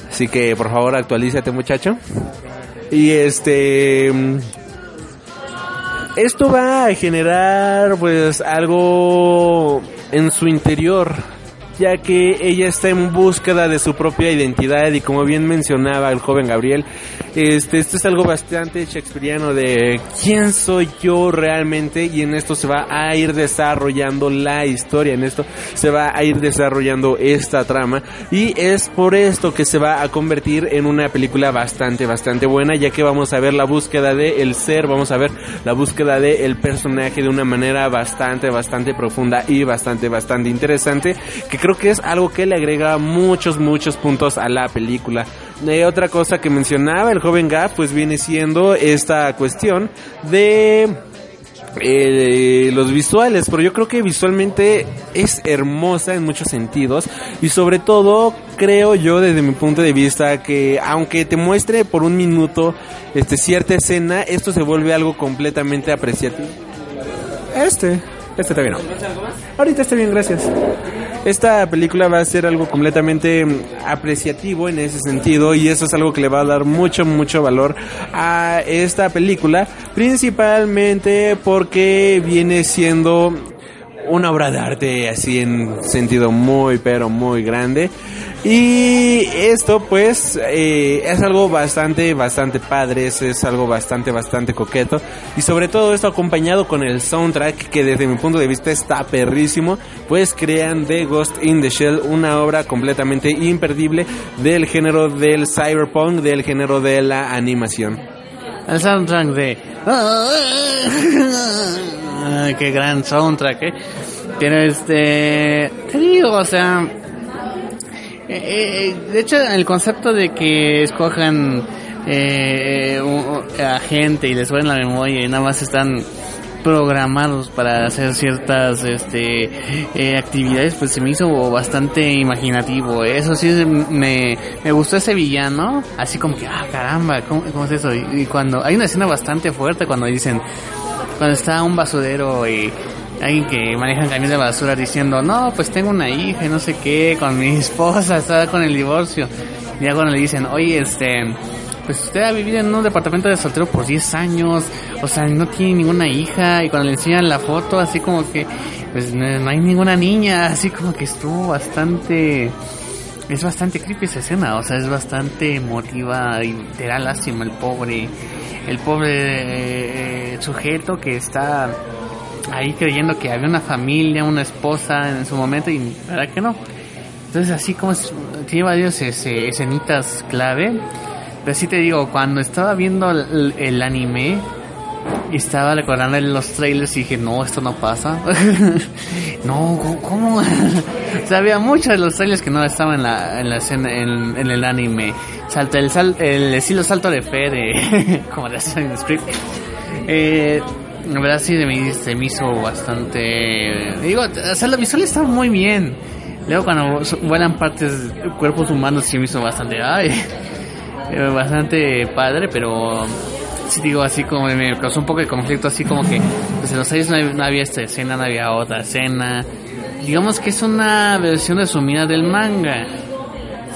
así que por favor actualízate muchacho. Y este, esto va a generar pues algo en su interior ya que ella está en búsqueda de su propia identidad y como bien mencionaba el joven Gabriel, este, esto es algo bastante shakespeariano de quién soy yo realmente y en esto se va a ir desarrollando la historia, en esto se va a ir desarrollando esta trama y es por esto que se va a convertir en una película bastante, bastante buena ya que vamos a ver la búsqueda de el ser, vamos a ver la búsqueda de el personaje de una manera bastante, bastante profunda y bastante, bastante interesante que creo que es algo que le agrega muchos, muchos puntos a la película. Eh, otra cosa que mencionaba el joven Gap, pues viene siendo esta cuestión de eh, los visuales, pero yo creo que visualmente es hermosa en muchos sentidos y sobre todo creo yo desde mi punto de vista que aunque te muestre por un minuto este cierta escena, esto se vuelve algo completamente apreciativo. Este, este. Ahorita está bien, gracias. Esta película va a ser algo completamente mm, apreciativo en ese sentido y eso es algo que le va a dar mucho, mucho valor a esta película, principalmente porque viene siendo una obra de arte así en sentido muy pero muy grande y esto pues eh, es algo bastante bastante padre es, es algo bastante bastante coqueto y sobre todo esto acompañado con el soundtrack que desde mi punto de vista está perrísimo pues crean de Ghost in the Shell una obra completamente imperdible del género del cyberpunk del género de la animación El soundtrack de... Qué gran soundtrack, ¿eh? Pero este... Te digo, o sea... eh, eh, de hecho, el concepto de que escojan eh, un- a gente y les suben la memoria y nada más están programados para hacer ciertas este eh, actividades pues se me hizo bastante imaginativo. Eso sí me, me gustó ese villano así como que ah caramba cómo, cómo es eso y, y cuando hay una escena bastante fuerte cuando dicen cuando está un basurero y alguien que maneja camión de basura diciendo no pues tengo una hija no sé qué con mi esposa está con el divorcio y ya cuando le dicen oye este pues usted ha vivido en un departamento de soltero por 10 años, o sea, no tiene ninguna hija, y cuando le enseñan la foto, así como que, pues no, hay ninguna niña, así como que estuvo bastante, es bastante creepy esa escena, o sea, es bastante emotiva y te da lástima el pobre, el pobre eh, sujeto que está ahí creyendo que había una familia, una esposa en su momento, y verdad que no. Entonces así como es- tiene varios ese- escenitas clave, pero sí te digo, cuando estaba viendo el, el anime y estaba recordando los trailers y dije, no, esto no pasa. no, ¿cómo- había muchos de los trailers que no estaban en la, en la escena, en, en el anime. Salta el, sal, el estilo salto de fe de, como de Assassin's Creed. Eh, la verdad sí se me, se me hizo bastante... Digo, o sea, lo visual está muy bien. Luego cuando vuelan partes, cuerpos humanos sí me hizo bastante... Ay, bastante padre, pero sí digo así como me causó un poco de conflicto, así como que pues en los años no, hab- no había esta escena, no había otra escena. Digamos que es una versión resumida del manga.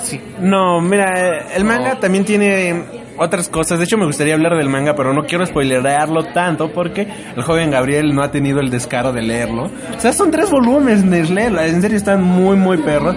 Sí. No, mira, el manga también tiene otras cosas. De hecho, me gustaría hablar del manga, pero no quiero spoilerearlo tanto porque el joven Gabriel no ha tenido el descaro de leerlo. O sea, son tres volúmenes, léelo. En serio, están muy, muy perros.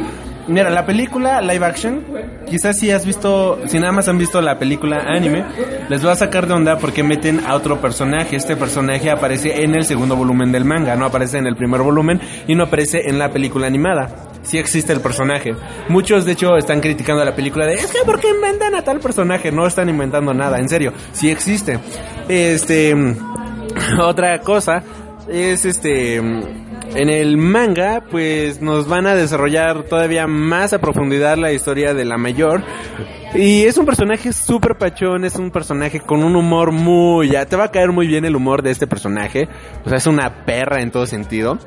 Mira, la película live action, quizás si has visto, si nada más han visto la película anime, les va a sacar de onda porque meten a otro personaje. Este personaje aparece en el segundo volumen del manga, no aparece en el primer volumen y no aparece en la película animada. Sí existe el personaje. Muchos de hecho están criticando la película de, es que ¿por qué inventan a tal personaje? No están inventando nada, en serio, sí existe. Este, otra cosa es este en el manga pues nos van a desarrollar todavía más a profundidad la historia de la mayor y es un personaje súper pachón, es un personaje con un humor muy... Ya te va a caer muy bien el humor de este personaje, o sea, es una perra en todo sentido.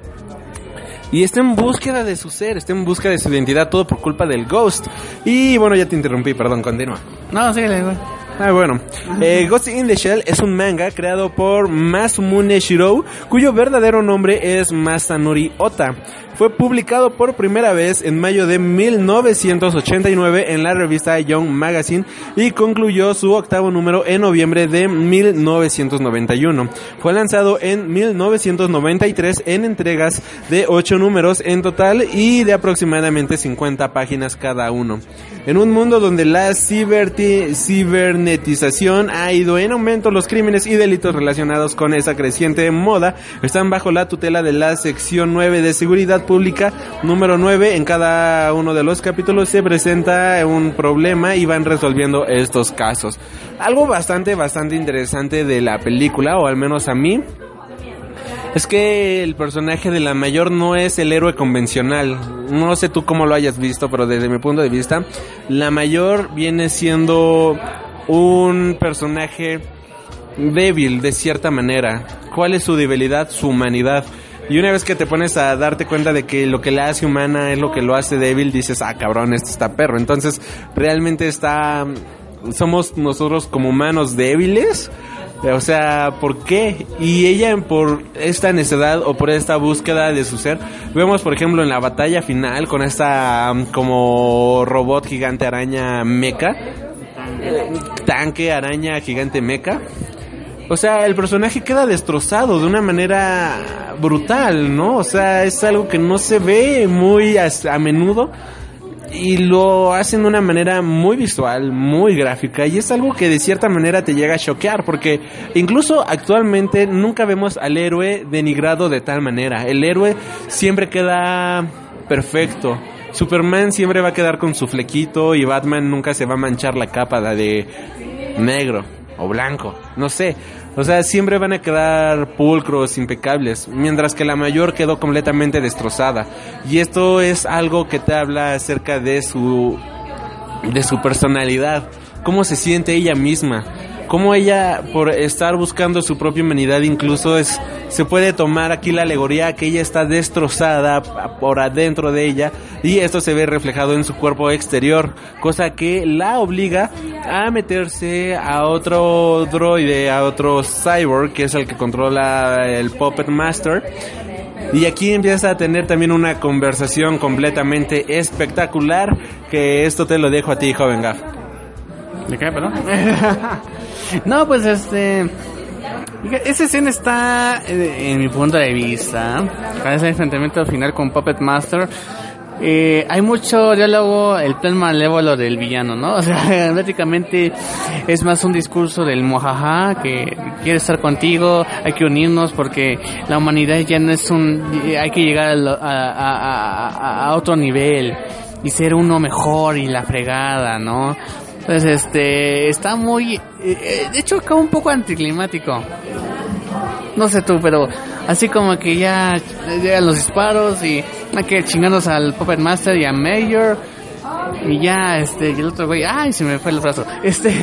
Y está en búsqueda de su ser, está en búsqueda de su identidad, todo por culpa del Ghost. Y bueno, ya te interrumpí, perdón, continúa. No, síguele, güey. Ah, bueno. Eh, Ghost in the Shell es un manga creado por Masumune Shirou, cuyo verdadero nombre es Masanori Ota. Fue publicado por primera vez en mayo de 1989 en la revista Young Magazine y concluyó su octavo número en noviembre de 1991. Fue lanzado en 1993 en entregas de 8 números en total y de aproximadamente 50 páginas cada uno. En un mundo donde la cibernetización ha ido en aumento, los crímenes y delitos relacionados con esa creciente moda están bajo la tutela de la sección 9 de seguridad pública número 9. En cada uno de los capítulos se presenta un problema y van resolviendo estos casos. Algo bastante, bastante interesante de la película, o al menos a mí, es que el personaje de la mayor no es el héroe convencional. No sé tú cómo lo hayas visto, pero desde mi punto de vista, la mayor viene siendo un personaje débil de cierta manera. ¿Cuál es su debilidad? Su humanidad. Y una vez que te pones a darte cuenta de que lo que la hace humana es lo que lo hace débil, dices, ah, cabrón, este está perro. Entonces, realmente está... Somos nosotros como humanos débiles. O sea, ¿por qué? Y ella por esta necedad o por esta búsqueda de su ser, vemos por ejemplo en la batalla final con esta um, como robot gigante araña meca, tanque araña gigante meca. O sea, el personaje queda destrozado de una manera brutal, ¿no? O sea, es algo que no se ve muy a, menudo y lo hacen de una manera muy visual, muy gráfica y es algo que de cierta manera te llega a choquear porque incluso actualmente nunca vemos al héroe denigrado de tal manera. El héroe siempre queda perfecto. Superman siempre va a quedar con su flequito y Batman nunca se va a manchar la capa de negro o blanco, no sé. O sea, siempre van a quedar pulcros, impecables, mientras que la mayor quedó completamente destrozada. Y esto es algo que te habla acerca de su de su personalidad, cómo se siente ella misma, cómo ella por estar buscando su propia humanidad incluso es se puede tomar aquí la alegoría que ella está destrozada por adentro de ella y esto se ve reflejado en su cuerpo exterior, cosa que la obliga a meterse a otro droide, a otro cyborg que es el que controla el Puppet Master y aquí empieza a tener también una conversación completamente espectacular que esto te lo dejo a ti, joven Gaff. ¿De qué, perdón? no, pues este. Esa escena está, eh, en mi punto de vista, con ese enfrentamiento final con Puppet Master. Eh, hay mucho diálogo, el plan malévolo del villano, ¿no? O sea, prácticamente es más un discurso del mojaja que quiere estar contigo, hay que unirnos porque la humanidad ya no es un, hay que llegar a- a- a- a otro nivel y ser uno mejor y la fregada, ¿no? Entonces, este, está muy, eh, eh, de hecho, acaba un poco anticlimático. No sé tú, pero así como que ya llegan los disparos y hay que chingarnos al Puppet Master y a Mayor. Y ya, este, y el otro güey, ay, se me fue el brazo. Este,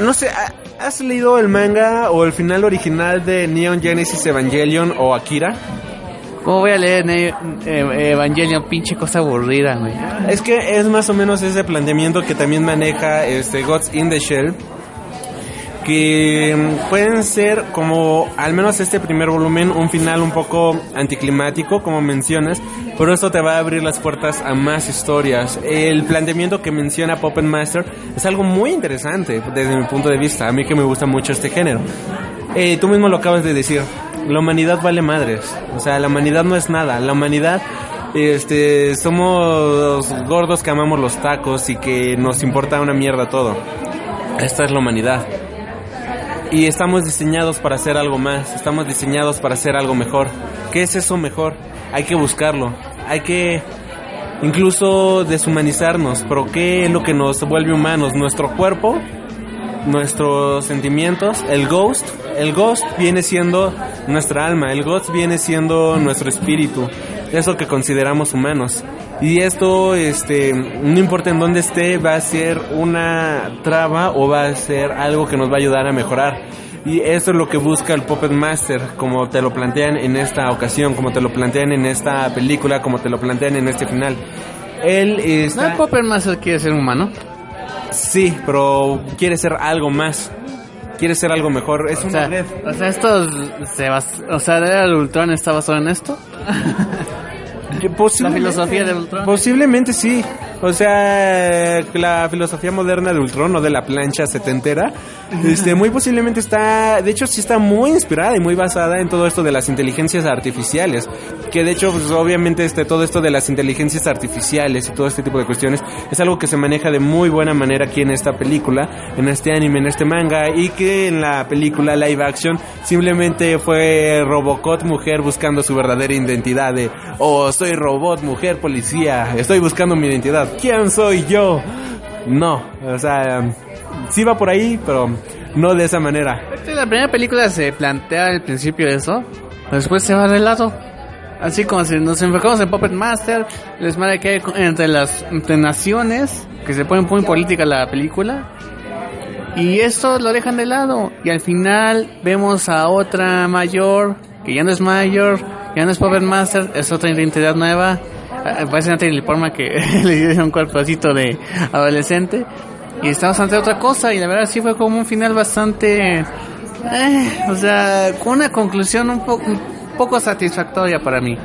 No sé, ¿ha- ¿has leído el manga o el final original de Neon Genesis Evangelion o Akira? ¿Cómo voy a leer Ne- eh, Evangelion? Pinche cosa aburrida, güey. Es que es más o menos ese planteamiento que también maneja este Gods in the Shell. Que mm, pueden ser como, al menos este primer volumen, un final un poco anticlimático, como mencionas, pero esto te va a abrir las puertas a más historias. El planteamiento que menciona Puppet Master es algo muy interesante desde mi punto de vista, a mí que me gusta mucho este género. Eh, tú mismo lo acabas de decir, la humanidad vale madres, o sea, la humanidad no es nada, la humanidad este, somos gordos que amamos los tacos y que nos importa una mierda todo. Esta es la humanidad. Y estamos diseñados para hacer algo más, estamos diseñados para hacer algo mejor. ¿Qué es eso mejor? Hay que buscarlo, hay que incluso deshumanizarnos, pero ¿qué es lo que nos vuelve humanos? Nuestro cuerpo, nuestros sentimientos, el ghost, el ghost viene siendo nuestra alma, el ghost viene siendo nuestro espíritu, eso que consideramos humanos. Y esto, este, no importa en dónde esté, va a ser una traba o va a ser algo que nos va a ayudar a mejorar. Y esto es lo que busca el Puppet Master, como te lo plantean en esta ocasión, como te lo plantean en esta película, como te lo plantean en este final. Él ¿No está... el Puppet Master quiere ser humano? Sí, pero quiere ser algo más. Quiere ser algo mejor. Es O una sea, red. o sea, esto se bas- o sea, ¿el Ultron está basado en esto? Posiblemente- La filosofía de Ultron. Posiblemente sí. O sea, la filosofía moderna de Ultron o de la plancha setentera, este, muy posiblemente está, de hecho sí está muy inspirada y muy basada en todo esto de las inteligencias artificiales. Que de hecho, pues obviamente este, todo esto de las inteligencias artificiales y todo este tipo de cuestiones es algo que se maneja de muy buena manera aquí en esta película, en este anime, en este manga y que en la película live action simplemente fue Robocop mujer buscando su verdadera identidad de, oh, soy robot, mujer, policía, estoy buscando mi identidad. ¿Quién soy yo? No, o sea, sí va por ahí, pero no de esa manera. La primera película se plantea al principio eso, después se va de lado. Así como si nos enfocamos en Puppet Master, les madre que hay entre las naciones, que se pone muy política la película. Y esto lo dejan de lado. Y al final vemos a otra mayor, que ya no es mayor, ya no es Puppet Master, es otra identidad nueva. Parece Natalie Portman que le dieron un cuerpocito de adolescente. Y estamos ante otra cosa. Y la verdad sí fue como un final bastante... eh, o sea, con una conclusión un, po- un poco satisfactoria para mí.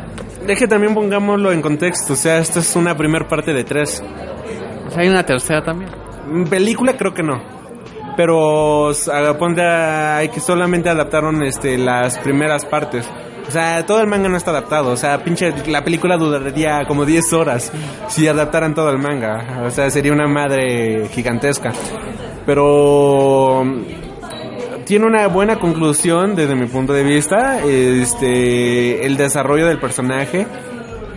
Deje también pongámoslo en contexto, o sea, esta es una primer parte de tres. O sea, hay una tercera también. Mm, Película creo que no. Pero ponte a- hay que solamente adaptaron este las primeras partes. O sea, todo el manga no está adaptado. O sea, pinche la película duraría como 10 horas si adaptaran todo el manga. O sea, sería una madre gigantesca. Pero mm, tiene una buena conclusión desde mi punto de vista. Este, el desarrollo del personaje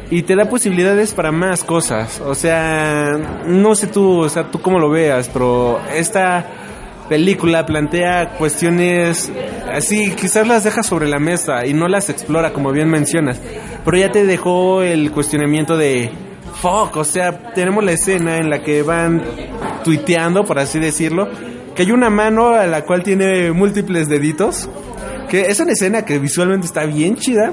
y te da posibilidades para más cosas. O sea, no sé tú, o sea, tú cómo lo veas, pero esta película plantea cuestiones así, quizás las deja sobre la mesa y no las explora como bien mencionas, pero ya te dejó el cuestionamiento de fuck, o sea, tenemos la escena en la que van tuiteando, por así decirlo, que hay una mano a la cual tiene múltiples deditos, que es una escena que visualmente está bien chida.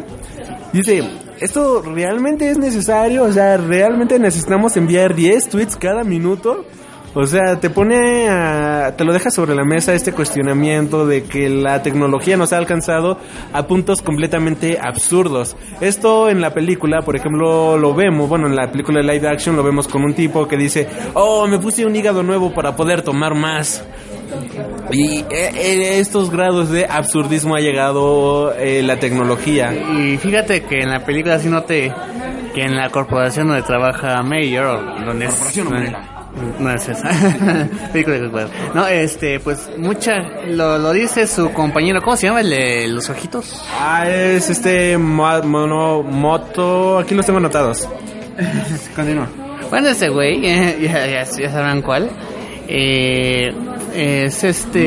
Dice, ¿esto realmente es necesario? O sea, ¿realmente necesitamos enviar 10 tweets cada minuto? O sea, te pone a, te lo deja sobre la mesa este cuestionamiento de que la tecnología nos ha alcanzado a puntos completamente absurdos. Esto en la película, por ejemplo, lo vemos, bueno, en la película de live action lo vemos con un tipo que dice, oh, me puse un hígado nuevo para poder tomar más. Y eh, estos grados de absurdismo ha llegado eh, la tecnología. Y fíjate que en la película sí noté que en la corporación donde trabaja Mayor, o donde es... No es esa. No, este, pues mucha, lo, lo dice su compañero, ¿cómo se llama el de los ojitos? Ah, es este mo- mono, moto, aquí los tengo anotados. Continúa. Bueno, ese güey, ya, ya, ya sabrán cuál. Eh, es este...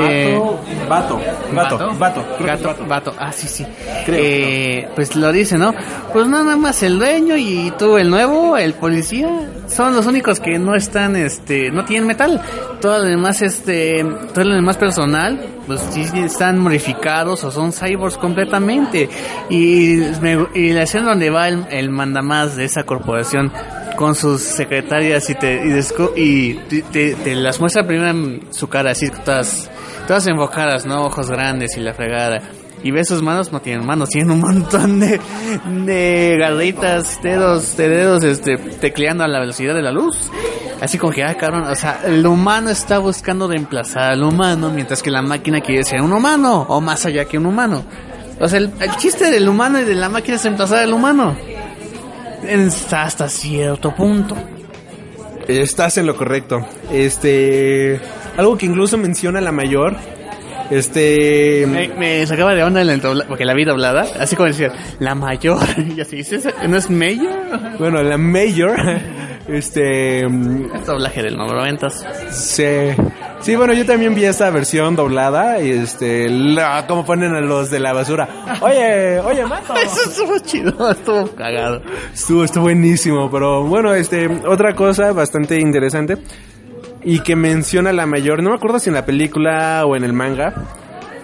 Vato, vato, ¿Vato? vato, creo Gato. Ah, sí, sí. Creo, Eh, Pues lo dice, ¿no? Pues nada más el dueño y tú, el nuevo, el policía, son los únicos que no están, este, no tienen metal. Todo lo demás, este, todo lo demás personal, pues sí están modificados o son cyborgs completamente. Y, me- y la escena donde va el, el mandamás de esa corporación con sus secretarias y te, y, descu- y te, las muestra primero su cara, así todas, todas enfocadas, ¿no? Ojos grandes y la fregada. Y ves sus manos, no tienen manos, tienen un montón de, de garritas, dedos, de dedos, este, tecleando a la velocidad de la luz. Así como que, ah, cabrón, o sea, el humano está buscando reemplazar al humano, mientras que la máquina quiere ser un humano, o más allá que un humano. O sea, el, el chiste del humano y de la máquina es reemplazar al humano. Hasta cierto punto. Estás en lo correcto. Este, algo que incluso menciona la mayor. Este, Me, me sacaba de onda en el dobla- porque la vi doblada, así como decía, la mayor, y así ¿no es mayor? bueno, la mayor, este, El doblaje del 90 Sí. Sí, bueno, yo también vi esa versión doblada y este, la, como ponen a los de la basura. Oye, oye, mato. Eso estuvo chido, estuvo cagado. Estuvo, estuvo buenísimo, pero bueno, este, otra cosa bastante interesante y que menciona la mayor, no me acuerdo si en la película o en el manga,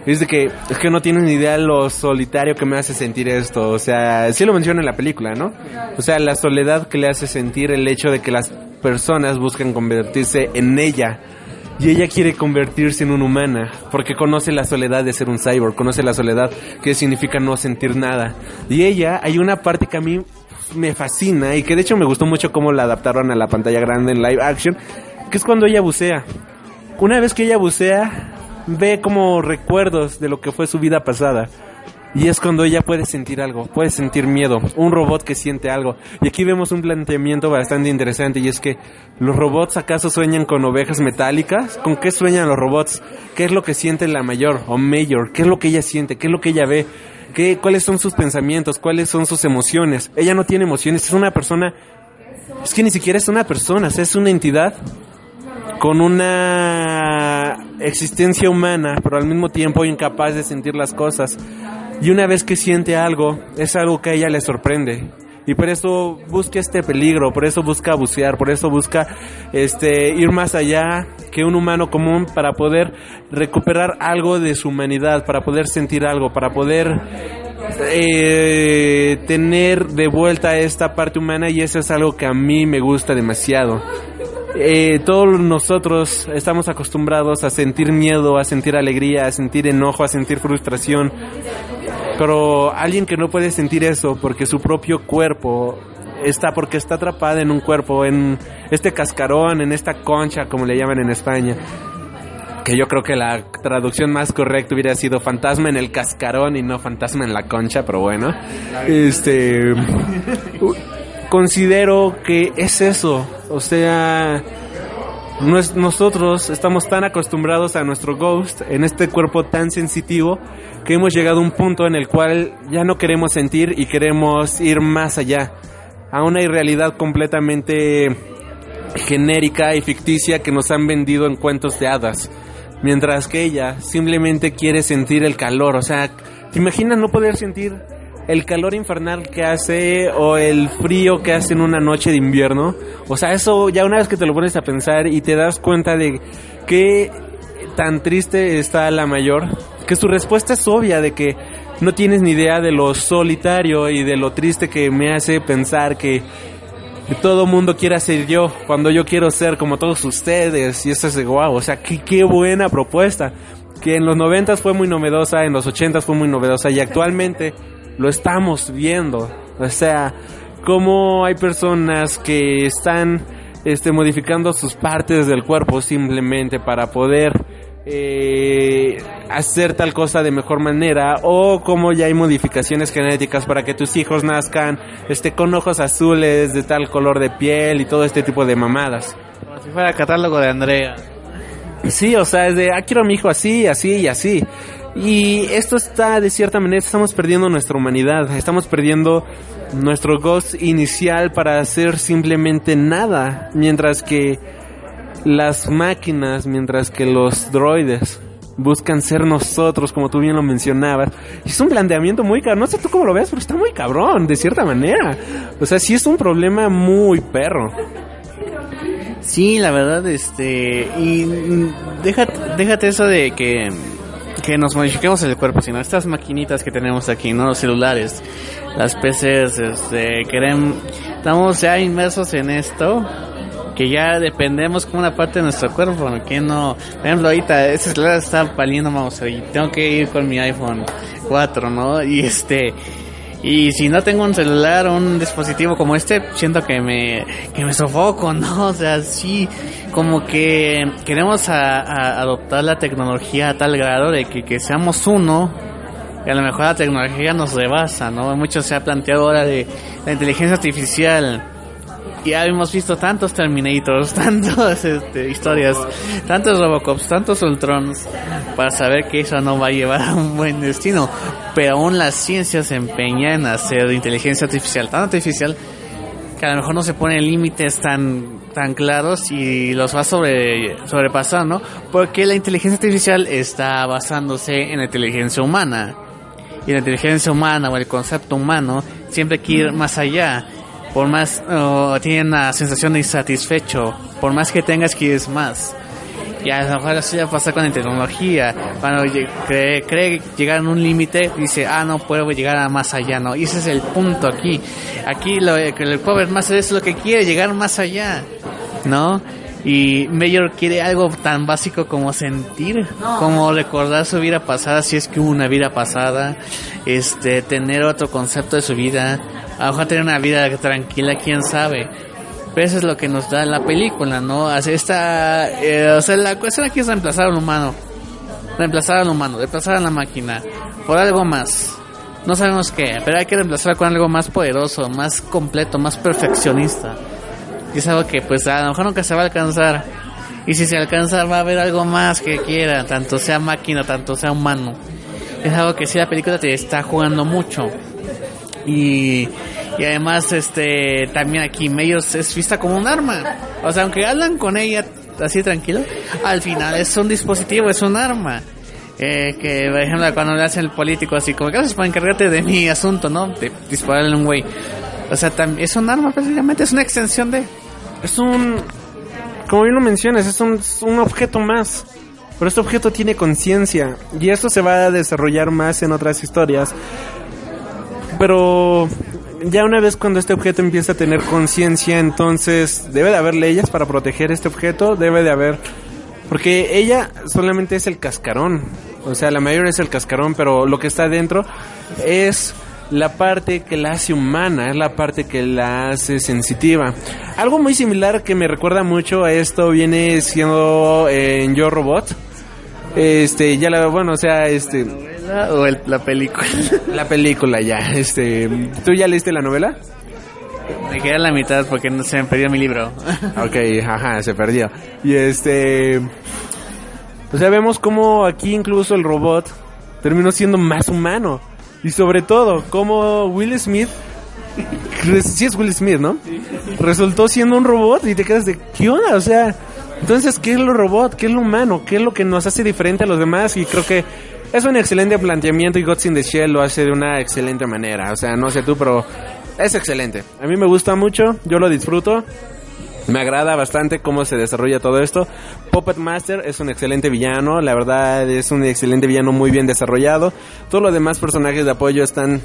es de que es que no tienen ni idea lo solitario que me hace sentir esto, o sea, sí lo menciona en la película, ¿no? O sea, la soledad que le hace sentir el hecho de que las personas buscan convertirse en ella. Y ella quiere convertirse en una humana, porque conoce la soledad de ser un cyborg, conoce la soledad que significa no sentir nada. Y ella, hay una parte que a mí me fascina y que de hecho me gustó mucho cómo la adaptaron a la pantalla grande en live action, que es cuando ella bucea. Una vez que ella bucea, ve como recuerdos de lo que fue su vida pasada. Y es cuando ella puede sentir algo, puede sentir miedo, un robot que siente algo. Y aquí vemos un planteamiento bastante interesante y es que los robots acaso sueñan con ovejas metálicas? ¿Con qué sueñan los robots? ¿Qué es lo que siente la mayor o mayor? ¿Qué es lo que ella siente? ¿Qué es lo que ella ve? ¿Qué, ¿Cuáles son sus pensamientos? ¿Cuáles son sus emociones? Ella no tiene emociones, es una persona... Es que ni siquiera es una persona, es una entidad con una existencia humana, pero al mismo tiempo incapaz de sentir las cosas. Y una vez que siente algo, es algo que a ella le sorprende. Y por eso busca este peligro, por eso busca bucear, por eso busca este ir más allá que un humano común para poder recuperar algo de su humanidad, para poder sentir algo, para poder eh, tener de vuelta esta parte humana y eso es algo que a mí me gusta demasiado. Eh, todos nosotros estamos acostumbrados a sentir miedo, a sentir alegría, a sentir enojo, a sentir frustración. Pero alguien que no puede sentir eso porque su propio cuerpo está, porque está atrapada en un cuerpo, en este cascarón, en esta concha, como le llaman en España. Que yo creo que la traducción más correcta hubiera sido fantasma en el cascarón y no fantasma en la concha, pero bueno. Este. considero que es eso. O sea, nos- nosotros estamos tan acostumbrados a nuestro ghost en este cuerpo tan sensitivo que hemos llegado a un punto en el cual ya no queremos sentir y queremos ir más allá. A una irrealidad completamente genérica y ficticia que nos han vendido en cuentos de hadas. Mientras que ella simplemente quiere sentir el calor. O sea, ¿te imaginas no poder sentir el calor infernal que hace o el frío que hace en una noche de invierno? O sea, eso ya una vez que te lo pones a pensar y te das cuenta de qué tan triste está la mayor, que su respuesta es obvia de que no tienes ni idea de lo solitario y de lo triste que me hace pensar que todo mundo quiera ser yo, cuando yo quiero ser como todos ustedes, y eso es de guau, o sea, qué, qué buena propuesta, que en los noventas fue muy novedosa, en los ochentas fue muy novedosa, y actualmente lo estamos viendo, o sea, cómo hay personas que están este, modificando sus partes del cuerpo simplemente para poder eh, hacer tal cosa de mejor manera o como ya hay modificaciones genéticas para que tus hijos nazcan este con ojos azules de tal color de piel y todo este tipo de mamadas. Como si fuera catálogo de Andrea. Sí, o sea, es de, ah, quiero a mi hijo así, así y así. Y esto está, de cierta manera, estamos perdiendo nuestra humanidad, estamos perdiendo nuestro ghost inicial para hacer simplemente nada, mientras que las máquinas, mientras que los droides buscan ser nosotros, como tú bien lo mencionabas. Es un planteamiento muy cabrón, no sé tú cómo lo ves, pero está muy cabrón, de cierta manera. O sea, sí es un problema muy perro. Sí, la verdad, este, y mm, déjate, déjate eso de que, que nos modifiquemos el cuerpo, sino estas maquinitas que tenemos aquí, ¿no? Los celulares, las PCs, este, queremos, estamos ya inmersos en esto, que ya dependemos como una parte de nuestro cuerpo, ¿no? Que no, por ejemplo, ahorita ese celular está valiendo mouse y tengo que ir con mi iPhone 4, ¿no? Y este, y si no tengo un celular o un dispositivo como este, siento que me, que me sofoco, ¿no? O sea, sí, como que queremos a- adoptar la tecnología a tal grado de que, que seamos uno, y a lo mejor la tecnología nos rebasa, ¿no? Mucho se ha planteado ahora de la inteligencia artificial. Ya hemos visto tantos Terminators, tantas este, historias, tantos Robocops, tantos Ultrons, para saber que eso no va a llevar a un buen destino. Pero aún la ciencia se empeña en hacer inteligencia artificial tan artificial que a lo mejor no se ponen límites tan tan claros y los va sobre, sobrepasar, ¿no? Porque la inteligencia artificial está basándose en la inteligencia humana. Y la inteligencia humana o el concepto humano siempre quiere ir más allá. Por más, oh, tiene una sensación de insatisfecho. Por más que tengas, quieres más. Y a lo mejor eso ya pasa con la tecnología. Cuando cree, cree llegar a un límite, dice, ah, no puedo llegar a más allá, ¿no? Y ese es el punto aquí. Aquí lo que el Power Master es lo que quiere, llegar más allá, ¿no? Y Mayor quiere algo tan básico como sentir, como recordar su vida pasada, si es que hubo una vida pasada, este, tener otro concepto de su vida, A lo tener una vida tranquila, quién sabe. Pero eso es lo que nos da la película, ¿no? Así esta, eh, o sea, la cuestión aquí es reemplazar al humano. Reemplazar al humano, reemplazar a la máquina. Por algo más. No sabemos qué, pero hay que reemplazar con algo más poderoso, más completo, más perfeccionista. Y es algo que pues a lo mejor nunca se va a alcanzar. Y si se alcanza va a haber algo más que quiera, tanto sea máquina, tanto sea humano. Es algo que sí la película te está jugando mucho. Y, y además este también aquí Mayos es vista como un arma. O sea, aunque hablan con ella así tranquilo, al final es un dispositivo, es un arma. Eh, que por ejemplo cuando le hacen el político así como gracias por encargarte de mi asunto, ¿no? De dispararle un güey. O sea, es un arma prácticamente, es una extensión de... Es un. Como bien lo mencionas, es un, es un objeto más. Pero este objeto tiene conciencia. Y esto se va a desarrollar más en otras historias. Pero. Ya una vez cuando este objeto empieza a tener conciencia, entonces debe de haber leyes para proteger este objeto, debe de haber... Porque ella solamente es el cascarón, o sea, la mayor es el cascarón, pero lo que está dentro es la parte que la hace humana, es la parte que la hace sensitiva. Algo muy similar que me recuerda mucho a esto viene siendo en Yo Robot. Este, ya la, bueno, o sea, este, o el- la película. la película ya, este, ¿tú ya leíste la novela? Me quedé a la mitad porque no se me perdió mi libro. Ok, ajá, se perdió. Y este. O sea, vemos cómo aquí incluso el robot terminó siendo más humano. Y sobre todo, cómo Will Smith. Sí es Will Smith, ¿no? Resultó siendo un robot y te quedas de, ¿qué onda? O sea, entonces, ¿qué es lo robot? ¿Qué es lo humano? ¿Qué es lo que nos hace diferente a los demás? Y creo que es un excelente planteamiento y Gods in the Shell lo hace de una excelente manera. O sea, no sé tú, pero es excelente. A mí me gusta mucho, yo lo disfruto. Me agrada bastante cómo se desarrolla todo esto. Puppet Master es un excelente villano, la verdad es un excelente villano muy bien desarrollado. Todos los demás personajes de apoyo están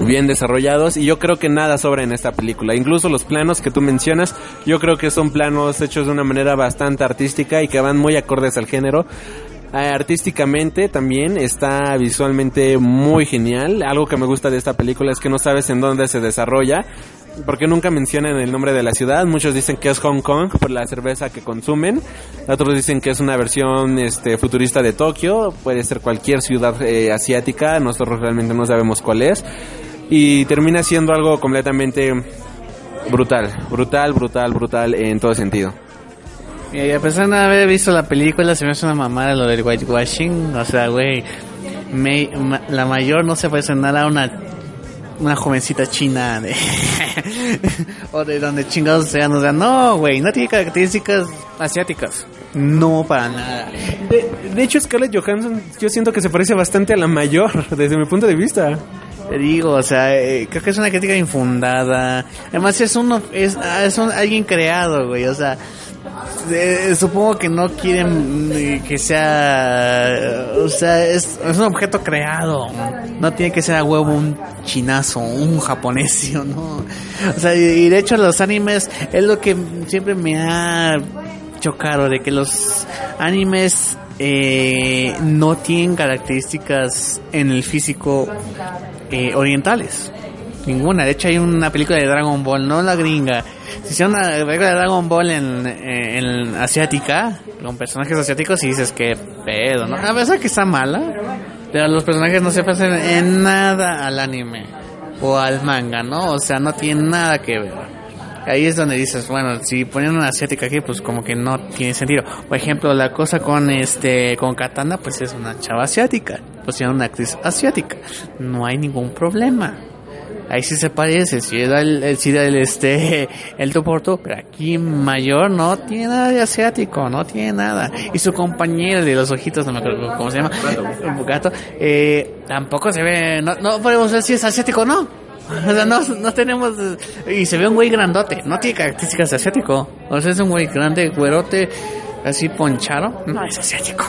bien desarrollados y yo creo que nada sobra en esta película. Incluso los planos que tú mencionas, yo creo que son planos hechos de una manera bastante artística y que van muy acordes al género. Eh, artísticamente también está visualmente muy genial. Algo que me gusta de esta película es que no sabes en dónde se desarrolla. Porque nunca mencionan el nombre de la ciudad. Muchos dicen que es Hong Kong por la cerveza que consumen. Otros dicen que es una versión este, futurista de Tokio. Puede ser cualquier ciudad eh, asiática. Nosotros realmente no sabemos cuál es. Y termina siendo algo completamente brutal. Brutal, brutal, brutal en todo sentido. Y a pesar de no haber visto la película, se me hace una mamada lo del whitewashing. O sea, güey, ma- la mayor no se parece nada a una, una jovencita china de, o de donde chingados sean. O sea, no, güey, no tiene características asiáticas. No, para nada. De, de hecho, Scarlett Johansson yo siento que se parece bastante a la mayor desde mi punto de vista. Te digo, o sea, eh, creo que es una crítica infundada. Además, es uno, es, ah, es un- alguien creado, güey, o sea. Eh, supongo que no quieren eh, que sea, o sea, es, un objeto creado. No tiene que ser a huevo un chinazo, un japonesio, ¿no? O sea, y de hecho los animes es lo que siempre me ha chocado, de que los animes eh, no tienen características en el físico eh, orientales. Ninguna. De hecho, hay una película de Dragon Ball, no la gringa. Si hicieron una película de Dragon Ball en, eh, en asiática, con personajes asiáticos, y dices que pedo, ¿no? A pesar que está mala, pero los personajes no se pasan en nada al anime o al manga, ¿no? O sea, no tienen nada que ver. Ahí es donde dices, bueno, si ponen una asiática aquí, pues como que no tiene sentido. Por ejemplo, la cosa con este, con Katana, pues es una chava asiática. Pues una actriz asiática. No hay ningún problema. Ahí sí se parece, si era el, el, si era el este, el tu por tu, pero aquí mayor no tiene nada de asiático, no tiene nada. Y su compañero de los ojitos, no me acuerdo cómo se llama, un gato, eh, tampoco se ve, no, no podemos ver si es asiático o no. O sea, no, no tenemos, y se ve un güey grandote, no tiene características de asiático. O sea, es un güey grande, güerote, así ponchado, no es asiático.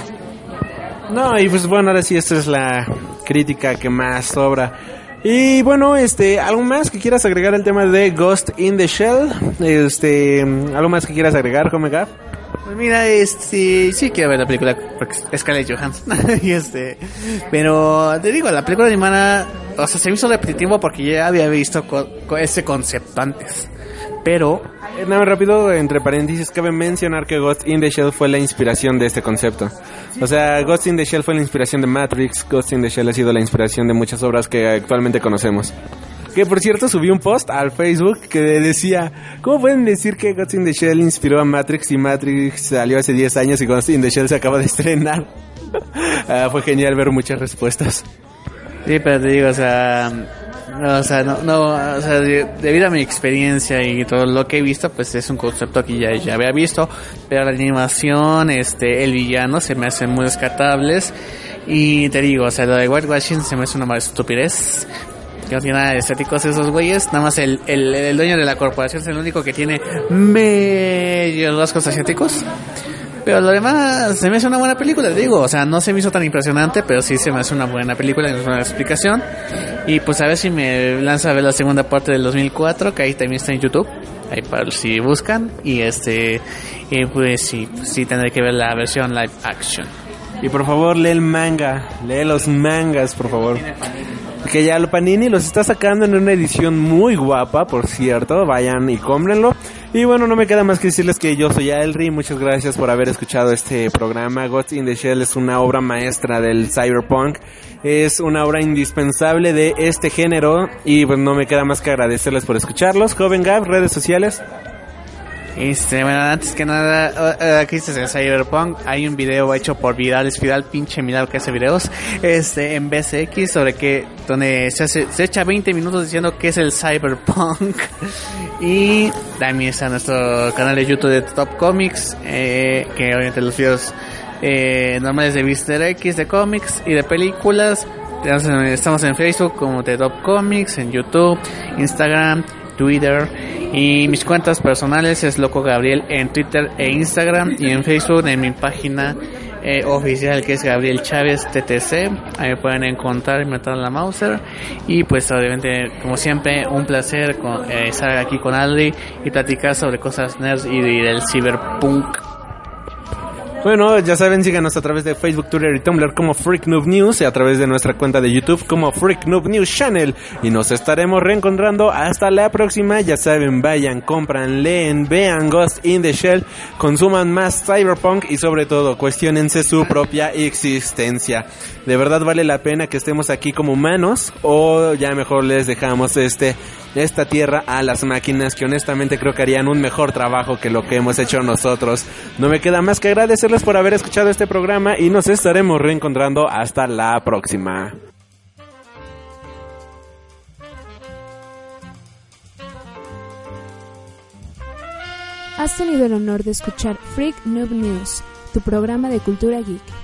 No, y pues bueno, ahora sí, esta es la crítica que más sobra. Y bueno, este, ¿algo más que quieras agregar al tema de Ghost in the Shell? Este, ¿algo más que quieras agregar, Homegaf? Pues mira, este, sí quiero ver la película porque Scarlett Johansson. y este, pero te digo, la película animada o sea, se me hizo repetitivo porque ya había visto co- ese concepto antes. Pero, Eh, Nada más rápido, entre paréntesis, cabe mencionar que Ghost in the Shell fue la inspiración de este concepto. O sea, Ghost in the Shell fue la inspiración de Matrix, Ghost in the Shell ha sido la inspiración de muchas obras que actualmente conocemos. Que por cierto subí un post al Facebook que decía, ¿cómo pueden decir que Ghost in the Shell inspiró a Matrix y Matrix salió hace 10 años y Ghost in the Shell se acaba de estrenar? Ah, fue genial ver muchas respuestas. sí, pero te digo, o sea, o sea, no, no, o sea, de- debido a mi experiencia y todo lo que he visto, pues es un concepto que ya, ya había visto, pero la animación, este, el villano se me hacen muy descartables y te digo, o sea, lo de whitewashing se me hace una mala estupidez. Que no tiene nada de estéticos esos güeyes, nada más el, el, el dueño de la corporación es el único que tiene medios rasgos asiáticos. Pero lo demás se me hace una buena película, digo. O sea, no se me hizo tan impresionante, pero sí se me hace una buena película y una explicación. Y pues a ver si me lanza a ver la segunda parte del 2004, que ahí también está en YouTube. Ahí para si buscan. Y este, y pues sí, sí tendré que ver la versión live action. Y por favor, lee el manga. Lee los mangas, por favor. Que ya lo Panini los está sacando en una edición muy guapa, por cierto. Vayan y cómprenlo. Y bueno, no me queda más que decirles que yo soy Elri. Muchas gracias por haber escuchado este programa. Ghost in the Shell es una obra maestra del cyberpunk. Es una obra indispensable de este género. Y pues no me queda más que agradecerles por escucharlos. Joven Gab, redes sociales. Este, bueno, antes que nada, eh, aquí este es el Cyberpunk. Hay un video hecho por Vidal, es Vidal, pinche Vidal que hace videos, este, en BCX, sobre que, donde se, hace, se echa 20 minutos diciendo que es el Cyberpunk. y también está nuestro canal de YouTube de Top Comics, eh, que obviamente los videos eh, normales de Mister X, de cómics y de películas. Estamos en Facebook como The Top Comics, en YouTube, Instagram, Twitter y mis cuentas personales es Loco Gabriel en Twitter e Instagram y en Facebook en mi página eh, oficial que es Gabriel Chávez TTC. Ahí pueden encontrar y meter la Mauser. Y pues obviamente, como siempre, un placer eh, estar aquí con Adri y platicar sobre cosas nerds y, y del cyberpunk. Bueno, ya saben, síganos a través de Facebook, Twitter y Tumblr como Freak Noob News y a través de nuestra cuenta de YouTube como Freak Noob News Channel. Y nos estaremos reencontrando hasta la próxima. Ya saben, vayan, compran, leen, vean Ghost in the Shell, consuman más Cyberpunk y sobre todo cuestionense su propia existencia. ¿De verdad vale la pena que estemos aquí como humanos o ya mejor les dejamos este esta tierra a las máquinas que honestamente creo que harían un mejor trabajo que lo que hemos hecho nosotros. No me queda más que agradecerles por haber escuchado este programa y nos estaremos reencontrando hasta la próxima. Has tenido el honor de escuchar Freak Noob News, tu programa de cultura geek.